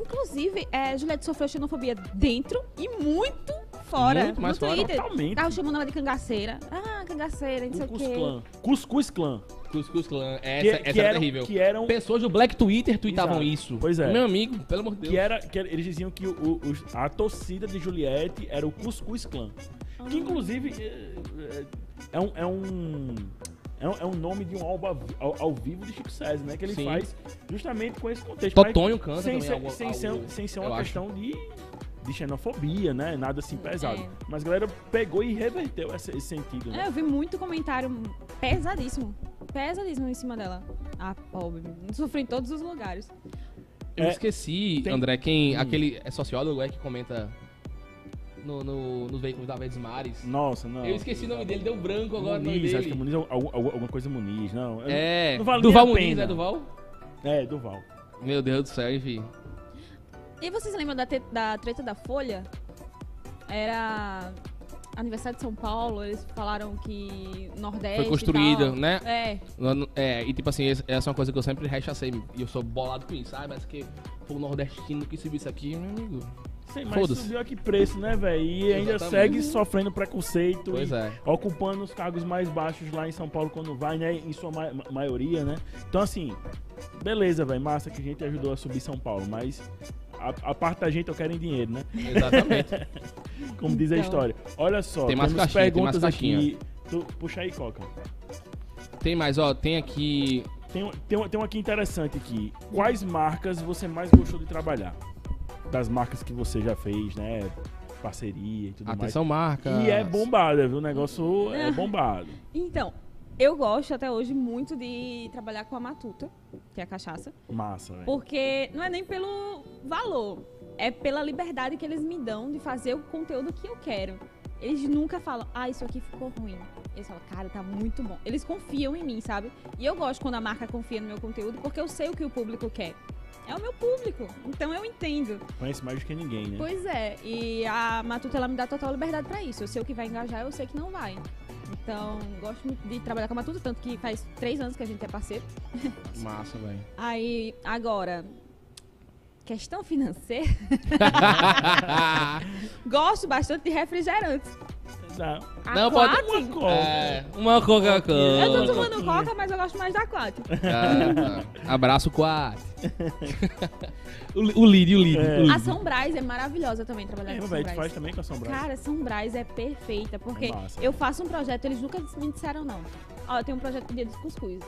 Inclusive, é, Juliette sofreu xenofobia dentro e muito fora. Muito mais no fora. Twitter. Totalmente. Tava chamando ela de cangaceira. Ah, cangaceira, não sei o Cuscuz quê. Clã. Cuscuz Clã. Cuscuz Clan. Essa, Que, essa que era eram, terrível. que eram Pessoas do Black Twitter tweetavam Exato. isso. Pois é. Meu amigo, pelo amor de Deus. Que era, que era- eles diziam que o, o- a torcida de Juliette era o Cuscuz Clã. Que inclusive é, é um. É um é um, é um nome de um álbum ao, ao- vivo de Chico César, né? Que ele Sim. faz justamente com esse contexto. Totonho canta sem também. ser, sem, ser, sem ser uma acho. questão de, de xenofobia, né? Nada assim pesado. É. Mas a galera pegou e reverteu esse, esse sentido, É, né? eu vi muito comentário pesadíssimo. Pesadíssimo em cima dela. Ah, pobre. Sofri em todos os lugares. Eu É, esqueci, tem- André, quem. Hum. Aquele é sociólogo é que comenta no, no, no veículo da Verdes Mares. Nossa, não. Eu esqueci o nome dele, deu branco agora Muniz, dele. acho que é Muniz, alguma, alguma coisa Muniz, não. É, Não vale Duval Muniz, né, Duval? É, Duval. Meu Deus do céu, enfim. E vocês lembram da, te- da treta da Folha? Era aniversário de São Paulo, eles falaram que Nordeste. Foi construída, né? É. É, e tipo assim, essa é uma coisa que eu sempre rechacei. E eu sou bolado com isso, sabe? Mas que foi o nordestino que subiu isso aqui, meu amigo. Sim, mas Foda-se. subiu aqui preço, né, velho? E ainda Exatamente. segue sofrendo preconceito. Pois e é. Ocupando os cargos mais baixos lá em São Paulo quando vai, né? Em sua ma- ma- maioria, né? Então, assim, beleza, velho. Massa que a gente ajudou a subir São Paulo, mas a, a parte da gente eu quero em dinheiro, né? Exatamente. Como diz a Então. história. Olha só, Tem mais temos caixinha, tem mais perguntas caixinha. aqui. Tu, puxa aí, Coca. tem mais, ó, tem aqui. Tem, tem, tem um aqui interessante aqui. Quais marcas você mais gostou de trabalhar? Das marcas que você já fez, né? Parceria e tudo Atenção, marca. mais. E é bombada, viu? O negócio é bombado. Então, eu gosto até hoje muito de trabalhar com a Matuta, que é a cachaça. Massa, velho. Porque não é nem pelo valor, é pela liberdade que eles me dão de fazer o conteúdo que eu quero. Eles nunca falam, ah, isso aqui ficou ruim. Eles falam, cara, tá muito bom. Eles confiam em mim, sabe? E eu gosto quando a marca confia no meu conteúdo, porque eu sei o que o público quer. É o meu público, então eu entendo. Conhece mais do que ninguém, né? Pois é, e a Matuta ela me dá total liberdade pra isso. Eu sei o que vai engajar, eu sei que não vai. Então, gosto muito de trabalhar com a Matuta, tanto que faz três anos que a gente é parceiro. Massa, velho. Aí, agora, questão financeira, gosto bastante de refrigerantes. Dá. Não, pode- Aquático? Uma coca. É, uma Coca-Cola. Eu tô tomando coca, mas eu gosto mais da aquático. Ah, tá. Abraço, Quat. o, o lead, o lead. É. o lead. A São Brás é maravilhosa também trabalhar É, com Brás. faz também com a Sombra. Cara, São Brás é perfeita, porque É massa. eu faço um projeto, eles nunca me disseram não. Ó, eu tenho um projeto pro dia dos cuscuz.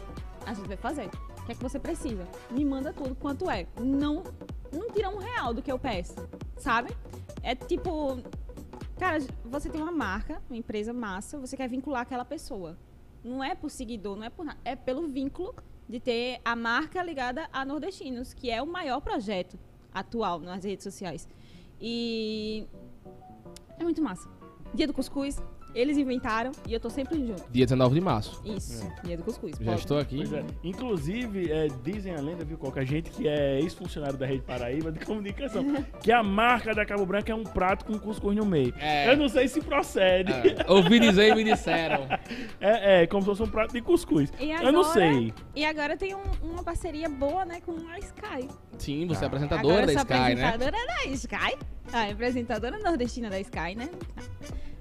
A gente vai fazer. O que é que você precisa? Me manda tudo quanto é. Não, não tira um real do que eu peço, sabe? É tipo, cara, você tem uma marca, uma empresa massa, você quer vincular aquela pessoa. Não é por seguidor, não é por nada, é pelo vínculo de ter a marca ligada a nordestinos, que é o maior projeto atual nas redes sociais. E é muito massa. Dia do cuscuz, eles inventaram e eu tô sempre junto. Dia 19 de março. Isso, dia do cuscuz. Já pode. estou aqui. Pois é. Inclusive, é, dizem a lenda, viu, qualquer gente que é ex-funcionário da Rede Paraíba de comunicação, que a marca da Cabo Branco é um prato com cuscuz no meio. É. Eu não sei se procede. É, ouvi dizer e me disseram. É, é, como se fosse um prato de cuscuz. E Eu não sei. E agora tem um- uma parceria boa, né, com a Sky. Sim, você é Ah. apresentadora agora da Sky, né? apresentadora da Sky. A apresentadora nordestina da Sky, né?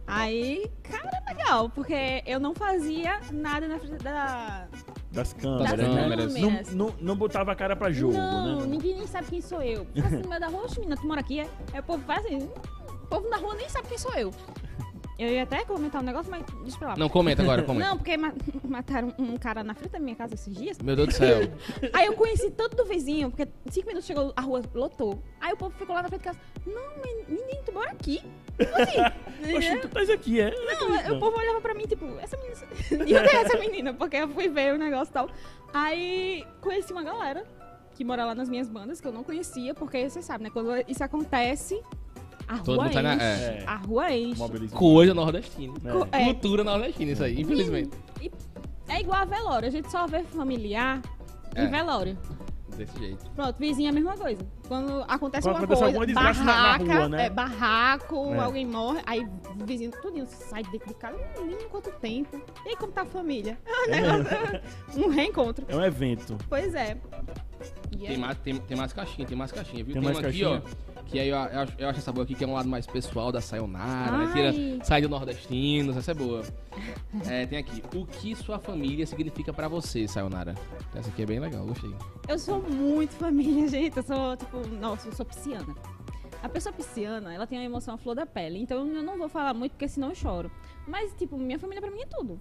Aí, cara, legal, porque eu não fazia nada na frente da. Das das câmeras, câmeras. né? câmeras. Não, não, não botava a cara pra jogo, não, né? ninguém nem sabe quem sou eu. Assim no meio da rua, "Oxe, menina, tu mora aqui, é? Aí o povo faz assim, "Hum, o povo na rua nem sabe quem sou eu. Eu ia até comentar um negócio, mas deixa pra lá. Não, comenta agora, comenta. Não, porque ma- mataram um cara na frente da minha casa esses dias. Meu Deus do céu. Aí eu conheci tanto do vizinho, porque cinco minutos chegou, a rua lotou. Aí o povo ficou lá na frente de casa. Não, men- menino, tu mora aqui? Assim? Oxe, tu tá aqui, é? Não, aí o povo olhava pra mim, tipo, essa menina. E eu essa menina, porque eu fui ver o negócio e tal. Aí conheci uma galera que mora lá nas minhas bandas, que eu não conhecia, porque você sabe, né? Quando isso acontece, a Todo rua na- enche. é. A rua enche. Mobilismo. Coisa nordestina. É. Co- é. Cultura nordestina, isso aí, infelizmente. E é igual a velório, a gente só vê familiar É. em velório. Desse jeito. Pronto, vizinho é a mesma coisa. Quando acontece Quando uma acontece coisa, alguma desgraça na- na barraca, rua, né? é, barraco, É. alguém morre, aí o vizinho tudinho sai dentro de casa, não lembro quanto tempo. E aí, como tá a família? É um, negócio- um reencontro. É um evento. Pois é. Tem aí, mais, tem, tem mais caixinha, tem mais caixinha, viu? Tem Tem, mais uma aqui, caixinha? ó. Que aí eu, eu, acho- eu acho essa boa aqui, que é um lado mais pessoal da Sayonara, né? Tira, sai do nordestino, essa é boa. É, tem aqui. O que sua família significa pra você, Sayonara? Essa aqui é bem legal, gostei. Eu sou muito família, gente. Eu sou, tipo, nossa, eu sou pisciana. A pessoa pisciana, ela tem a emoção à flor da pele. Então eu não vou falar muito, porque senão eu choro. Mas, tipo, minha família pra mim é tudo.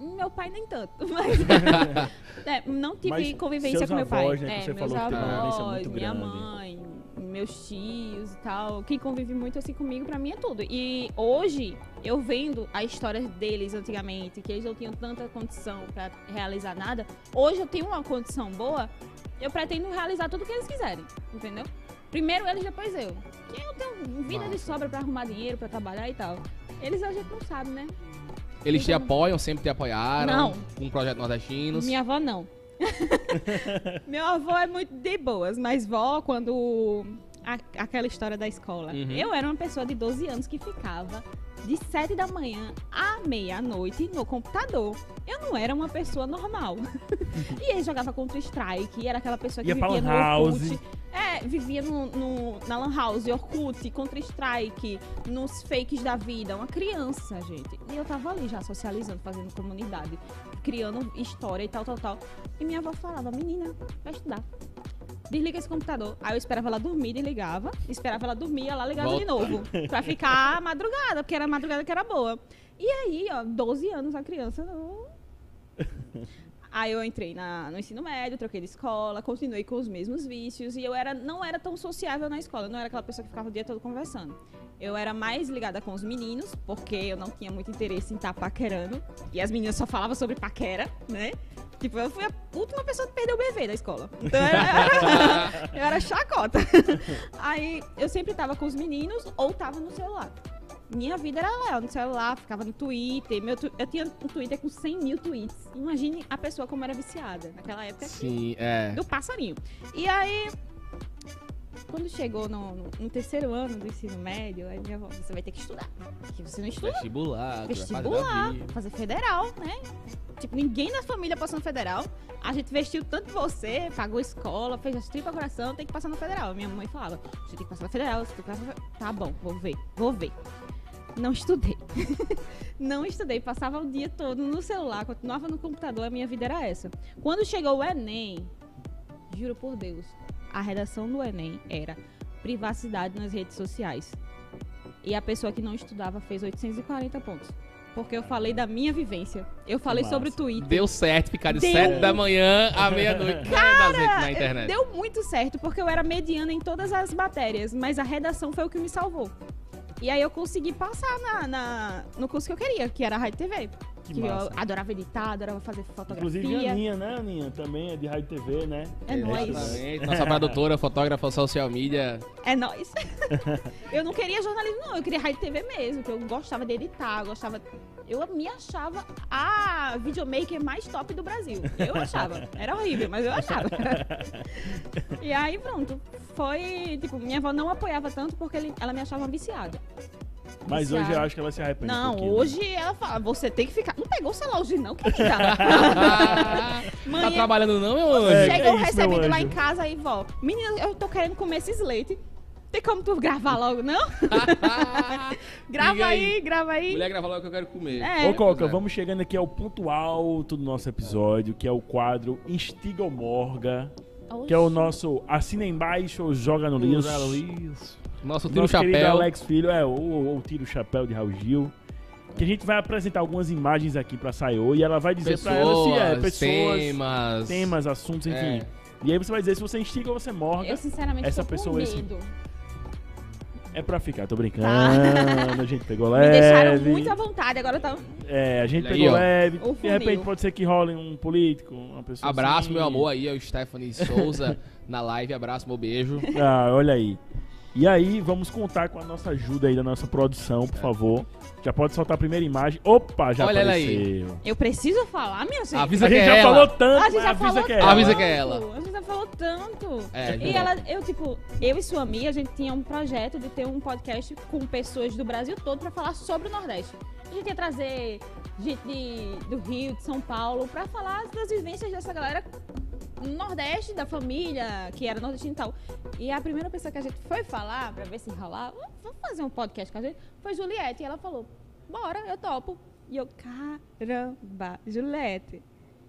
Meu pai nem tanto, mas é, não tive Mas convivência com meu pai. avós, né, que é, você meus falou que avós, muito minha grande. mãe, meus tios e tal. Quem convive muito assim comigo, pra mim é tudo. E hoje, eu vendo a história deles antigamente, que eles não tinham tanta condição pra realizar nada. Hoje eu tenho uma condição boa, eu pretendo realizar tudo que eles quiserem, entendeu? Primeiro eles, depois eu. que eu tenho vida de Massa. sobra pra arrumar dinheiro, pra trabalhar e tal. Eles a gente não sabe, né? Eles te Então- apoiam, sempre te apoiaram. Não. Com o projeto Nordestinos. Minha avó não. Meu avô é muito de boas, mas vó, quando. a- aquela história da escola. Uhum. Eu era uma pessoa de 12 anos que ficava de 7 da manhã à meia-noite no computador. Eu não era uma pessoa normal. e ele jogava contra Strike, era aquela pessoa que Ia vivia no lan house. Orkut. É, vivia no, no- na Lan House, Orkut, contra Strike, nos fakes da vida. Uma criança, gente. E eu tava ali já socializando, fazendo comunidade, criando história e tal, tal, tal. E minha avó falava, menina, vai estudar. Desliga esse computador. Aí eu esperava ela dormir, desligava. Esperava ela dormir, ela ligava de novo. Pra ficar madrugada, porque era madrugada que era boa. E aí, ó, 12 anos a criança não. Aí eu entrei na- no ensino médio, troquei de escola, continuei com os mesmos vícios e eu era, não era tão sociável na escola, eu não era aquela pessoa que ficava o dia todo conversando. Eu era mais ligada com os meninos, porque eu não tinha muito interesse em estar paquerando. E as meninas só falavam sobre paquera, né? Tipo, eu fui a última pessoa que perdeu o BV da escola. Então eu era, eu era chacota. Aí eu sempre tava com os meninos ou tava no celular. Minha vida era lá, no celular, ficava no Twitter. Meu tu- eu tinha um Twitter com 100 mil tweets. Imagine a pessoa como era viciada naquela época Sim, é. do passarinho. E aí, quando chegou no, no- no terceiro ano do ensino médio, aí minha avó, você vai ter que estudar. Porque você não estuda, Vestibular, vestibular, fazer federal, né? Tipo, ninguém na família passou no federal. A gente vestiu tanto você, pagou escola, fez as tripas coração, tem que passar no federal. Minha mãe falava, você tem que passar no federal, você tem que passar no fe- Tá bom, vou ver, vou ver. Não estudei. não estudei, passava o dia todo no celular, continuava no computador, a minha vida era essa. Quando chegou o Enem, juro por Deus, a redação do Enem era privacidade nas redes sociais. E a pessoa que não estudava fez 840 pontos. Porque eu falei da minha vivência. Eu falei massa. sobre o Twitter. Deu certo ficar de Deu. 7 da manhã à meia-noite na internet. Deu muito certo, porque eu era mediana em todas as matérias, mas a redação foi o que me salvou. E aí eu consegui passar na, na- no curso que eu queria, que era a Rádio TV. Que Que, eu massa. adorava editar, adorava fazer fotografia. Inclusive a Aninha, né, Aninha? Também é de rádio TV, né? É nóis. Exatamente. Nossa produtora, fotógrafa, social media. É nóis. eu não queria jornalismo, não. Eu queria rádio TV mesmo, que eu gostava de editar, eu gostava... Eu me achava a videomaker mais top do Brasil. Eu achava. Era horrível, mas eu achava. e aí, pronto. Foi, tipo, minha avó não apoiava tanto porque ele- ela me achava viciada. Mas hoje eu acho que ela se arrepende. um Não, pouquinho, né? hoje ela fala, você tem que ficar... Não pegou o celular hoje não, querida. tá trabalhando não, meu anjo? É, Chegou que isso, recebido lá em casa aí, vó. Menina, eu tô querendo comer esses leite. Tem como tu gravar logo, não? Grava aí, aí. grava aí. Mulher grava logo que eu quero comer. É. Ô, Coca, é. vamos chegando aqui ao ponto alto do nosso episódio, que é o quadro Instiga ou Morga, que é o nosso Assina Embaixo ou Joga no Liso. Nosso tiro Nosso querido chapéu. Alex Filho, é, ou, ou Tira o Chapéu de Raul Gil. Que a gente vai apresentar algumas imagens aqui pra Sayô e ela vai dizer pra ela se é pessoas, temas. temas, assuntos, enfim. É. E aí você vai dizer se você instiga ou você morga. Eu, sinceramente, Essa tô pessoa, com esse-. É pra ficar, tô brincando. Tá. A gente pegou Me leve. deixaram muito à vontade, agora tá... É, a gente aí, pegou ó. leve. O De repente pode ser que role um político, uma pessoa Abraço, assim. meu amor, aí ao Stephanie Souza na live. Abraço, meu beijo. Ah, olha aí. E aí, vamos contar com a nossa ajuda aí da nossa produção, por favor. Já pode soltar a primeira imagem. Opa, já Olha ela aí. apareceu. Eu preciso falar, minha senhora? Avisa A que gente é já ela. falou tanto, A gente já avisa falou que é ela. Avisa que é ela. A gente já falou tanto. É, E juro. ela, eu, tipo, eu e sua amiga, a gente tinha um projeto de ter um podcast com pessoas do Brasil todo pra falar sobre o Nordeste. A gente ia trazer gente de, do Rio, de São Paulo, pra falar das vivências dessa galera no Nordeste, da família, que era nordestina e tal. E a primeira pessoa que a gente foi falar, pra ver se rolar, "Vamos- vamos fazer um podcast com a gente, foi Juliette. E ela falou, bora, eu topo. E eu, caramba, Juliette.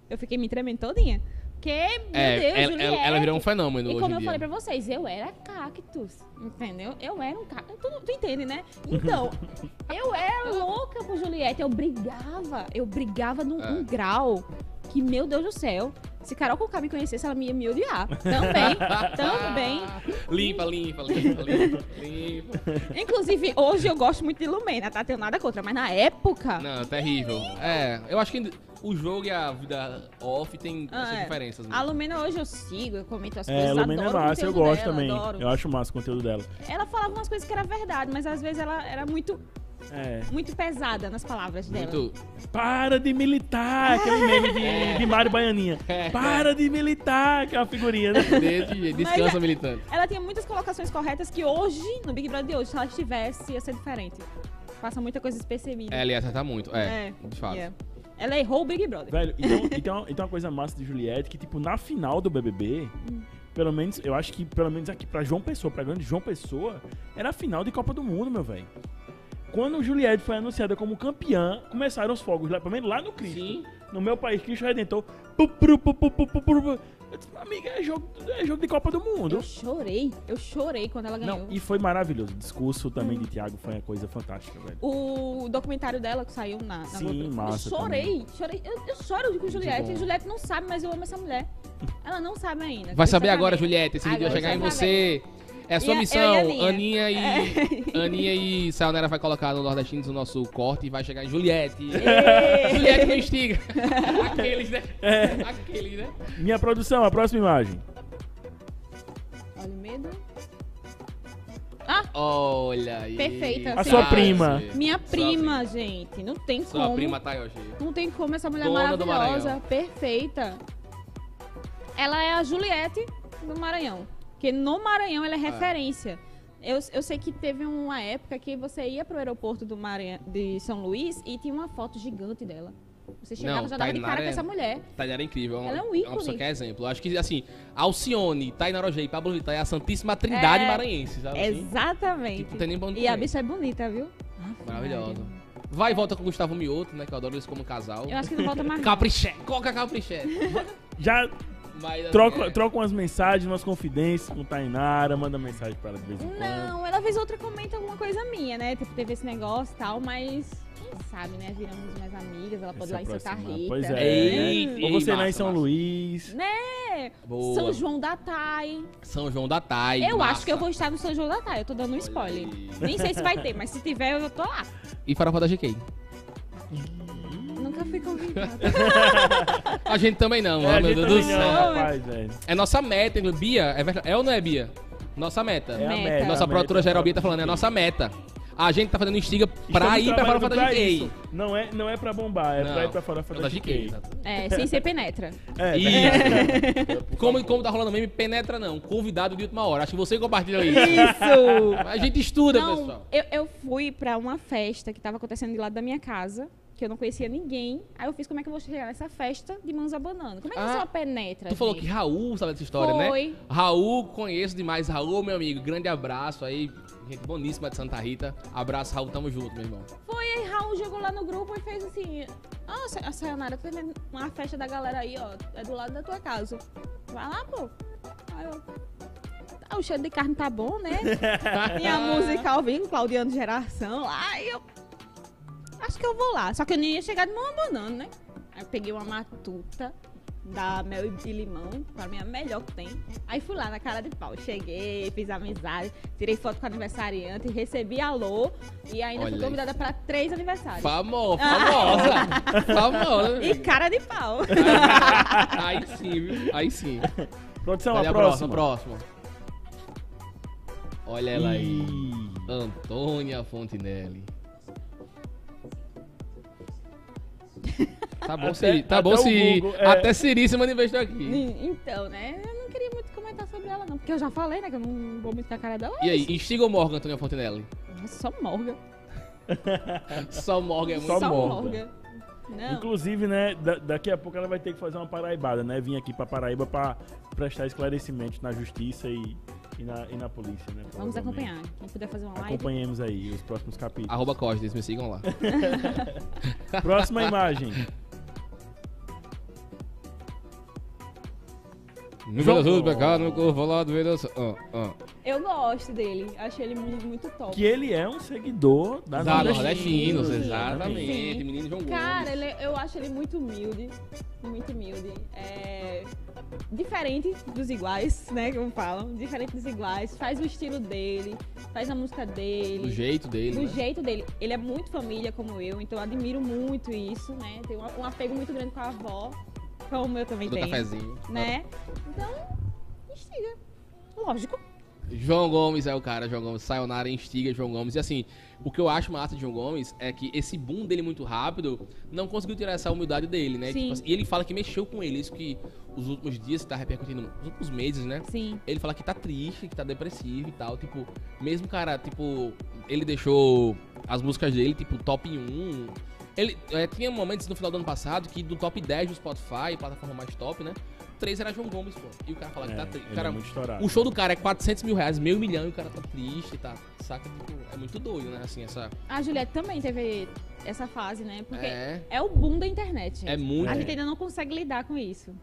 Eu fiquei me tremendo todinha. Porque, meu É, Deus, ela, Juliette. ela- virou um fenômeno E como eu dia. falei pra vocês, eu era cactus, entendeu? Eu era um cactus. Tu, tu entende, né? Então, eu era louca por Juliette. Eu brigava. Eu brigava num É. um grau que, meu Deus do céu, se Carol Conká me conhecesse, ela me ia me odiar. Também, também. Limpa, limpa, limpa, limpa, limpa. Inclusive, hoje eu gosto muito de Lumena, tá? Tenho nada contra. Mas na época... Não, terrível. É, eu acho que o jogo e a vida off tem Ah, essas é. diferenças. A mesmo. Lumena hoje eu sigo, eu comento as É, coisas, a Lumena é adoro o massa, eu gosto dela, também. adoro. Eu acho massa o conteúdo dela. Ela falava umas coisas que era verdade, mas às vezes ela era muito, É. muito pesada nas palavras dela. Muito. Para de militar, aquele meme de, de Mário Baianinha. É. Para de militar, que é uma figurinha, né? Desse jeito, descansa Mas é- militante. Ela tinha muitas colocações corretas que hoje, no Big Brother de hoje, se ela estivesse, ia ser diferente. Passa muita coisa despercebida. É, ele ia acertar muito. É, de fato. yeah. Ela errou o Big Brother. Velho, então, e tem, uma, coisa massa de Juliette que, tipo, na final do BBB, pelo menos, eu acho que, pelo menos aqui pra João Pessoa, pra grande João Pessoa, era a final de Copa do Mundo, meu velho. Quando Juliette foi anunciada como campeã, começaram os fogos lá, pelo menos lá no Cristo. Sim. No meu país, Cristo Redentor. Pu, pu, pu, Eu disse, Amiga, é jogo, é jogo de Copa do Mundo. Eu chorei, eu chorei quando ela ganhou. Não, e foi maravilhoso. O discurso também de Thiago foi uma coisa fantástica, velho. O documentário dela que saiu na, na Sim, Globo. massa Eu chorei, chorei. Eu, eu choro com Juliette. Juliette não sabe, mas eu amo essa mulher. Ela não sabe ainda. Vai saber agora. Juliette. Esse vídeo vai Agora chegar em você. É a sua E a- eu missão. e a Aninha. Aninha e. Aninha e Sayonara vai colocar no Nordestinos o nosso corte e vai chegar em Juliette. Ei. Juliette não instiga. Aqueles, né? Aqueles, né? Minha produção, a próxima imagem. Olha o medo. Olha aí. Perfeita, A sim. sua prima. Minha Sua prima, gente. Não tem Sua como. prima Tayoshi. Não tem como essa mulher Dona do maravilhosa, perfeita. Ela é a Juliette do Maranhão. Porque no Maranhão ela é referência. Eu, eu sei que teve uma época que você ia pro aeroporto do Maranhão, de São Luís e tinha uma foto gigante dela. Você chegava Não, já dava de cara Tainara com é- essa mulher. Tainara é incrível. É uma, Ela é um uma ícone. pessoa que é exemplo. Eu acho que, assim, Alcione, Tainara Ojei, Pablo Vittar é a Santíssima Trindade É, maranhense, sabe? assim? Exatamente. Tipo, tem nem onde E a bicha é bonita, viu? Maravilhosa. Vai e volta com o Gustavo Mioto, né? Que eu adoro eles como casal. Eu acho que não volta mais. Capriché, coloca Capriché. Já Mas, troca, é- troca umas mensagens, umas confidências com Tainara, manda mensagem pra ela de vez em quando. Não, ela fez outra comenta alguma coisa minha, né? Tipo, teve esse negócio e tal, mas quem sabe, né? Viramos mais amigas, ela pode ir lá em Santa. Rita. Pois é. Ei, né? ei, Ou você lá em massa, São massa. Luís. Né? Boa. São João da Thay. São João da Thay. Eu massa. acho que eu vou estar no São João da Thay. Eu tô dando um spoiler. Nem sei se vai ter, mas se tiver, eu tô lá. E farofa da GK. Nunca fui convidada. A gente também não, É, ó, meu Deus do não, céu. rapaz, velho. É nossa meta, hein, Bia. É, verdade- é ou não é, Bia? Nossa meta. É a Meta. meta. Nossa a produtora meta, geral Bia tá falando, é a nossa meta. A gente tá fazendo instiga pra Estamos ir pra farofa da GK. Não é, não é pra bombar, é pra ir pra farofa da, GK. É, sem ser penetra. É, Isso. como, como tá rolando meme, penetra não. Convidado de última hora. Acho que você compartilhou isso. Isso! A gente estuda, Não, pessoal. eu, eu fui pra uma festa que tava acontecendo de lado da minha casa, que eu não conhecia ninguém. Aí eu fiz como é que eu vou chegar nessa festa de mãos abanando. Como é que Ah, você penetra? Tu falou gente? que Raul sabe dessa história, Foi. né? Raul, conheço demais. Raul, meu amigo, grande abraço aí. Gente boníssima de Santa Rita. Abraço, Raul, tamo junto, meu irmão. Foi, aí Raul jogou lá no grupo e fez assim: Ah, Sa- a Sayonara, vendo uma festa da galera aí, ó. É do lado da tua casa. Vai lá, pô. Aí eu. Ah, o cheiro de carne tá bom, né? Tinha a música ao vivo, Claudiano Geração lá. Eu. Acho que eu vou lá. Só que eu nem ia chegar de mão abanando, né? Aí eu peguei uma matuta da Mel e Limão, pra mim é a melhor que tem. Aí fui lá na cara de pau. Cheguei, fiz amizade, tirei foto com o aniversariante, recebi alô e ainda Olha fui convidada pra três aniversários. Famo, famosa. famosa. E cara de pau. Aí sim, viu? Aí sim. Produção, Olha a próxima, próxima. Olha ela aí. Ih, Antônia Fontinelli. Tá bom, Até- Siri. Tá até bom, o Siri. Google, é. Até Siri se manifestou aqui. então, né? Eu não queria muito comentar sobre ela, não. Porque eu já falei, né? Que eu não vou muito com a cara dela. E aí, instiga ou Morgan, Antônia Fontinelli? Só Morgan. Só Morgan é muito Só Só Morgan. Morgan. Não. Inclusive, né, da- daqui a pouco ela vai ter que fazer uma paraibada, né? Vim aqui pra Paraíba pra prestar esclarecimentos na justiça e, e, na, e na polícia, né? Vamos acompanhar. Quem puder fazer uma live. Acompanhemos aí os próximos capítulos. Arroba me sigam lá. Próxima imagem. No João- meio do pecado, no corpo lá do da... Ah, ah. Eu gosto dele. Achei ele muito, muito top. Que ele é um seguidor da, Da Nordestinos, Nordestinos, exatamente. Sim. Menino João Cara, ele- eu acho ele muito humilde. Muito humilde. É, diferente dos iguais, né? Como falam. Diferente dos iguais. Faz o estilo dele. Faz a música dele. Do jeito dele, do né? jeito dele. Ele é muito família como eu, então eu admiro muito isso, né? Tem um apego muito grande com a avó, como eu também Do tenho. cafezinho. Né? Então, instiga. Lógico. João Gomes é o cara, João Gomes. Sayonara instiga João Gomes. E assim, o que eu acho massa de João Gomes é que esse boom dele muito rápido não conseguiu tirar essa humildade dele, né? Sim. Tipo assim, e ele fala que mexeu com ele. Isso que os últimos dias tá repercutindo, nos últimos meses, né? Sim. Ele fala que tá triste, que tá depressivo e tal. Tipo, mesmo cara, tipo, ele deixou as músicas dele, tipo, top 1. Ele é, tinha momentos no final do ano passado que do top 10 do Spotify, plataforma mais top, né? Três era João Gomes, pô. E o cara fala que É, tá triste. ele Cara, é o show do cara é 400 mil reais, meio milhão, e o cara tá triste, tá? Saca? Tipo, é muito doido, né? Assim, essa. A Juliette também teve essa fase, né? Porque é, É. o boom da internet. gente. É muito. A gente ainda não consegue lidar com isso.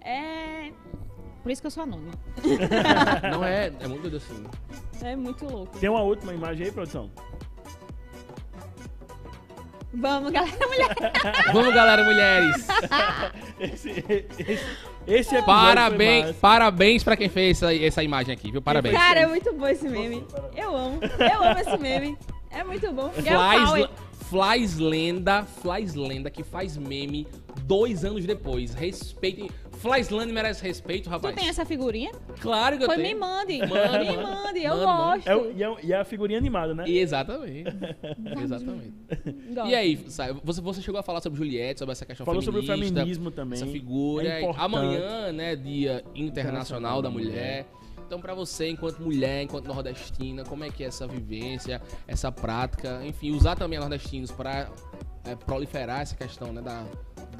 É. Por isso que eu sou anônima. Não é. É muito doido assim. É muito louco. Tem uma última imagem aí, produção? Vamos, galera, mulher. Vamos, galera, mulheres! Esse, esse, esse episódio Parabéns, parabéns pra quem fez essa, essa imagem aqui, viu? Parabéns. Cara, é muito bom esse meme. Eu amo. Eu amo esse meme. É muito bom. Power. Flies, Flies Lenda, Flies Lenda que faz meme dois anos depois. Respeitem. Flies Lenda merece respeito, Tu rapaz. tem essa figurinha? Claro que eu Foi, me tenho. mande. Manda, me mande, eu Manda, gosto. É, o- e, é, e é a figurinha animada, né? Exatamente. Exatamente. Gosto. E aí, sabe, você, você chegou a falar sobre Juliette, sobre essa questão Falou sobre o feminista, feminismo também. essa figura. É importante. Amanhã, né, Dia Internacional da Mulher. Então, pra você, enquanto mulher, enquanto nordestina, como é que é essa vivência, essa prática, enfim, usar também a nordestinos pra é, proliferar essa questão, né, da,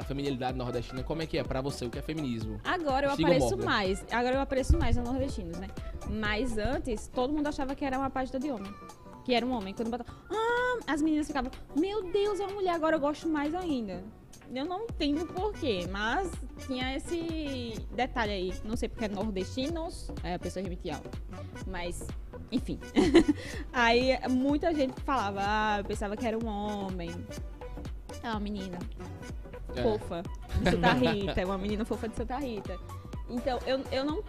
da feminilidade nordestina, como é que é pra você, o que é feminismo? Agora eu Siga apareço mais. Agora eu apareço mais no Nordestinos, né? Mas antes, todo mundo achava que era uma página de homem. Que era um homem. Quando botava. Ah, as meninas ficavam. Meu Deus, é uma mulher, agora eu gosto mais ainda. Eu não entendo porquê, mas tinha esse detalhe aí. Não sei porque é nordestinos, aí a pessoa remetia algo. Mas, enfim. aí muita gente falava, ah, eu pensava que era um homem. É uma menina É. fofa de Santa Rita, uma menina fofa de Santa Rita. Então, eu, eu não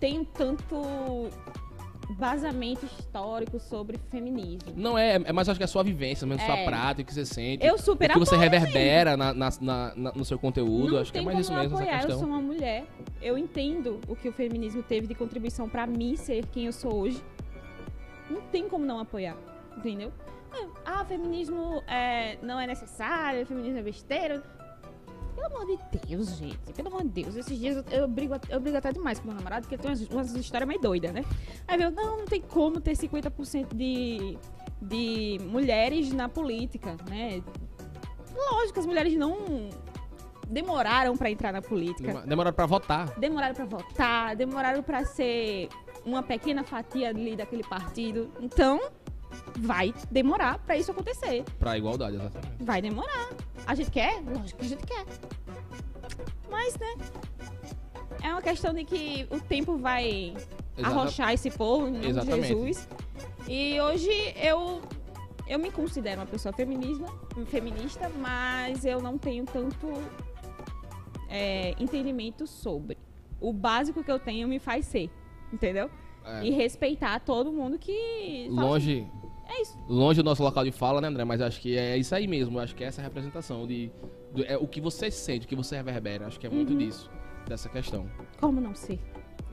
tenho tanto vazamento histórico sobre feminismo. Não é, é mais acho que é a sua vivência, mesmo sua É. prática, o que você sente. Eu super o que você reverbera na, na- na- no seu conteúdo, não acho que é mais isso mesmo, essa apoiar, eu sou uma mulher. Eu entendo o que o feminismo teve de contribuição pra mim ser quem eu sou hoje. Não tem como não apoiar, entendeu? Ah, feminismo é, não é necessário, feminismo é besteira. Pelo amor de Deus, gente. Pelo amor de Deus. Esses dias eu, eu, brigo, eu brigo até demais com meu namorado, porque tem umas, umas histórias meio doidas, né? Aí eu, não, não tem como ter 50% de, de mulheres na política, né? Lógico, as mulheres não demoraram pra entrar na política. Demora- Demora pra votar. Demoraram pra votar, demoraram pra ser uma pequena fatia ali daquele partido. Então, vai demorar pra isso acontecer. Pra igualdade, exatamente. Vai demorar. A gente quer? Lógico que a gente quer. Mas, né? É uma questão de que o tempo vai Exata- arrochar esse povo, em nome de Exatamente. Jesus. E hoje eu eu me considero uma pessoa feminista, feminista, mas eu não tenho tanto é, entendimento sobre. O básico que eu tenho me faz ser, entendeu? É. E respeitar todo mundo que Longe, assim, É isso. longe do nosso local de fala, né, André? Mas acho que é isso aí mesmo. Acho que é essa representação de, do- é o que você sente, o que você reverbera. Acho que é muito Uhum. disso, dessa questão. Como não ser?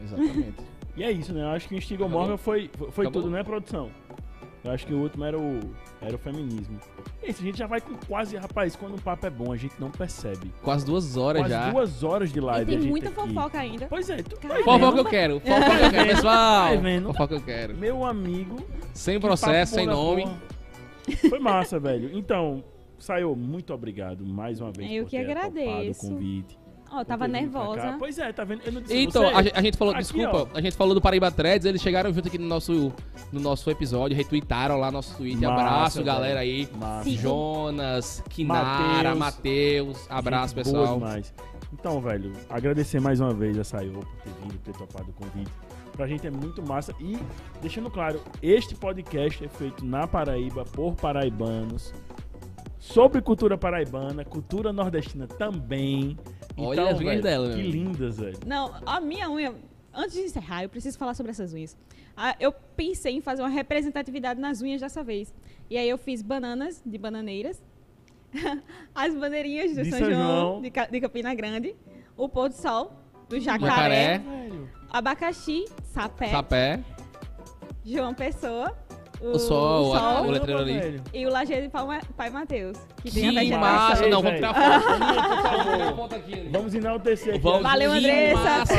Exatamente. E é isso, né? Eu acho que o Instigo Acabou? Morgan foi, foi, foi Acabou? tudo, né, produção? Eu acho que o último era o, era o feminismo. Esse, a gente já vai com quase, rapaz, quando o papo é bom, a gente não percebe. Quase duas horas Quase já. duas horas de E live. a tem gente muita aqui. fofoca ainda. Pois é, tu vai. Fofoca eu quero. Fofoca que eu quero, pessoal. Vai vendo. Fofoca eu quero. Meu amigo. Sem processo, sem nome. porra. Foi massa, velho. Então, Saiu, muito obrigado mais uma vez Eu por que ter agradeço. o convite. Ó, eu tava por cá. nervosa. Pois é, tá vendo? Eu não disse Então, você. a, gente- a gente falou, Aqui, desculpa, ó. a gente falou do Paraíba Threads, eles chegaram junto aqui no nosso, no nosso episódio, retweetaram lá nosso tweet. Massa, abraço, velho. galera aí. Massa. Jonas, Kinara, Mateus. Matheus, abraço, Gente pessoal. demais. Então, velho, agradecer mais uma vez a Sayô por ter vindo, ter topado o convite. Pra gente é muito massa. E, deixando claro, este podcast é feito na Paraíba, por paraibanos, sobre cultura paraibana, cultura nordestina também. Olha então, as unhas velho, dela, Que lindas, velho. Não, a minha unha. Antes de encerrar, eu preciso falar sobre essas unhas. Ah, eu pensei em fazer uma representatividade nas unhas dessa vez. E aí eu fiz bananas de bananeiras, as bandeirinhas do De São, São João, João. De, Ca- de Campina Grande, o pôr do sol do Jacaré. jacaré, Velho. abacaxi, sapé, Sapé, João Pessoa, o sol, o, sol o letreiro ali. e o lajeiro de Pai, Pai Mateus. Que, tem a Que massa! Não, vamos tirar foto. Vamos tirar foto aqui. Vamos enaltecer aqui. Valeu, que Andressa. massa.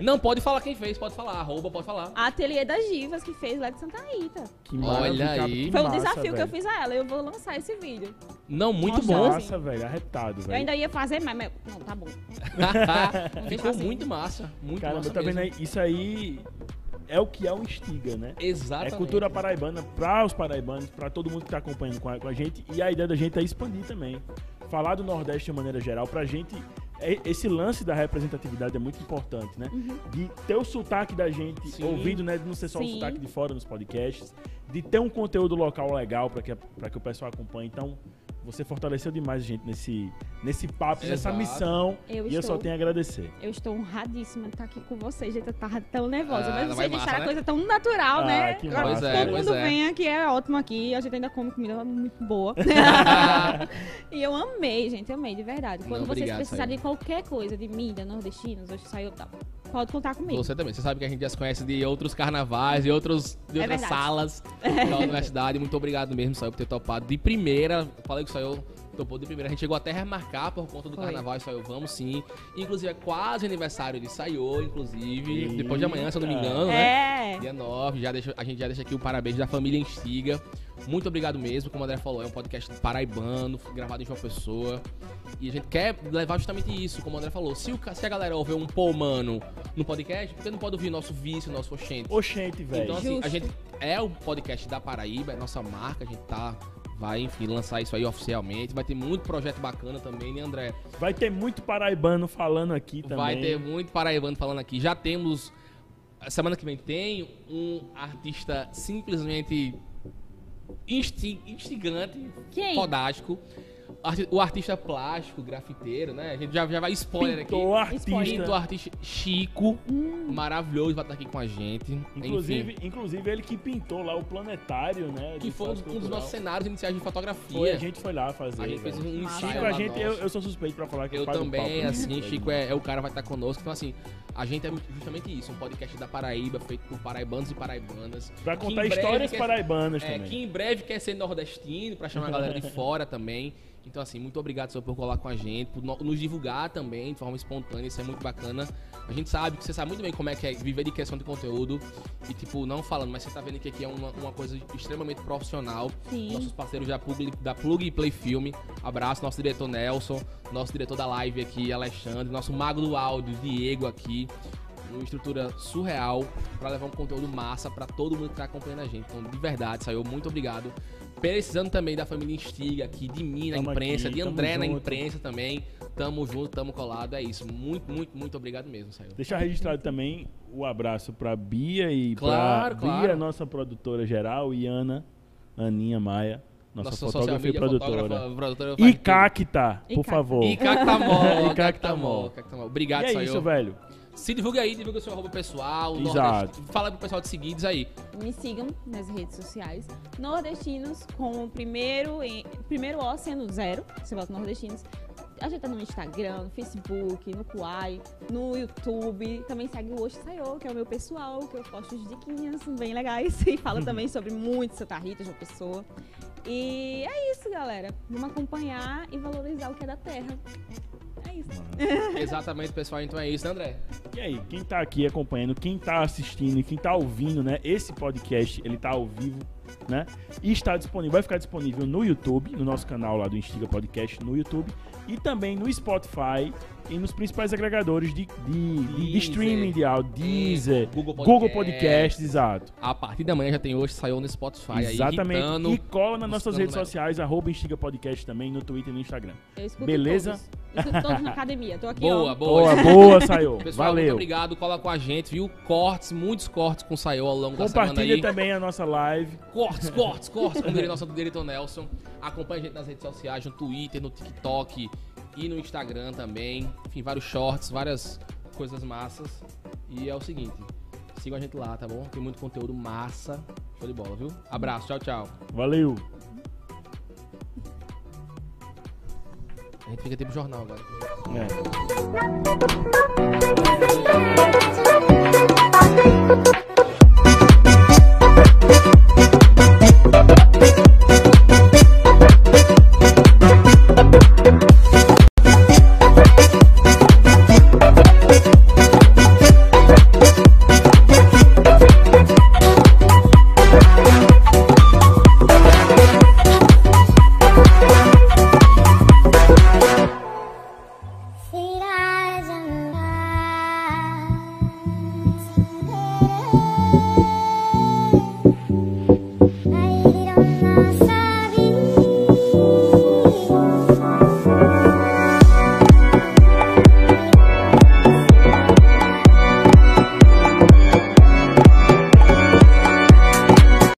Não, pode falar quem fez, pode falar. Arroba, pode falar. Ateliê das Divas, que fez lá de Santa Rita. Que Olha aí. que Foi um massa, desafio que eu fiz a ela. Eu vou lançar esse vídeo. Não, muito Nossa, bom. Massa, velho. Arretado, Eu velho. ainda ia fazer, mas... mas- Não, tá bom. Ficou muito massa. Muito Caramba, massa tá vendo aí? Isso aí é o que é o Instiga, né? Exatamente. É cultura paraibana para os paraibanos, para todo mundo que tá acompanhando com a, com a gente. E a ideia da gente é expandir também. Falar do Nordeste de maneira geral. Pra gente, é- esse lance da representatividade é muito importante, né? De ter o sotaque da gente Sim. ouvido, né? De não ser só o Sim. sotaque de fora nos podcasts. De ter um conteúdo local legal para que, pra que o pessoal acompanhe. Então, você fortaleceu demais a gente nesse, nesse papo, nessa Exato. missão. Eu e eu só estou- tenho a agradecer. Eu estou honradíssima de estar aqui com vocês, gente. Eu tava tão nervosa. Ah, mas vocês massa, deixaram né? a coisa tão natural, Ah, né? que Agora todo é, pois mundo é. vem aqui, é ótimo aqui. A gente ainda come comida muito boa. e eu amei, gente. Amei, de verdade. Quando Não, vocês obrigado, precisarem de qualquer coisa, de mídia, nordestinos, hoje saiu tal. Pode contar comigo. Você também. Você sabe que a gente já se conhece de outros carnavais, de, outros, de É outras verdade. salas da universidade. Muito obrigado mesmo, Sayo, por ter topado de primeira. Falei que o Sayo topou de primeira. A gente chegou até a remarcar por conta do Foi. carnaval. E Sayo, vamos sim. Inclusive, é quase aniversário de Sayo, inclusive. Eita. Depois de amanhã, se eu não me engano, né? É. Dia 9, já deixa, a gente já deixa aqui o parabéns da família Instiga. Muito obrigado mesmo, como o André falou, é um podcast paraibano, gravado em João Pessoa. E a gente quer levar justamente isso, como o André falou. Se, o se a galera ouvir um pô, mano, no podcast, que não pode ouvir nosso vício, nosso oxente? Oxente, velho. Então, assim, Justo. a gente é o podcast da Paraíba, é nossa marca, a gente tá. Vai, enfim, lançar isso aí oficialmente. Vai ter muito projeto bacana também, né, André? Vai ter muito paraibano falando aqui também. Vai ter muito paraibano falando aqui. Já temos. a Semana que vem tem um artista simplesmente insti- instigante, Quem? fodástico. O artista plástico, grafiteiro, né? A gente já, já vai spoiler Pintor, aqui. artista. Pintor, artista Chico, maravilhoso, vai estar aqui com a gente. Inclusive, Enfim, inclusive ele que pintou lá o planetário, né? que foi um, um dos nossos cenários iniciais de fotografia. Foi, a gente foi lá fazer. A gente fez um ensaio Chico, a gente, eu, eu sou suspeito pra falar que Eu também, pau pra assim, Chico é, é o cara vai estar conosco. Então, assim, a gente é justamente isso, um podcast da Paraíba, feito por paraibanos e paraibanas. Pra que contar breve histórias quer- paraibanas É, também. que em breve quer ser nordestino, pra chamar a galera de fora também. Então, assim, muito obrigado, senhor, por colar com a gente, por no- nos divulgar também de forma espontânea, isso é muito bacana. A gente sabe que você sabe muito bem como é que é viver de criação de conteúdo e, tipo, não falando, mas você tá vendo que aqui é uma, uma coisa extremamente profissional. Sim. Nossos parceiros da Plug, da Plug Play Filme. Abraço, nosso diretor Nelson, nosso diretor da live aqui, Alexandre, nosso mago do áudio, Diego aqui. Uma estrutura surreal pra levar um conteúdo massa pra todo mundo que tá acompanhando a gente. Então, de verdade, saiu muito obrigado. Precisando também da família Instiga aqui, de mim na Tamo imprensa, aqui, de André na junto. imprensa também. Tamo junto, tamo colado. É isso. Muito, muito, muito obrigado mesmo, saiu. Deixar registrado também o abraço pra Bia e Claro, pra Bia, claro. nossa produtora geral, e Ana, Aninha Maia, nossa, fotógrafa e produtora. produtora E. Cacta, por Cacta. favor. E Cactamol, Cactamol. Cactamol, Cactamol. Obrigado, E é isso, velho. Se divulga aí, divulga o seu arroba pessoal. Exato. Fala pro pessoal de seguir, diz aí. Me sigam nas redes sociais. Nordestinos com o primeiro, primeiro O sendo zero. Você bota nordestinos. A gente tá no Instagram, no Facebook, no Kuai, no YouTube. Também segue o Oxi Sayô, que é o meu pessoal, que eu posto os diquinhas bem legais. E falo também sobre muito Santa Rita, João Pessoa. E é isso, galera. Vamos acompanhar e valorizar o que é da terra. É isso. Exatamente, pessoal. Então é isso, né, André? E aí, quem tá aqui acompanhando, quem tá assistindo e quem tá ouvindo, né? Esse podcast, ele tá ao vivo, né? E está disponível, vai ficar disponível no YouTube, no nosso canal lá do Instiga Podcast no YouTube e também no Spotify e nos principais agregadores de, de, de- streaming de áudio, Deezer, Google Google Podcast. Podcast, exato. A partir da manhã já tem hoje, saiu no Spotify aí, Exatamente. irritando. e cola nas nossas redes sociais, arroba Instiga Podcast também, no Twitter e no Instagram. Beleza? todos. Todos na academia. Tô aqui, Boa, ó. boa. Boa, boa, Sayô. Pessoal, muito Valeu. obrigado. Cola com a gente, viu? Cortes, muitos cortes com o Sayô ao longo da semana Compartilha aí. também a nossa live. Cortes, cortes, cortes, como diria nosso diretor Nelson. Acompanhe a gente nas redes sociais, no Twitter, no TikTok e no Instagram também. Enfim, vários shorts, várias coisas massas. E é o seguinte, sigam a gente lá, tá bom? Tem muito conteúdo massa. Show de bola, viu? Abraço, tchau, tchau. Valeu. A gente fica tipo jornal agora. É.